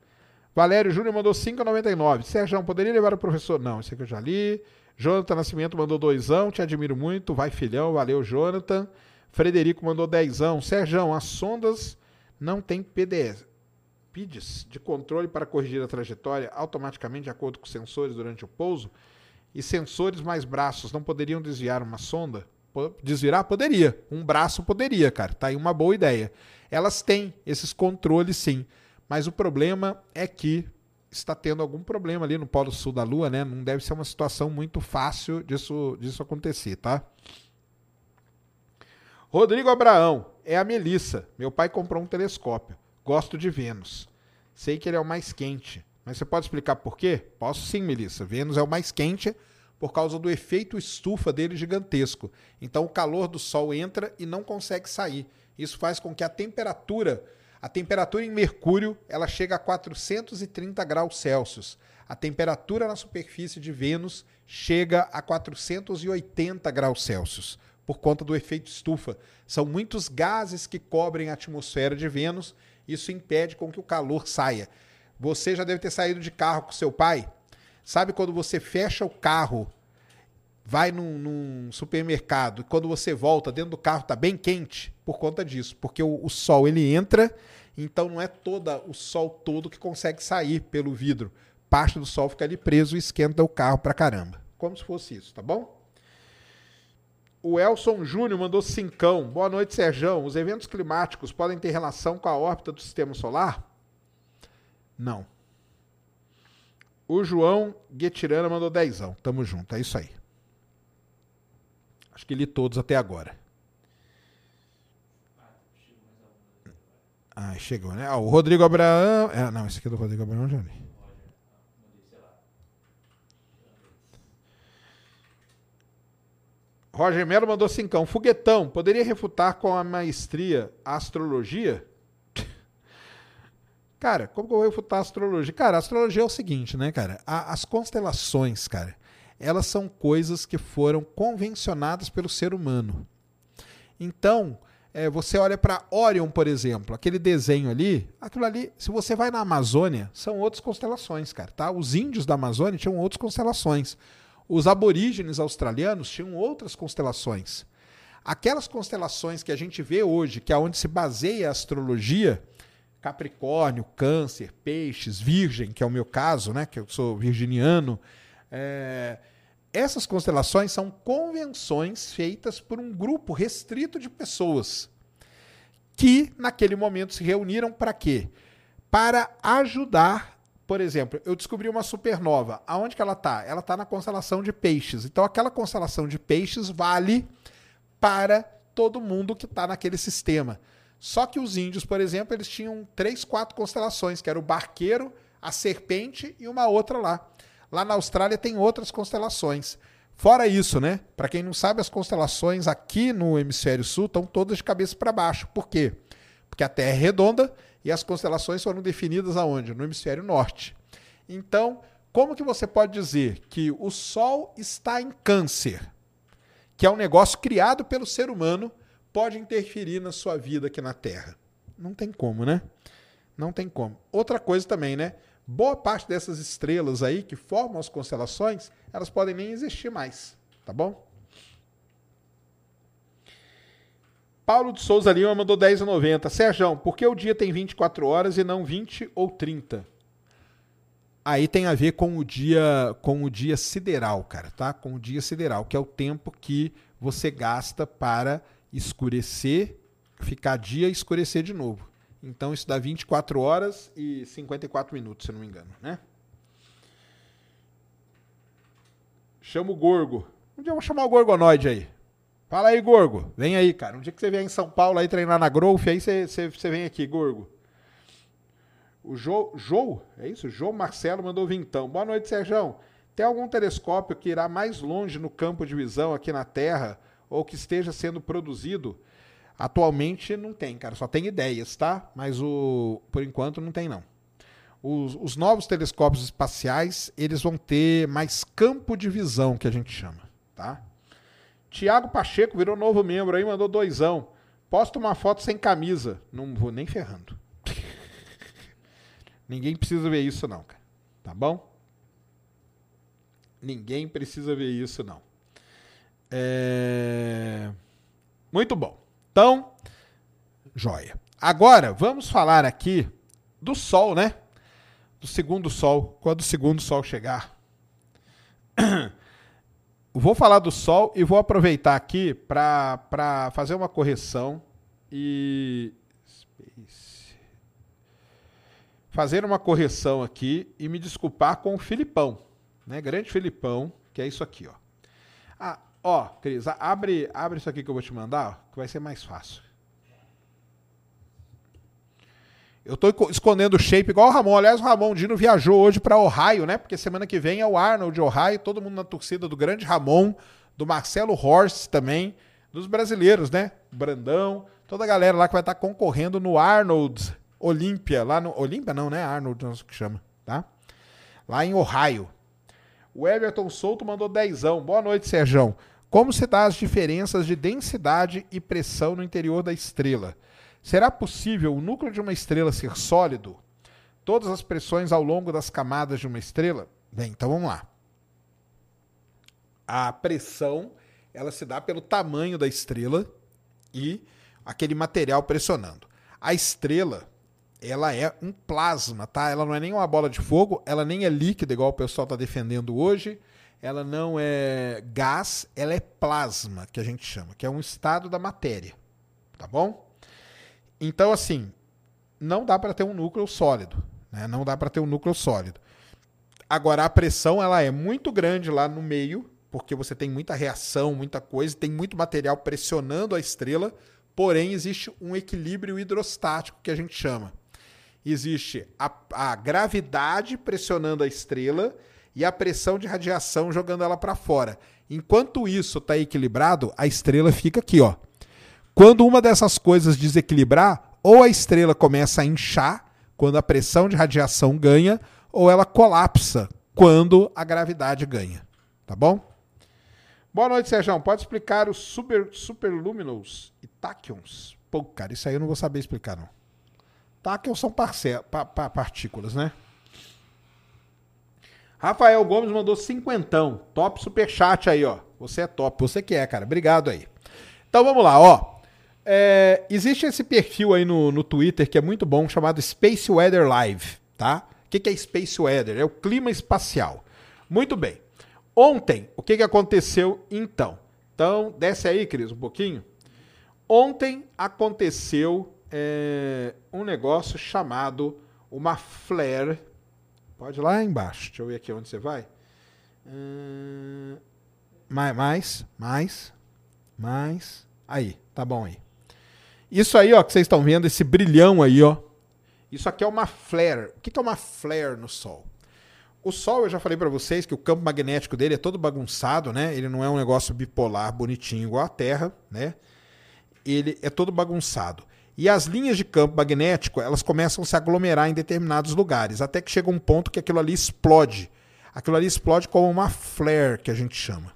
A: Valério Júnior mandou 5,99. Sérgio, poderia levar o professor? Não, esse aqui eu já li. Jonathan Nascimento mandou doisão, te admiro muito. Vai, filhão, valeu, Jonathan. Frederico mandou dezão. Sérgio, as sondas não têm PDS. PIDs de controle para corrigir a trajetória automaticamente de acordo com sensores durante o pouso? E sensores mais braços não poderiam desviar uma sonda? Desvirar? Poderia. Um braço poderia, cara. Tá aí uma boa ideia. Elas têm esses controles sim. Mas o problema é que está tendo algum problema ali no polo sul da Lua, né? Não deve ser uma situação muito fácil disso, disso acontecer, tá? Rodrigo Abraão, é a Melissa. Meu pai comprou um telescópio. Gosto de Vênus. Sei que ele é o mais quente. Mas você pode explicar por quê? Posso sim, Melissa. Vênus é o mais quente por causa do efeito estufa dele gigantesco. Então o calor do Sol entra e não consegue sair. Isso faz com que a temperatura, a temperatura em Mercúrio, ela chega a 430 graus Celsius. A temperatura na superfície de Vênus chega a 480 graus Celsius por conta do efeito estufa. São muitos gases que cobrem a atmosfera de Vênus, isso impede com que o calor saia. Você já deve ter saído de carro com seu pai. Sabe quando você fecha o carro, vai num, num supermercado, e quando você volta, dentro do carro está bem quente? Por conta disso. Porque o, o sol ele entra, então não é toda o sol todo que consegue sair pelo vidro. Parte do sol fica ali preso e esquenta o carro pra caramba. Como se fosse isso, tá bom? O Elson Júnior mandou cincão. Boa noite, Serjão. Os eventos climáticos podem ter relação com a órbita do sistema solar? Não. O João Guetirana mandou dezão. Tamo junto, é isso aí. Acho que li todos até agora. Ah, chegou, né? Ah, o Rodrigo Abraão. É, não, esse aqui é do Rodrigo Abraão já li. Roger Melo mandou cincão. Foguetão, poderia refutar com a maestria a astrologia? Cara, como que eu vou refutar a astrologia? Cara, a astrologia é o seguinte, né, cara? A, as constelações, cara, elas são coisas que foram convencionadas pelo ser humano. Então, é, você olha para Orion, por exemplo, aquele desenho ali, aquilo ali, se você vai na Amazônia, são outras constelações, cara, tá? Os índios da Amazônia tinham outras constelações. Os aborígenes australianos tinham outras constelações. Aquelas constelações que a gente vê hoje, que é onde se baseia a astrologia, Capricórnio, Câncer, Peixes, Virgem, que é o meu caso, né? Que eu sou virginiano. É... Essas constelações são convenções feitas por um grupo restrito de pessoas que, naquele momento, se reuniram para quê? Para ajudar. Por exemplo, eu descobri uma supernova. Aonde que ela está? Ela está na constelação de Peixes. Então, aquela constelação de Peixes vale para todo mundo que está naquele sistema. Só que os índios, por exemplo, eles tinham três, quatro constelações, que era o barqueiro, a serpente e uma outra lá. Lá na Austrália tem outras constelações. Fora isso, né? Para quem não sabe, as constelações aqui no hemisfério sul estão todas de cabeça para baixo. Por quê? Porque a Terra é redonda e as constelações foram definidas aonde? No hemisfério norte. Então, como que você pode dizer que o Sol está em Câncer, que é um negócio criado pelo ser humano pode interferir na sua vida aqui na Terra? Não tem como, né? Não tem como. Outra coisa também, né? Boa parte dessas estrelas aí que formam as constelações, elas podem nem existir mais, tá bom? Paulo de Souza Lima mandou 10,90. Sérgio, por que o dia tem 24 horas e não 20 ou 30? Aí tem a ver com o dia com o dia sideral, cara, tá? Com o dia sideral, que é o tempo que você gasta para escurecer, ficar dia e escurecer de novo. Então isso dá 24 horas e 54 minutos, se não me engano, né? Chama o Gorgo. Um dia eu vou chamar o Gorgonoide aí. Fala aí, Gorgo. Vem aí, cara. Um dia que você vier em São Paulo aí treinar na Growth, aí você, você, você vem aqui, Gorgo. O Jô, Jô, é isso? João Marcelo mandou vintão. Boa noite, Sérgio. Tem algum telescópio que irá mais longe no campo de visão aqui na Terra ou que esteja sendo produzido? Atualmente não tem, cara. Só tem ideias, tá? Mas o por enquanto não tem, não. Os, os novos telescópios espaciais, eles vão ter mais campo de visão, que a gente chama, tá? Tiago Pacheco virou novo membro aí, mandou doisão. Posta uma foto sem camisa. Não vou nem ferrando. Ninguém precisa ver isso, não, cara. Tá bom? Ninguém precisa ver isso, não. É... Muito bom. Então, joia. Agora, vamos falar aqui do Sol, né? Do segundo Sol, quando o segundo Sol chegar. vou falar do Sol e vou aproveitar aqui para fazer uma correção e fazer uma correção aqui e me desculpar com o Filipão, né? Grande Filipão, que é isso aqui, ó. Ah, ó, Cris, abre, abre isso aqui que eu vou te mandar, ó, que vai ser mais fácil. Eu tô escondendo o shape igual o Ramon. Aliás, o Ramon Dino viajou hoje para Ohio, né? Porque semana que vem é o Arnold Ohio, todo mundo na torcida do grande Ramon, do Marcelo Horst também, dos brasileiros, né? Brandão, toda a galera lá que vai estar tá concorrendo no Arnold Olímpia, lá no Olímpia não, né? Arnold, não sei o que chama, tá? Lá em Ohio. O Everton Souto mandou dezão. Boa noite, Serjão. Como se dá as diferenças de densidade e pressão no interior da estrela? Será possível o núcleo de uma estrela ser sólido? Todas as pressões ao longo das camadas de uma estrela? Bem, então vamos lá. A pressão, ela se dá pelo tamanho da estrela e aquele material pressionando. A estrela, ela é um plasma, tá? Ela não é nem uma bola de fogo, ela nem é líquida, igual o pessoal está defendendo hoje. Ela não é gás, ela é plasma, que a gente chama, que é um estado da matéria. Tá bom? Então, assim, não dá para ter um núcleo sólido. Né? Não dá para ter um núcleo sólido. Agora, a pressão ela é muito grande lá no meio, porque você tem muita reação, muita coisa, tem muito material pressionando a estrela, porém existe um equilíbrio hidrostático que a gente chama. Existe a, a gravidade pressionando a estrela e a pressão de radiação jogando ela para fora. Enquanto isso está equilibrado, a estrela fica aqui, ó quando uma dessas coisas desequilibrar, ou a estrela começa a inchar, quando a pressão de radiação ganha, ou ela colapsa, quando a gravidade ganha. Tá bom? Boa noite, Sérgio. Pode explicar os super, superluminous e tachyons? Pô, cara, isso aí eu não vou saber explicar, não. Tachyons são pa, pa, partículas, né? Rafael Gomes mandou cinquentão. Top superchat aí, ó. Você é top. Você que é, cara. Obrigado aí. Então vamos lá, ó. É, existe esse perfil aí no, no Twitter que é muito bom, chamado Space Weather Live, tá? O que, que é Space Weather? É o clima espacial. Muito bem. Ontem, o que, que aconteceu então? Então, desce aí, Cris, um pouquinho. Ontem aconteceu é, um negócio chamado uma flare. Pode ir lá embaixo. Deixa eu ver aqui onde você vai. Hum, mais, mais, mais, mais. Aí, tá bom aí. Isso aí, ó, que vocês estão vendo, esse brilhão aí, ó. Isso aqui é uma flare. O que é uma flare no Sol? O Sol, eu já falei para vocês que o campo magnético dele é todo bagunçado, né? Ele não é um negócio bipolar bonitinho igual a Terra, né? Ele é todo bagunçado. E as linhas de campo magnético, elas começam a se aglomerar em determinados lugares, até que chega um ponto que aquilo ali explode. Aquilo ali explode como uma flare, que a gente chama.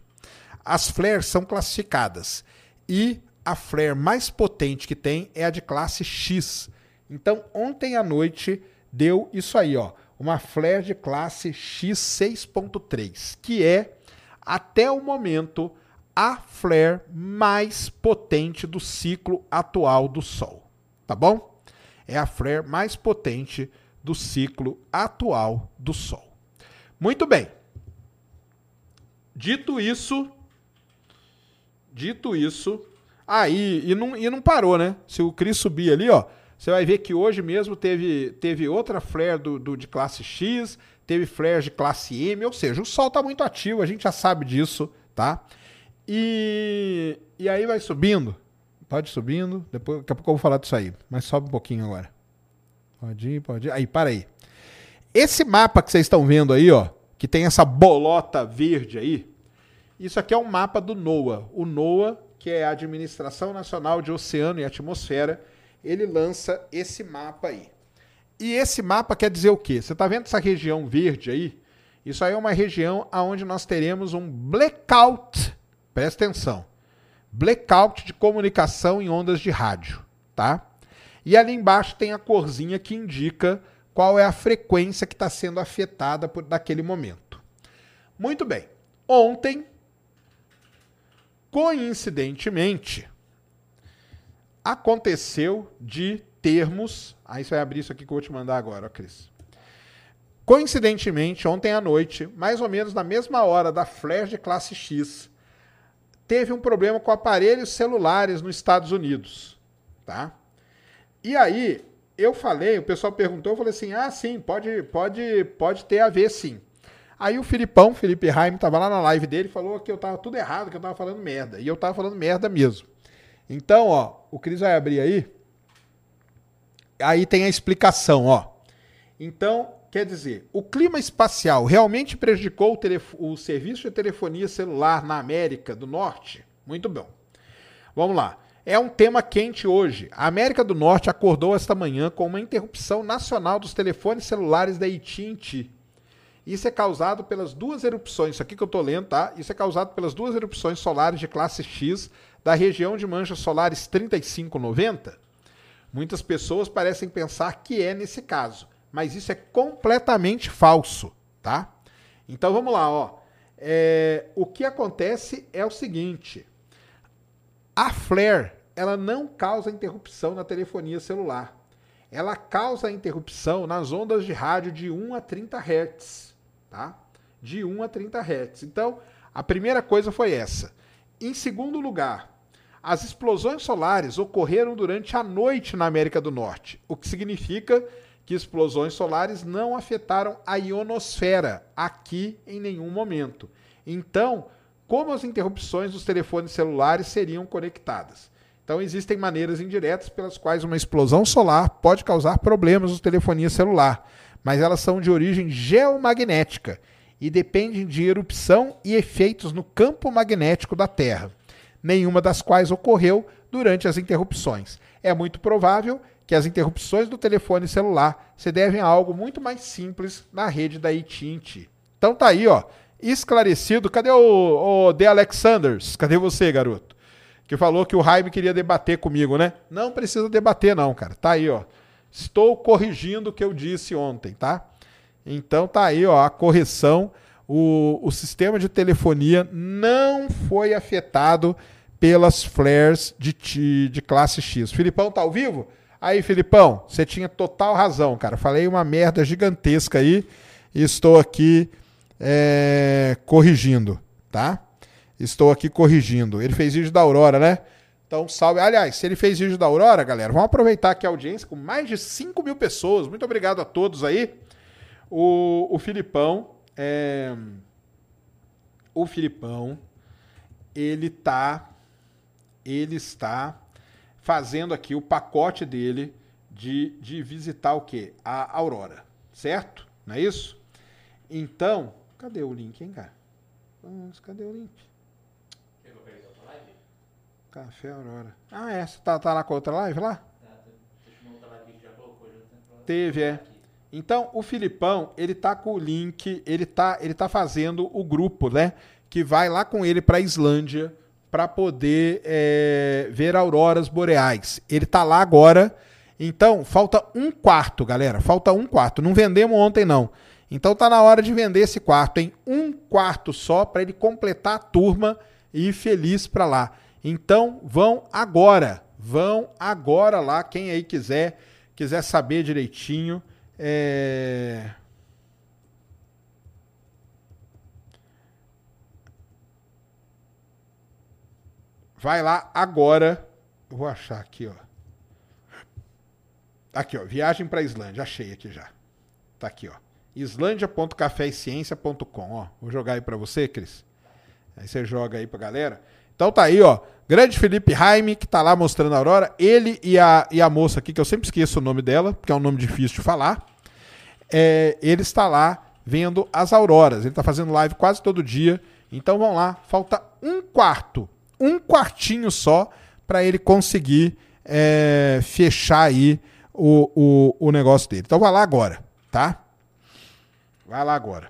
A: As flares são classificadas. E a flare mais potente que tem é a de classe X. Então, ontem à noite deu isso aí, ó, uma flare de classe X6.3, que é até o momento a flare mais potente do ciclo atual do Sol, tá bom? É a flare mais potente do ciclo atual do Sol. Muito bem. Dito isso, dito isso, Aí, ah, e, não, e não parou, né? Se o Cris subir ali, ó, você vai ver que hoje mesmo teve, teve outra flare do, do, de classe X, teve flare de classe M, ou seja, o Sol está muito ativo, a gente já sabe disso, tá? E, e aí vai subindo. Pode subindo. Depois, daqui a pouco eu vou falar disso aí. Mas sobe um pouquinho agora. Pode ir, pode ir. Aí, para aí. Esse mapa que vocês estão vendo aí, ó, que tem essa bolota verde aí, isso aqui é um mapa do NOAA. O NOAA, que é a Administração Nacional de Oceano e Atmosfera, ele lança esse mapa aí. E esse mapa quer dizer o quê? Você está vendo essa região verde aí? Isso aí é uma região onde nós teremos um blackout. Presta atenção. Blackout de comunicação em ondas de rádio, tá? E ali embaixo tem a corzinha que indica qual é a frequência que está sendo afetada por naquele momento. Muito bem. Ontem, coincidentemente, aconteceu de termos. Aí você vai abrir isso aqui que eu vou te mandar agora, Cris. Coincidentemente, ontem à noite, mais ou menos na mesma hora da flash de classe X, teve um problema com aparelhos celulares nos Estados Unidos, tá? E aí, eu falei, o pessoal perguntou, eu falei assim: "Ah, sim, pode pode pode ter a ver sim". Aí o Filipão, Felipe Raim, tava lá na live dele, falou que eu tava tudo errado, que eu tava falando merda. E eu tava falando merda mesmo. Então, ó, o Cris vai abrir aí. Aí tem a explicação, ó. Então, quer dizer, o clima espacial realmente prejudicou o, o serviço de telefonia celular na América do Norte? Muito bom. Vamos lá. É um tema quente hoje. A América do Norte acordou esta manhã com uma interrupção nacional dos telefones celulares da AT&T. Isso é causado pelas duas erupções, isso aqui que eu estou lendo, tá? Isso é causado pelas duas erupções solares de classe X da região de manchas solares 3590. Muitas pessoas parecem pensar que é nesse caso, mas isso é completamente falso, tá? Então vamos lá, ó. É, o que acontece é o seguinte: a flare ela não causa interrupção na telefonia celular. Ela causa interrupção nas ondas de rádio de 1 a 30 Hz, tá? De 1 a 30 Hz. Então, a primeira coisa foi essa. Em segundo lugar, as explosões solares ocorreram durante a noite na América do Norte, o que significa que explosões solares não afetaram a ionosfera aqui em nenhum momento. Então, como as interrupções dos telefones celulares seriam conectadas? Então, existem maneiras indiretas pelas quais uma explosão solar pode causar problemas no telefonia celular, mas elas são de origem geomagnética e dependem de erupção e efeitos no campo magnético da Terra nenhuma das quais ocorreu durante as interrupções. É muito provável que as interrupções do telefone celular se devem a algo muito mais simples na rede da AT&T. Então tá aí, ó, esclarecido. Cadê o, o The Alexanders? Cadê você, garoto? Que falou que o Jaime queria debater comigo, né? Não precisa debater não, cara. Tá aí, ó. Estou corrigindo o que eu disse ontem, tá? Então tá aí, ó, a correção. O, o sistema de telefonia não foi afetado pelas flares de, de classe X. Filipão tá ao vivo? Aí, Filipão, você tinha total razão, cara. Falei uma merda gigantesca aí e estou aqui é, corrigindo, tá? Estou aqui corrigindo. Ele fez vídeo da Aurora, né? Então, salve. Aliás, se ele fez vídeo da Aurora, galera, vamos aproveitar aqui a audiência com mais de 5 mil pessoas. Muito obrigado a todos aí. O, o Filipão. É... O Filipão, ele tá ele está fazendo aqui o pacote dele de, de visitar o quê? A Aurora, certo? Não é isso? Então, cadê o link, hein, cara? Nossa, cadê o link? Café Aurora. Ah, é? Você tá, tá lá com a outra live lá? Teve, é. Então, o Filipão, ele tá com o link, ele tá, ele tá fazendo o grupo, né? Que vai lá com ele pra Islândia para poder é, ver auroras boreais. Ele está lá agora. Então, falta um quarto, galera. Falta um quarto. Não vendemos ontem, não. Então tá na hora de vender esse quarto, em um quarto só para ele completar a turma e ir feliz para lá. Então vão agora, vão agora lá, quem aí quiser, quiser saber direitinho. É... Vai lá agora. vou achar aqui, ó. Aqui, ó. Viagem para Islândia. Achei aqui já. Tá aqui, ó. islândia.caféciência.com, ó. Vou jogar aí para você, Cris. Aí você joga aí pra galera. Então tá aí, ó. Grande Felipe Jaime, que tá lá mostrando a Aurora. Ele e a, e a moça aqui, que eu sempre esqueço o nome dela, porque é um nome difícil de falar. É, ele está lá vendo as auroras. Ele está fazendo live quase todo dia. Então vamos lá, falta um quarto, um quartinho só para ele conseguir é, fechar aí o, o, o negócio dele. Então vai lá agora, tá? Vai lá agora.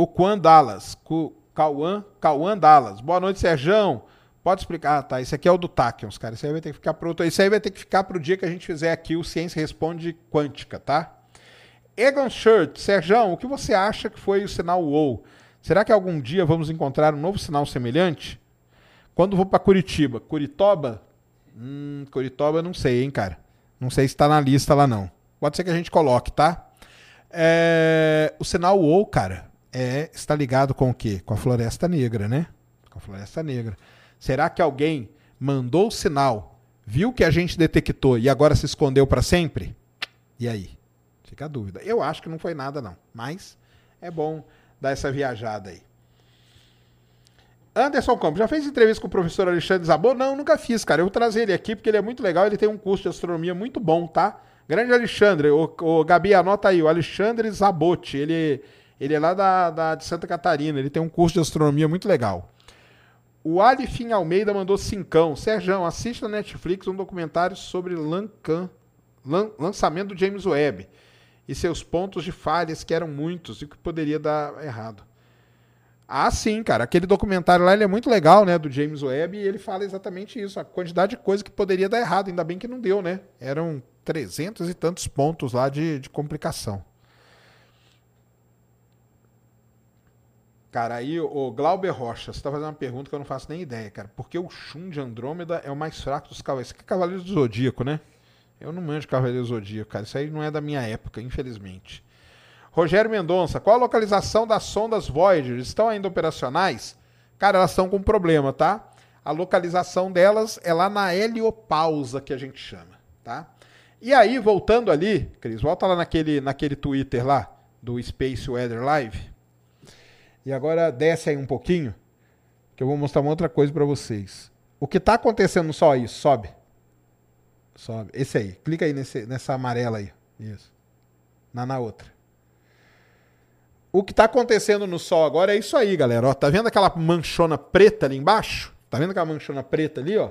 A: O Quan Dallas. Cauã, Cauã Dallas. Boa noite, Serjão. Pode explicar? Ah, tá. Esse aqui é o do Tachyons, cara. Esse aí vai ter que ficar pro outro. Esse aí vai ter que ficar pro dia que a gente fizer aqui o Ciência Responde Quântica, tá? Egon Shirt, Serjão, o que você acha que foi o sinal WOW? Será que algum dia vamos encontrar um novo sinal semelhante? Quando vou para Curitiba? Curitoba? Hum, Curitoba não sei, hein, cara. Não sei se tá na lista lá, não. Pode ser que a gente coloque, tá? É, o sinal WOW, cara, é, está ligado com o quê? Com a Floresta Negra, né? Com a Floresta Negra. Será que alguém mandou o sinal, viu que a gente detectou e agora se escondeu para sempre? E aí? Fica a dúvida. Eu acho que não foi nada, não. Mas é bom dar essa viajada aí. Anderson Campos, já fez entrevista com o professor Alexandre Zabot? Não, nunca fiz, cara. Eu vou trazer ele aqui porque ele é muito legal. Ele tem um curso de astronomia muito bom, tá? Grande Alexandre. O, o Gabi, anota aí. O Alexandre Zabot. Ele, ele é lá da, da, de Santa Catarina. Ele tem um curso de astronomia muito legal. O Alifim Almeida mandou cincão. Serjão, assista na Netflix um documentário sobre Lancan, lan, lançamento do James Webb e seus pontos de falhas, que eram muitos e que poderia dar errado. Ah, sim, cara. Aquele documentário lá ele é muito legal, né? Do James Webb, e ele fala exatamente isso. A quantidade de coisa que poderia dar errado. Ainda bem que não deu, né? Eram 300 e tantos pontos lá de, de complicação. Cara, aí o Glauber Rocha, você tá fazendo uma pergunta que eu não faço nem ideia, cara. Porque o Shun de Andrômeda é o mais fraco dos cavaleiros. Isso aqui é Cavaleiro do Zodíaco, né? Eu não manjo Cavaleiro do Zodíaco, cara. Isso aí não é da minha época, infelizmente. Rogério Mendonça, qual a localização das sondas Voyager? Estão ainda operacionais? Cara, elas estão com problema, tá? A localização delas é lá na heliopausa, que a gente chama, tá? E aí, voltando ali, Cris, volta lá naquele, naquele Twitter lá, do Space Weather Live. E agora desce aí um pouquinho, que eu vou mostrar uma outra coisa para vocês. O que tá acontecendo só aí, sobe. Sobe. Esse aí. Clica aí nesse, nessa amarela aí. Isso. Na, na outra. O que tá acontecendo no Sol agora é isso aí, galera. Ó, tá vendo aquela manchona preta ali embaixo? Tá vendo aquela manchona preta ali, ó?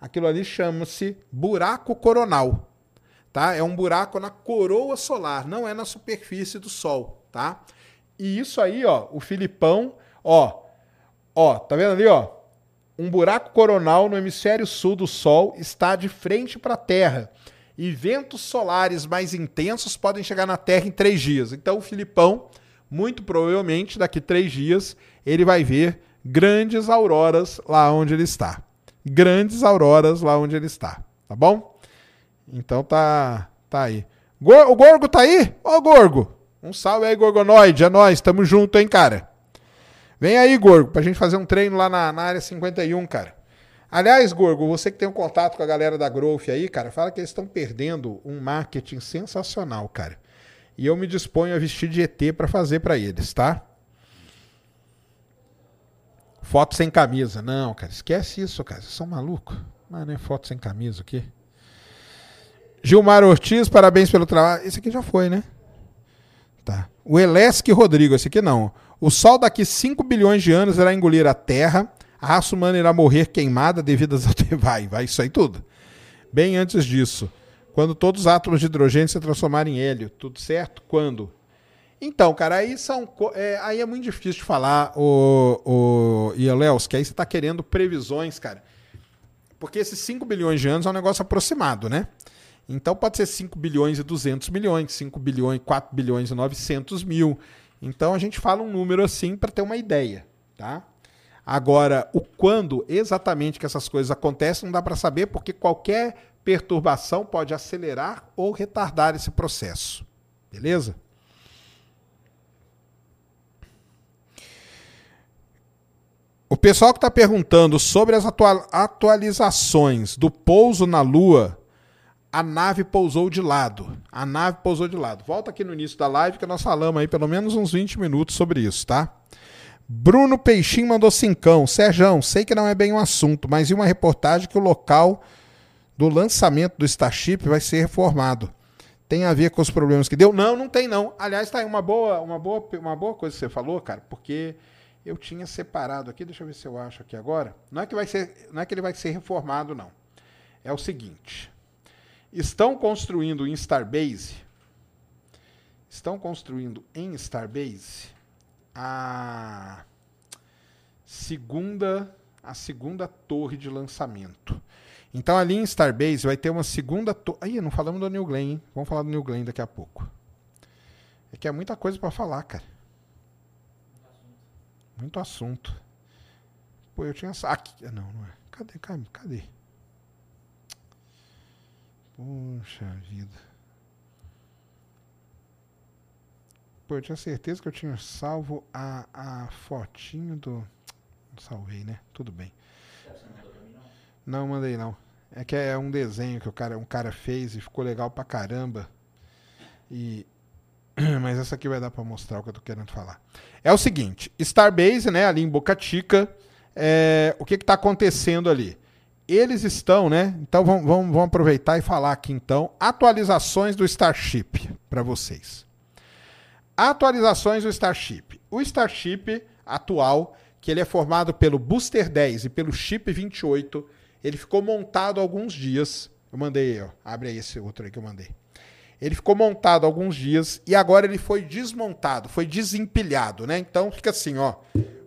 A: Aquilo ali chama-se buraco coronal. Tá? É um buraco na coroa solar, não é na superfície do Sol, tá? E isso aí, ó, o Filipão, ó, ó, tá vendo ali, ó? Um buraco coronal no hemisfério sul do Sol está de frente para a Terra. E ventos solares mais intensos podem chegar na Terra em três dias. Então, o Filipão, muito provavelmente, daqui três dias, ele vai ver grandes auroras lá onde ele está. Grandes auroras lá onde ele está. Tá bom? Então tá, tá aí. O Gorgo tá aí? Ô, Gorgo! Um salve aí, Gorgonoide. É nóis, tamo junto, hein, cara? Vem aí, Gorgo, pra gente fazer um treino lá na, na área 51, cara. Aliás, Gorgo, você que tem um contato com a galera da Growth aí, cara, fala que eles estão perdendo um marketing sensacional, cara. E eu me disponho a vestir de ET pra fazer pra eles, tá? Foto sem camisa. Não, cara, esquece isso, cara. Vocês são malucos. Mas não é foto sem camisa o quê? Gilmar Ortiz, parabéns pelo trabalho. Esse aqui já foi, né? Tá. O Elesc Rodrigo, esse aqui não. O Sol daqui 5 bilhões de anos irá engolir a Terra. A raça humana irá morrer queimada devido às... Vai, vai, isso aí tudo. Bem antes disso. Quando todos os átomos de hidrogênio se transformarem em hélio. Tudo certo? Quando? Então, cara, aí são. É, aí é muito difícil de falar, o, o Ieleus, que aí você está querendo previsões, cara. Porque esses 5 bilhões de anos é um negócio aproximado, né? Então pode ser 5 bilhões e 200 milhões, 5 bilhões, 4 bilhões e 900 mil. Então a gente fala um número assim para ter uma ideia, tá? Agora, o quando exatamente que essas coisas acontecem não dá para saber, porque qualquer perturbação pode acelerar ou retardar esse processo. Beleza? O pessoal que está perguntando sobre as atualizações do pouso na Lua, a nave pousou de lado. A nave pousou de lado. Volta aqui no início da live que nós falamos aí pelo menos uns 20 minutos sobre isso, tá? Bruno Peixinho mandou cincão. Serjão, sei que não é bem um assunto, mas e uma reportagem que o local do lançamento do Starship vai ser reformado. Tem a ver com os problemas que deu? Não, não tem não. Aliás, tá aí uma boa, uma boa, uma boa coisa que você falou, cara, porque eu tinha separado aqui, deixa eu ver se eu acho aqui agora. Não é que vai ser, não é que ele vai ser reformado não. É o seguinte: estão construindo em Starbase estão construindo em Starbase a segunda a segunda torre de lançamento. Então ali em Starbase vai ter uma segunda torre. Aí, não falamos do New Glenn, hein? Vamos falar do New Glenn daqui a pouco. É que é muita coisa para falar, cara. Muito assunto. Pô, eu tinha. Aqui. Não, não é. Cadê? Cadê? Cadê? Puxa vida. Pô, eu tinha certeza que eu tinha salvo a, a fotinho do. Não salvei, né? Tudo bem. Não, mandei não. É que é um desenho que o cara, um cara fez e ficou legal pra caramba. E mas essa aqui vai dar para mostrar o que eu tô querendo falar. É o seguinte, Starbase, né, ali em Boca Chica, é, o que está acontecendo ali? Eles estão, né? Então vamos, vamos, vamos aproveitar e falar aqui então atualizações do Starship para vocês. Atualizações do Starship. O Starship atual, que ele é formado pelo Booster 10 e pelo Chip 28, ele ficou montado alguns dias. Eu mandei, ó, abre aí esse outro aí que eu mandei. Ele ficou montado alguns dias e agora ele foi desmontado, foi desempilhado, né? Então fica assim, ó.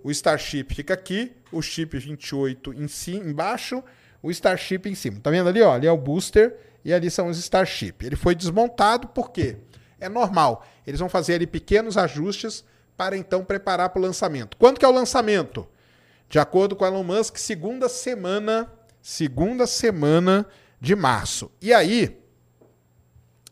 A: O Starship fica aqui, o chip 28 em cima, embaixo, o Starship em cima. Tá vendo ali, ó? Ali é o booster e ali são os Starship. Ele foi desmontado porque é normal. Eles vão fazer ali pequenos ajustes para então preparar para o lançamento. Quando que é o lançamento? De acordo com Elon Musk, segunda semana, segunda semana de março. E aí,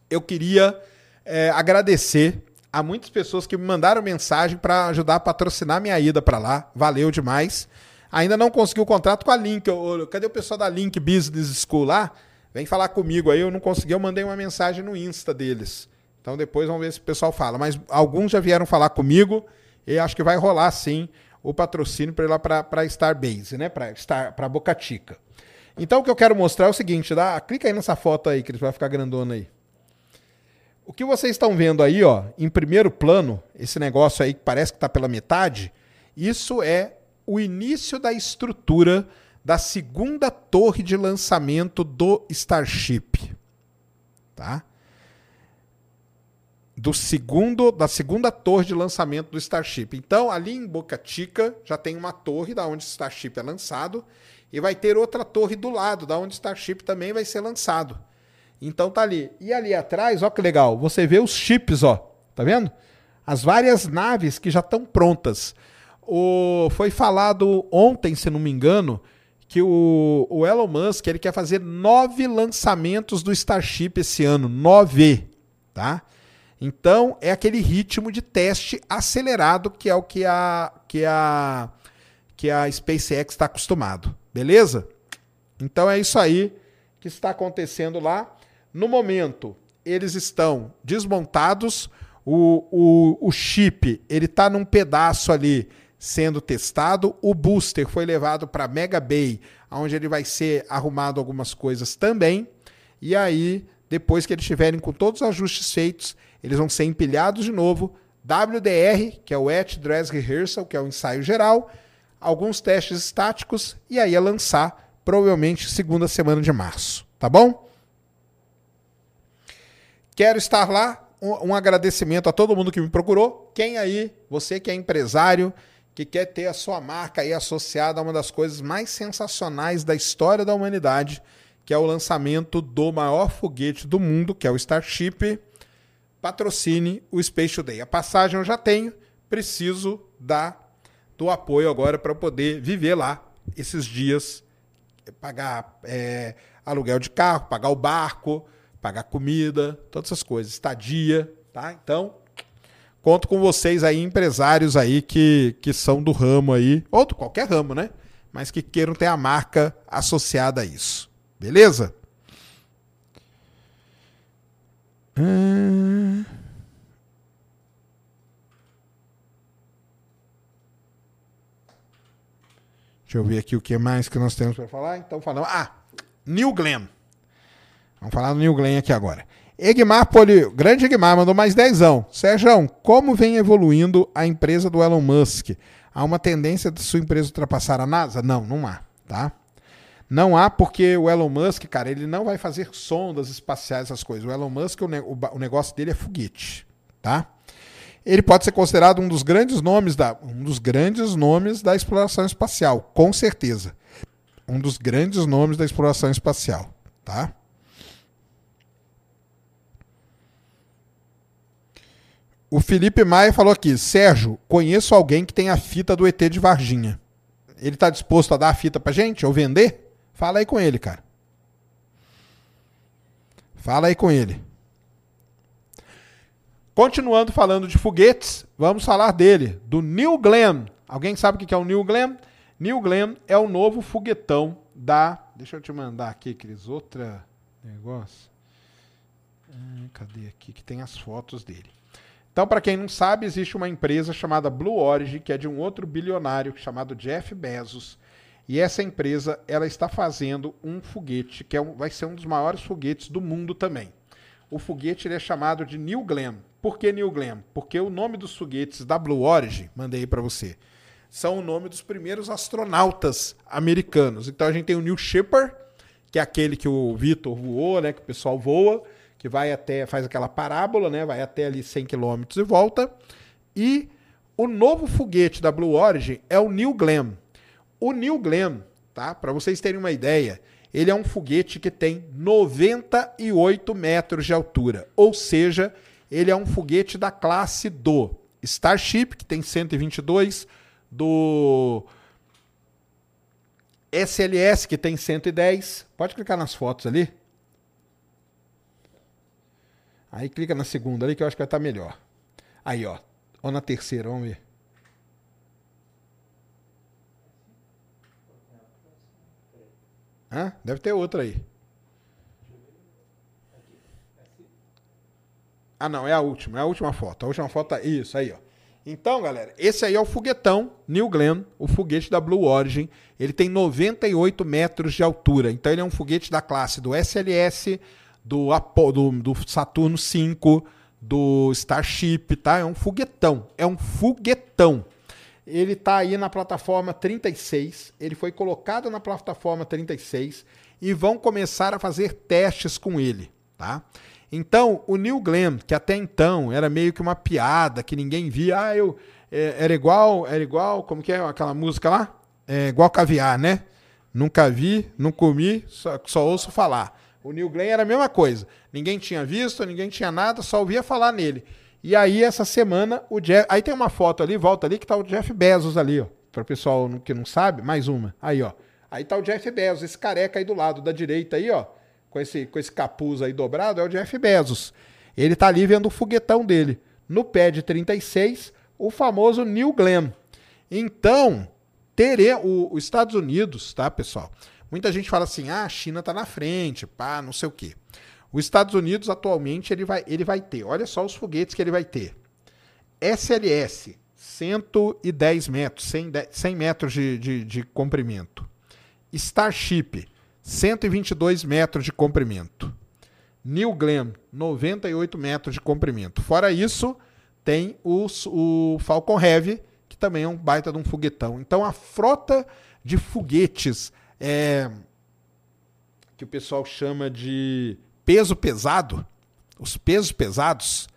A: eu queria é, agradecer a muitas pessoas que me mandaram mensagem para ajudar a patrocinar minha ida para lá. Valeu demais. Ainda não consegui o contrato com a Link. Eu, cadê o pessoal da Link Business School lá? Vem falar comigo aí. Eu não consegui, eu mandei uma mensagem no Insta deles. Então depois vamos ver se o pessoal fala. Mas alguns já vieram falar comigo e acho que vai rolar sim o patrocínio para ir lá para Starbase, né? Para Boca Chica. Então o que eu quero mostrar é o seguinte, dá, clica aí nessa foto aí que vai ficar grandona aí. O que vocês estão vendo aí, ó, em primeiro plano, esse negócio aí que parece que está pela metade, isso é o início da estrutura da segunda torre de lançamento do Starship, tá? Do segundo, da segunda torre de lançamento do Starship. Então, ali em Boca Chica já tem uma torre da onde o Starship é lançado e vai ter outra torre do lado, da onde o Starship também vai ser lançado. Então tá ali. E ali atrás, ó que legal, você vê os chips, ó. Tá vendo? As várias naves que já estão prontas. O, foi falado ontem, se não me engano, que o, o Elon Musk ele quer fazer nove lançamentos do Starship esse ano. Nove, tá? Então é aquele ritmo de teste acelerado que é o que a, que a, que a SpaceX está acostumado. Beleza? Então é isso aí que está acontecendo lá. No momento, eles estão desmontados. O, o, o chip ele está num pedaço ali sendo testado. O booster foi levado para Mega Bay, onde ele vai ser arrumado algumas coisas também. E aí, Depois que eles estiverem com todos os ajustes feitos, eles vão ser empilhados de novo. WDR, que é o Wet Dress Rehearsal, que é o ensaio geral, alguns testes estáticos e aí é lançar provavelmente segunda semana de março, tá bom? Quero estar lá. Um agradecimento a todo mundo que me procurou. Quem aí, você que é empresário, que quer ter a sua marca aí associada a uma das coisas mais sensacionais da história da humanidade, que é o lançamento do maior foguete do mundo, que é o Starship, patrocine o Space Today. A passagem eu já tenho, preciso da do apoio agora para poder viver lá esses dias, pagar é, aluguel de carro, pagar o barco, pagar comida, todas essas coisas, estadia, tá? Então, conto com vocês aí, empresários aí que, que são do ramo aí, ou de qualquer ramo, né? Mas que queiram ter a marca associada a isso. Beleza? Hum... Deixa eu ver aqui o que mais que nós temos para falar. Então falamos. Ah, New Glenn. Vamos falar do New Glenn aqui agora. Egmar Poli, grande Egmar, mandou mais dezão. Sérgio, como vem evoluindo a empresa do Elon Musk? Há uma tendência de sua empresa ultrapassar a NASA? Não, não há, tá? Não há porque o Elon Musk, cara, ele não vai fazer sondas espaciais, essas coisas. O Elon Musk, o, ne o negócio dele é foguete, tá? ele pode ser considerado um dos grandes nomes da, um dos grandes nomes da exploração espacial, com certeza. Um dos grandes nomes da exploração espacial, tá? O Felipe Maia falou aqui: Sérgio, conheço alguém que tem a fita do ET de Varginha. Ele está disposto a dar a fita pra gente ou vender? Fala aí com ele, cara. Fala aí com ele. Continuando falando de foguetes, vamos falar dele, do New Glenn. Alguém sabe o que é o New Glenn? New Glenn é o novo foguetão da. Deixa eu te mandar aqui, Cris, outra negócio. Ah, cadê aqui que tem as fotos dele? Então, para quem não sabe, existe uma empresa chamada Blue Origin, que é de um outro bilionário chamado Jeff Bezos. E essa empresa, ela está fazendo um foguete que é um, vai ser um dos maiores foguetes do mundo também. O foguete é chamado de New Glenn. Por que New Glenn? Porque o nome dos foguetes da Blue Origin, mandei para você, são o nome dos primeiros astronautas americanos. Então a gente tem o Neil Shepard, que é aquele que o Vitor voou, né, que o pessoal voa, que vai até, faz aquela parábola, né, vai até ali 100 km e volta. E o novo foguete da Blue Origin é o New Glenn. O New Glenn, tá? Para vocês terem uma ideia, ele é um foguete que tem 98 metros de altura, ou seja, ele é um foguete da classe do Starship, que tem 122, do SLS, que tem 110. Pode clicar nas fotos ali. Aí clica na segunda ali, que eu acho que vai estar melhor. Aí, ó. Ou na terceira, vamos ver. Hã? Deve ter outra aí. Ah, não, é a última, é a última foto. A última foto tá. Isso, aí, ó. Então, galera, esse aí é o foguetão New Glenn, o foguete da Blue Origin. Ele tem 98 metros de altura. Então, ele é um foguete da classe do SLS, do, do, do Saturno 5, do Starship, tá? É um foguetão. É um foguetão. Ele tá aí na plataforma 36. Ele foi colocado na plataforma 36 e vão começar a fazer testes com ele, tá? Então, o New Glenn, que até então era meio que uma piada, que ninguém via, ah, eu é, era igual, era igual, como que é aquela música lá? É igual caviar, né? Nunca vi, não comi, só, só ouço falar. O New Glenn era a mesma coisa. Ninguém tinha visto, ninguém tinha nada, só ouvia falar nele. E aí, essa semana, o Jeff. Aí tem uma foto ali, volta ali, que tá o Jeff Bezos ali, ó. Para o pessoal que não sabe, mais uma. Aí, ó. Aí tá o Jeff Bezos, esse careca aí do lado da direita aí, ó com esse, com esse capuz aí dobrado é o Jeff Bezos. Ele tá ali vendo o foguetão dele. No pé de 36, o famoso New Glenn. Então, terê, o, os Estados Unidos, tá, pessoal? Muita gente fala assim: ah, a China tá na frente, pá, não sei o quê. Os Estados Unidos, atualmente, ele vai, ele vai ter, olha só os foguetes que ele vai ter. SLS, 110 metros, 100, 100 metros de, de, de comprimento. Starship, 122 metros de comprimento. New Glenn, 98 metros de comprimento. Fora isso, tem o Falcon Heavy, que também é um baita de um foguetão. Então a frota de foguetes é, que o pessoal chama de peso pesado, os pesos pesados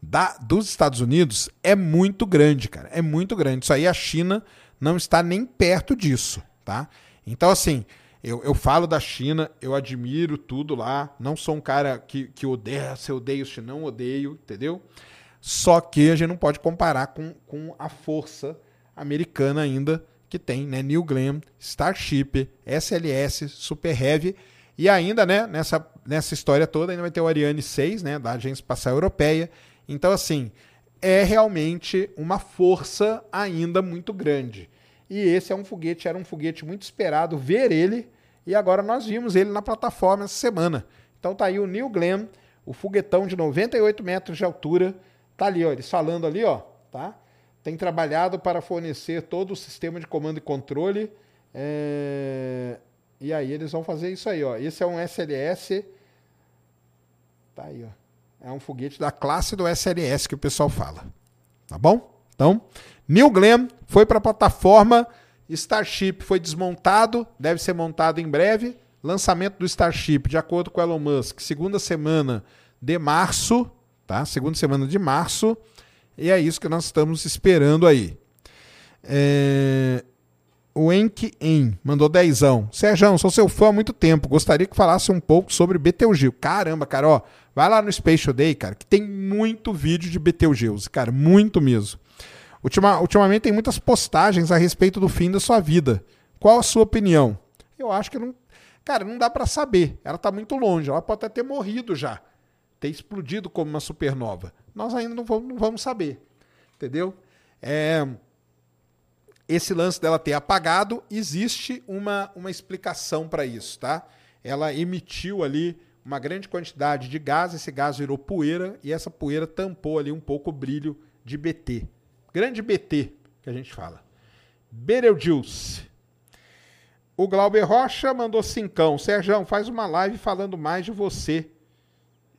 A: da, dos Estados Unidos é muito grande, cara. É muito grande. Isso aí a China não está nem perto disso, tá? Então, assim, eu, eu falo da China, eu admiro tudo lá. Não sou um cara que, que odeia, se eu odeio, se não odeio, entendeu? Só que a gente não pode comparar com, com a força americana ainda que tem, né? New Glenn, Starship, SLS, Super Heavy e ainda, né, nessa, nessa história toda ainda vai ter o Ariane 6, né, da Agência Espacial Europeia. Então, assim, é realmente uma força ainda muito grande. E esse é um foguete, era um foguete muito esperado ver ele, e agora nós vimos ele na plataforma essa semana. Então tá aí o New Glenn, o foguetão de 98 metros de altura, tá ali, ó, eles falando ali, ó, tá? Tem trabalhado para fornecer todo o sistema de comando e controle. É... E aí eles vão fazer isso aí, ó. Esse é um SLS. Tá aí, ó. É um foguete da classe do SLS que o pessoal fala. Tá bom? Então, New Glenn foi para a plataforma Starship, foi desmontado, deve ser montado em breve. Lançamento do Starship, de acordo com Elon Musk, segunda semana de março, tá? Segunda semana de março. E é isso que nós estamos esperando aí. É... O Enk En mandou dezão. Sérgio, sou seu fã há muito tempo. Gostaria que falasse um pouco sobre Betelgeuse. Caramba, cara, ó. Vai lá no Space Day, cara, que tem muito vídeo de Betelgeuse, cara, muito mesmo. Ultima, ultimamente tem muitas postagens a respeito do fim da sua vida. Qual a sua opinião? Eu acho que não. Cara, não dá para saber. Ela tá muito longe. Ela pode até ter morrido já. Ter explodido como uma supernova. Nós ainda não vamos, não vamos saber. Entendeu? É esse lance dela ter apagado, existe uma, uma explicação para isso, tá? Ela emitiu ali uma grande quantidade de gás, esse gás virou poeira e essa poeira tampou ali um pouco o brilho de BT. Grande BT, que a gente fala. Betelgeuse. O Glauber Rocha mandou cincão. Sérgio, faz uma live falando mais de você.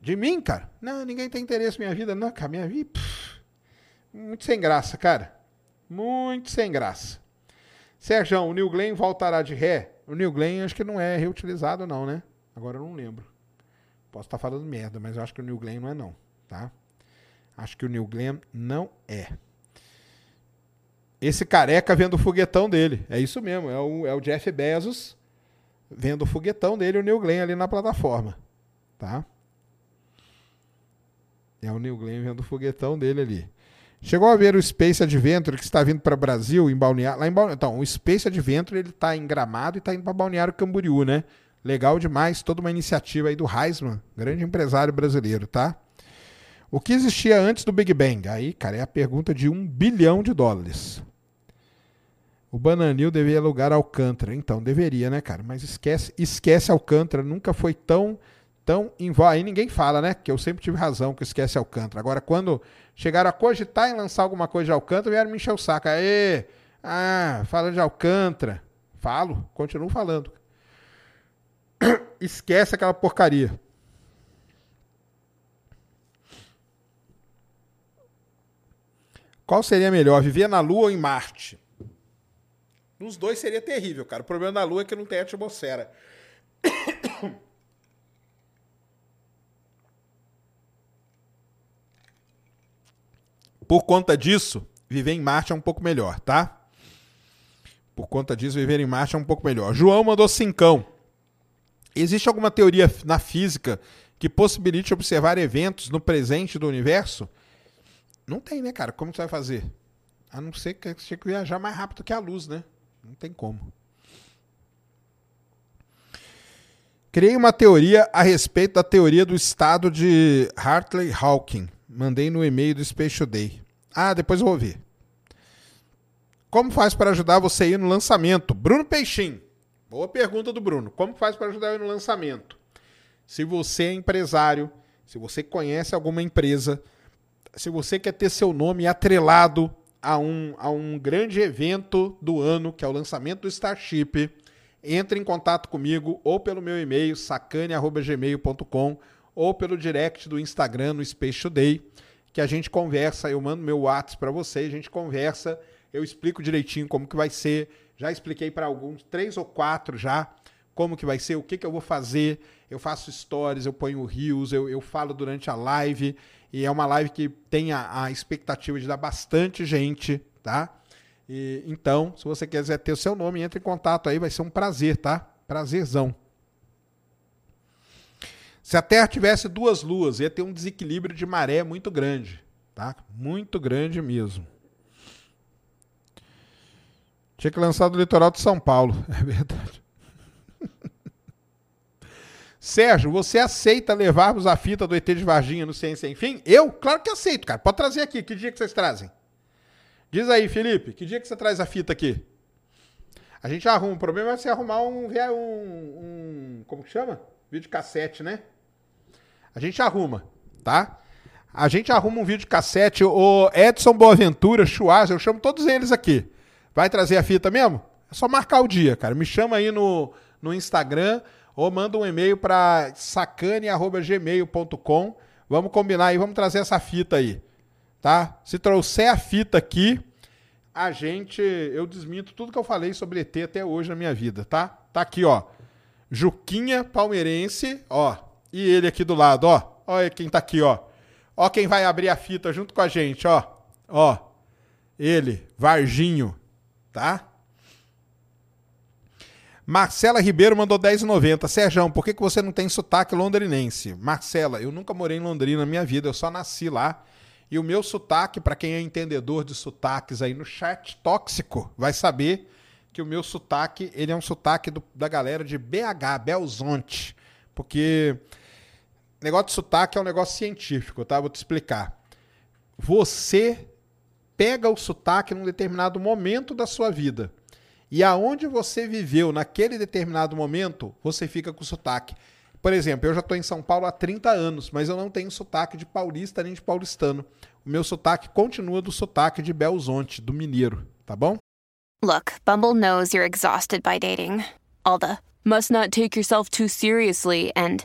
A: De mim, cara? Não, ninguém tem interesse na minha vida. Não, cara, minha vida... Pff, muito sem graça, cara. Muito sem graça. Sérgio, o New Glenn voltará de ré? O New Glenn acho que não é reutilizado não, né? Agora eu não lembro. Posso estar falando merda, mas eu acho que o New Glenn não é não, tá? Acho que o New Glenn não é. Esse careca vendo o foguetão dele. É isso mesmo, é o, é o Jeff Bezos vendo o foguetão dele, o New Glenn ali na plataforma, tá? É o New Glenn vendo o foguetão dele ali. Chegou a ver o Space Adventure que está vindo para o Brasil, em Balneário. Lá em Balneário. Então, o Space Adventure ele está em Gramado e está indo para Balneário Camboriú, né? Legal demais, toda uma iniciativa aí do Heisman, grande empresário brasileiro, tá? O que existia antes do Big Bang? Aí, cara, é a pergunta de um bilhão de dólares. O Bananil deveria alugar Alcântara. Então, deveria, né, cara? Mas esquece, esquece Alcântara. Nunca foi tão tão em Aí ninguém fala, né? Que eu sempre tive razão que esquece Alcântara. Agora, quando chegaram a cogitar em lançar alguma coisa de Alcântara, vieram me encher o saco. Aê! Ah, falando de Alcântara. Falo, continuo falando. Esquece aquela porcaria. Qual seria melhor, viver na Lua ou em Marte? Nos dois seria terrível, cara. O problema da Lua é que não tem atmosfera. Por conta disso, viver em Marte é um pouco melhor, tá? Por conta disso, viver em Marte é um pouco melhor. João mandou cincão. Existe alguma teoria na física que possibilite observar eventos no presente do universo? Não tem, né, cara? Como você vai fazer? A não ser que você tenha que viajar mais rápido que a luz, né? Não tem como. Criei uma teoria a respeito da teoria do estado de Hartley-Hawking. Mandei no e-mail do Special Day. Ah, depois eu vou ver. Como faz para ajudar você a ir no lançamento? Bruno Peixinho. Boa pergunta do Bruno. Como faz para ajudar ir no lançamento? Se você é empresário, se você conhece alguma empresa, se você quer ter seu nome atrelado a um, a um grande evento do ano, que é o lançamento do Starship, entre em contato comigo ou pelo meu e-mail sacane.gmail.com ou pelo direct do Instagram no Space Today, que a gente conversa, eu mando meu WhatsApp para você, a gente conversa, eu explico direitinho como que vai ser, já expliquei para alguns, três ou quatro já, como que vai ser, o que, que eu vou fazer, eu faço stories, eu ponho rios, eu, eu falo durante a live, e é uma live que tem a, a expectativa de dar bastante gente, tá? E, então, se você quiser ter o seu nome, entre em contato aí, vai ser um prazer, tá? Prazerzão. Se a Terra tivesse duas luas, ia ter um desequilíbrio de maré muito grande, tá? Muito grande mesmo. Tinha que lançar do litoral de São Paulo, é verdade. Sérgio, você aceita levarmos a fita do ET de Varginha no Ciência Enfim? Eu? Claro que aceito, cara. Pode trazer aqui. Que dia que vocês trazem? Diz aí, Felipe, que dia que você traz a fita aqui? A gente arruma. O problema é você arrumar um, um, um como que chama? Vídeo cassete, né? A gente arruma, tá? A gente arruma um vídeo cassete. O Edson Boaventura, Chuaz, eu chamo todos eles aqui. Vai trazer a fita mesmo? É só marcar o dia, cara. Me chama aí no, no Instagram ou manda um e-mail para sacane.gmail.com. Vamos combinar aí, vamos trazer essa fita aí, tá? Se trouxer a fita aqui, a gente, eu desminto tudo que eu falei sobre ET até hoje na minha vida, tá? Tá aqui, ó. Juquinha palmeirense, ó. E ele aqui do lado, ó. Olha quem tá aqui, ó. Ó quem vai abrir a fita junto com a gente, ó. Ó. Ele, Varginho, tá? Marcela Ribeiro mandou 10,90. Sérgio, por que, que você não tem sotaque londrinense? Marcela, eu nunca morei em Londrina na minha vida, eu só nasci lá. E o meu sotaque, para quem é entendedor de sotaques aí no chat tóxico, vai saber que o meu sotaque, ele é um sotaque do, da galera de BH, Belzonte. Porque negócio de sotaque é um negócio científico, tá? Vou te explicar. Você pega o sotaque num determinado momento da sua vida. E aonde você viveu naquele determinado momento, você fica com sotaque. Por exemplo, eu já estou em São Paulo há 30 anos, mas eu não tenho sotaque de paulista nem de paulistano. O meu sotaque continua do sotaque de Belzonte, do mineiro, tá bom?
B: Look, Bumble knows you're exhausted by dating. All the must not take yourself too seriously and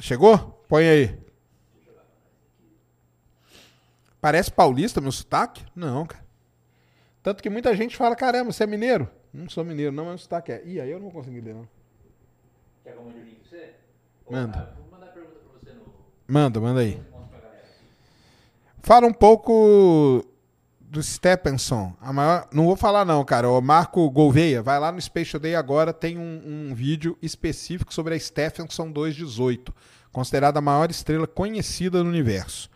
A: Chegou? Põe aí. Parece paulista meu sotaque? Não, cara. Tanto que muita gente fala, caramba, você é mineiro? Não sou mineiro, não, mas sotaque é. Ih, aí eu não vou conseguir ler, não. Quer que eu mande o link pra você? Manda. Vou mandar pergunta pra você no... Manda, manda aí. Fala um pouco do Stephenson. A maior... Não vou falar não, cara. O Marco Gouveia, vai lá no Space Day agora, tem um, um vídeo específico sobre a Stephenson 218, considerada a maior estrela conhecida no universo.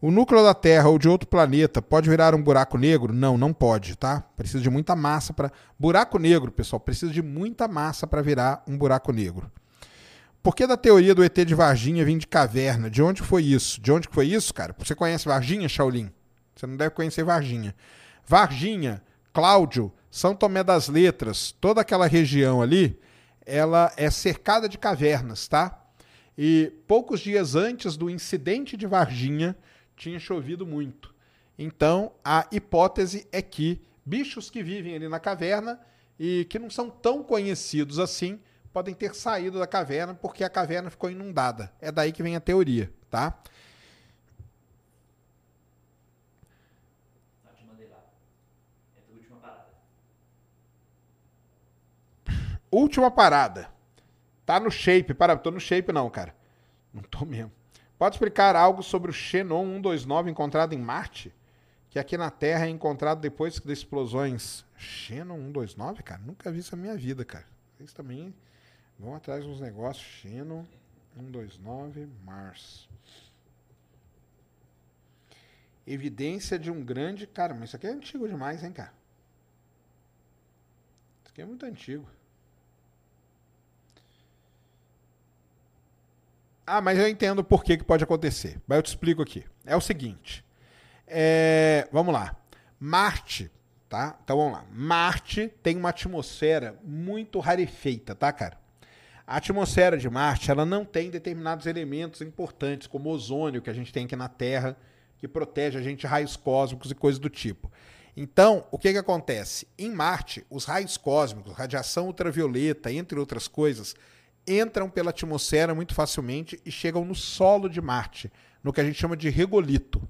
A: O núcleo da Terra ou de outro planeta pode virar um buraco negro? Não, não pode, tá? Precisa de muita massa para. Buraco negro, pessoal, precisa de muita massa para virar um buraco negro. Por que da teoria do ET de Varginha vir de caverna? De onde foi isso? De onde foi isso, cara? Você conhece Varginha, Shaolin? Você não deve conhecer Varginha. Varginha, Cláudio, São Tomé das Letras, toda aquela região ali, ela é cercada de cavernas, tá? E poucos dias antes do incidente de Varginha, tinha chovido muito. Então, a hipótese é que bichos que vivem ali na caverna e que não são tão conhecidos assim podem ter saído da caverna porque a caverna ficou inundada. É daí que vem a teoria, tá? Última parada. Tá no shape. Para, tô no shape não, cara. Não tô mesmo. Pode explicar algo sobre o Xenon 129 encontrado em Marte? Que aqui na Terra é encontrado depois das explosões. Xenon 129, cara? Nunca vi isso na minha vida, cara. Vocês também vão atrás dos negócios. Xenon 129 Mars. Evidência de um grande. Cara, mas isso aqui é antigo demais, hein, cara? Isso aqui é muito antigo. Ah, mas eu entendo por que, que pode acontecer. Mas eu te explico aqui. É o seguinte. É, vamos lá. Marte, tá? Então vamos lá. Marte tem uma atmosfera muito rarefeita, tá, cara? A atmosfera de Marte, ela não tem determinados elementos importantes, como ozônio que a gente tem aqui na Terra, que protege a gente de raios cósmicos e coisas do tipo. Então, o que, que acontece? Em Marte, os raios cósmicos, radiação ultravioleta, entre outras coisas, entram pela atmosfera muito facilmente e chegam no solo de Marte, no que a gente chama de regolito.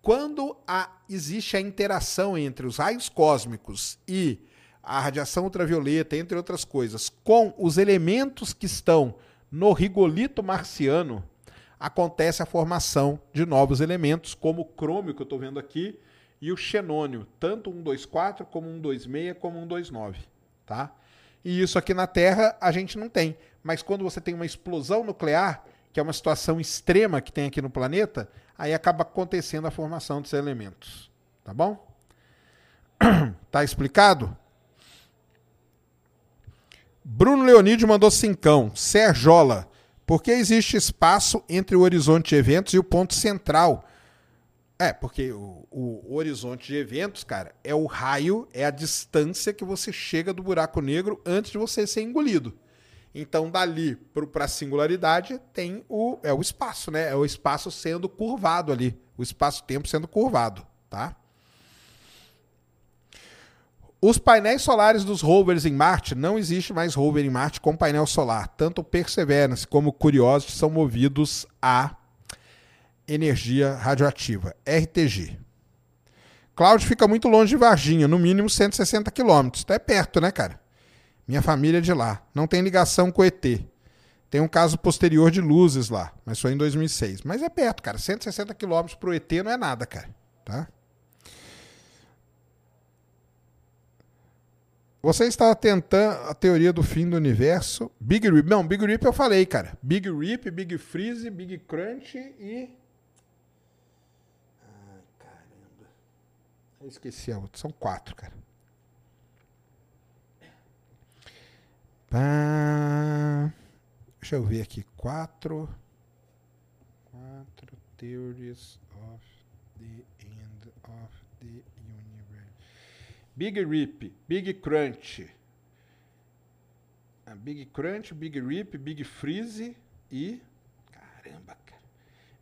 A: Quando a, existe a interação entre os raios cósmicos e a radiação ultravioleta, entre outras coisas, com os elementos que estão no rigolito marciano, acontece a formação de novos elementos, como o crômio que eu estou vendo aqui, e o xenônio, tanto 124 como 126 como 129, tá? E isso aqui na Terra a gente não tem. Mas quando você tem uma explosão nuclear, que é uma situação extrema que tem aqui no planeta, aí acaba acontecendo a formação desses elementos. Tá bom? tá explicado? Bruno Leonídio mandou cincão. Serjola. Por que existe espaço entre o horizonte de eventos e o ponto central? É, porque o, o, horizonte de eventos, cara, é o raio, é a distância que você chega do buraco negro antes de você ser engolido. Então, dali para a singularidade, tem o, é o espaço, né? É o espaço sendo curvado ali. O espaço-tempo sendo curvado, tá? Os painéis solares dos rovers em Marte, não existe mais rover em Marte com painel solar. Tanto Perseverance como Curiosity são movidos a energia radioativa, RTG. Cláudio fica muito longe de Varginha, no mínimo 160 quilômetros. Tá é perto, né, cara? Minha família é de lá. Não tem ligação com o ET. Tem um caso posterior de luzes lá, mas foi em 2006. Mas é perto, cara. 160 quilômetros pro ET não é nada, cara. Tá? Você está tentando a teoria do fim do universo. Big Rip. Não, Big Rip eu falei, cara. Big Rip, Big Freeze, Big Crunch e Eu esqueci a outra. São quatro, cara. Pá. Deixa eu ver aqui. Quatro. Quatro theories of the end of the universe. Big Rip, Big Crunch. Ah, Big Crunch, Big Rip, Big Freeze e. Caramba,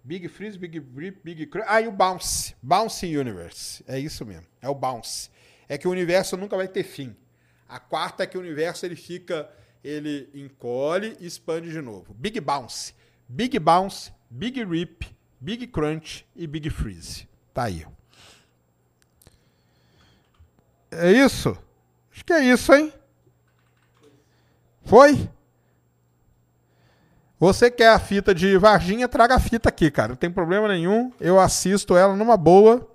A: Big Freeze, Big Rip, Big Crunch. Ah, e o Bounce. Bounce Universe. É isso mesmo. É o Bounce. É que o universo nunca vai ter fim. A quarta é que o universo ele fica, ele encolhe e expande de novo. Big Bounce. Big Bounce, Big Rip, Big Crunch e Big Freeze. Tá aí. É isso? Acho que é isso, hein? Foi? Você quer a fita de Varginha, traga a fita aqui, cara. Não tem problema nenhum. Eu assisto ela numa boa,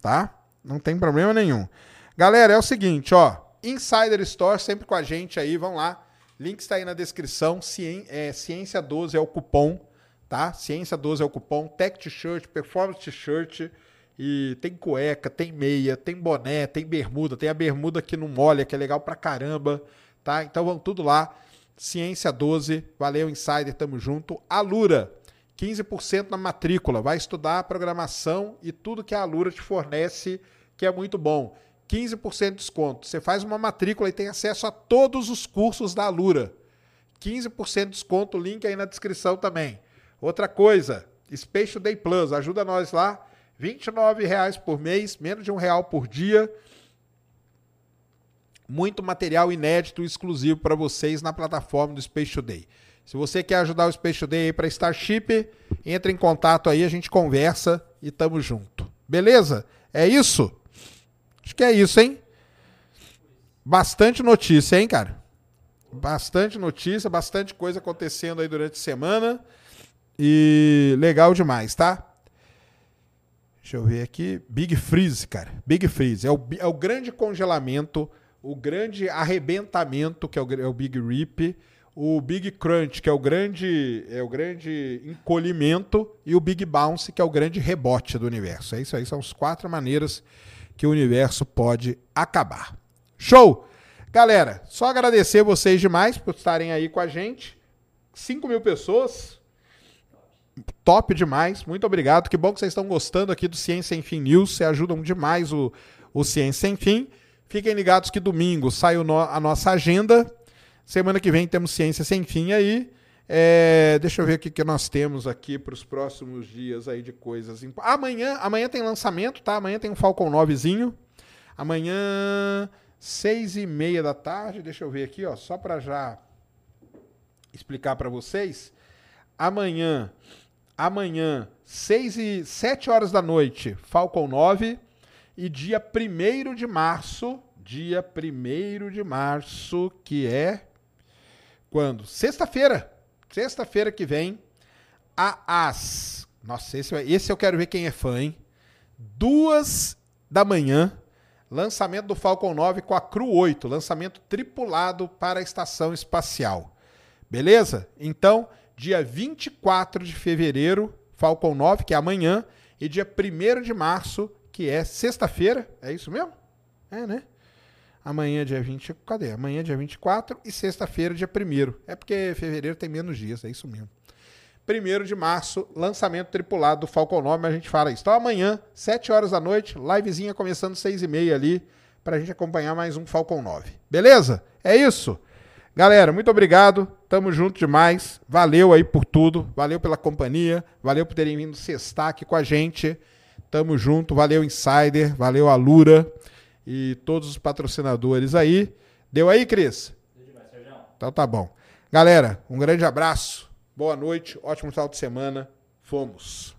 A: tá? Não tem problema nenhum. Galera, é o seguinte, ó. Insider Store sempre com a gente aí, vão lá. Link está aí na descrição. é, Ciência 12 é o cupom, tá? Ciência 12 é o cupom. Tech T-shirt, Performance T-shirt. E tem cueca, tem meia, tem boné, tem bermuda. Tem a bermuda que não molha, que é legal pra caramba, tá? Então vão tudo lá. Ciência 12, valeu Insider, tamo junto. Alura, 15% na matrícula, vai estudar a programação e tudo que a Alura te fornece, que é muito bom. 15% de desconto. Você faz uma matrícula e tem acesso a todos os cursos da Alura. 15% de desconto, link aí na descrição também. Outra coisa, Space Day Plus, ajuda nós lá. R$ 29,00 por mês, menos de um real por dia muito material inédito e exclusivo para vocês na plataforma do Space Today. Se você quer ajudar o Space Today para Starship, entre em contato aí, a gente conversa e tamo junto. Beleza? É isso? Acho que é isso, hein? Bastante notícia, hein, cara? Bastante notícia, bastante coisa acontecendo aí durante a semana. E legal demais, tá? Deixa eu ver aqui. Big Freeze, cara. Big Freeze. É o, é o grande congelamento o grande arrebentamento, que é o, é o Big Rip, o Big Crunch, que é o grande é o grande encolhimento, e o Big Bounce, que é o grande rebote do universo. É isso aí, são as quatro maneiras que o universo pode acabar. Show! Galera, só agradecer vocês demais por estarem aí com a gente. 5 mil pessoas. top demais. Muito obrigado. Que bom que vocês estão gostando aqui do Ciência Sem Fim News. Vocês ajudam demais o, o Ciência Sem Fim. Fiquem ligados que domingo sai no, a nossa agenda. Semana que vem temos Ciência Sem Fim aí. É, deixa eu ver o que, nós temos aqui para os próximos dias aí de coisas. Amanhã, amanhã tem lançamento, tá? Amanhã tem um Falcon 9zinho. Amanhã, seis e meia da tarde. Deixa eu ver aqui, ó, só para já explicar para vocês. Amanhã, amanhã, seis e sete horas da noite, Falcon 9. E dia 1 de março, dia 1 de março, que é quando? Sexta-feira. Sexta-feira que vem, às. Nossa, esse, esse eu quero ver quem é fã, hein? Duas da manhã, lançamento do Falcon 9 com a Crew 8, lançamento tripulado para a estação espacial. Beleza? Então, dia 24 de fevereiro, Falcon 9, que é amanhã, e dia 1 de março, que é sexta-feira. É isso mesmo? É, né? Amanhã, dia 20. Cadê? Amanhã, dia 24 e sexta-feira, dia 1. É porque fevereiro tem menos dias, é isso mesmo. 1 de março, lançamento tripulado do Falcon 9, a gente fala isso. Então amanhã, 7 horas da noite, livezinha começando 6 e meia ali, pra gente acompanhar mais um Falcon 9. Beleza? É isso? Galera, muito obrigado. Tamo junto demais. Valeu aí por tudo. Valeu pela companhia. Valeu por terem vindo sextar aqui com a gente. Tamo junto. Valeu, Insider. Valeu, Alura. E todos os patrocinadores aí. Deu aí, Cris? Deu demais, Então tá bom. Galera, um grande abraço. Boa noite. Ótimo final de semana. Fomos.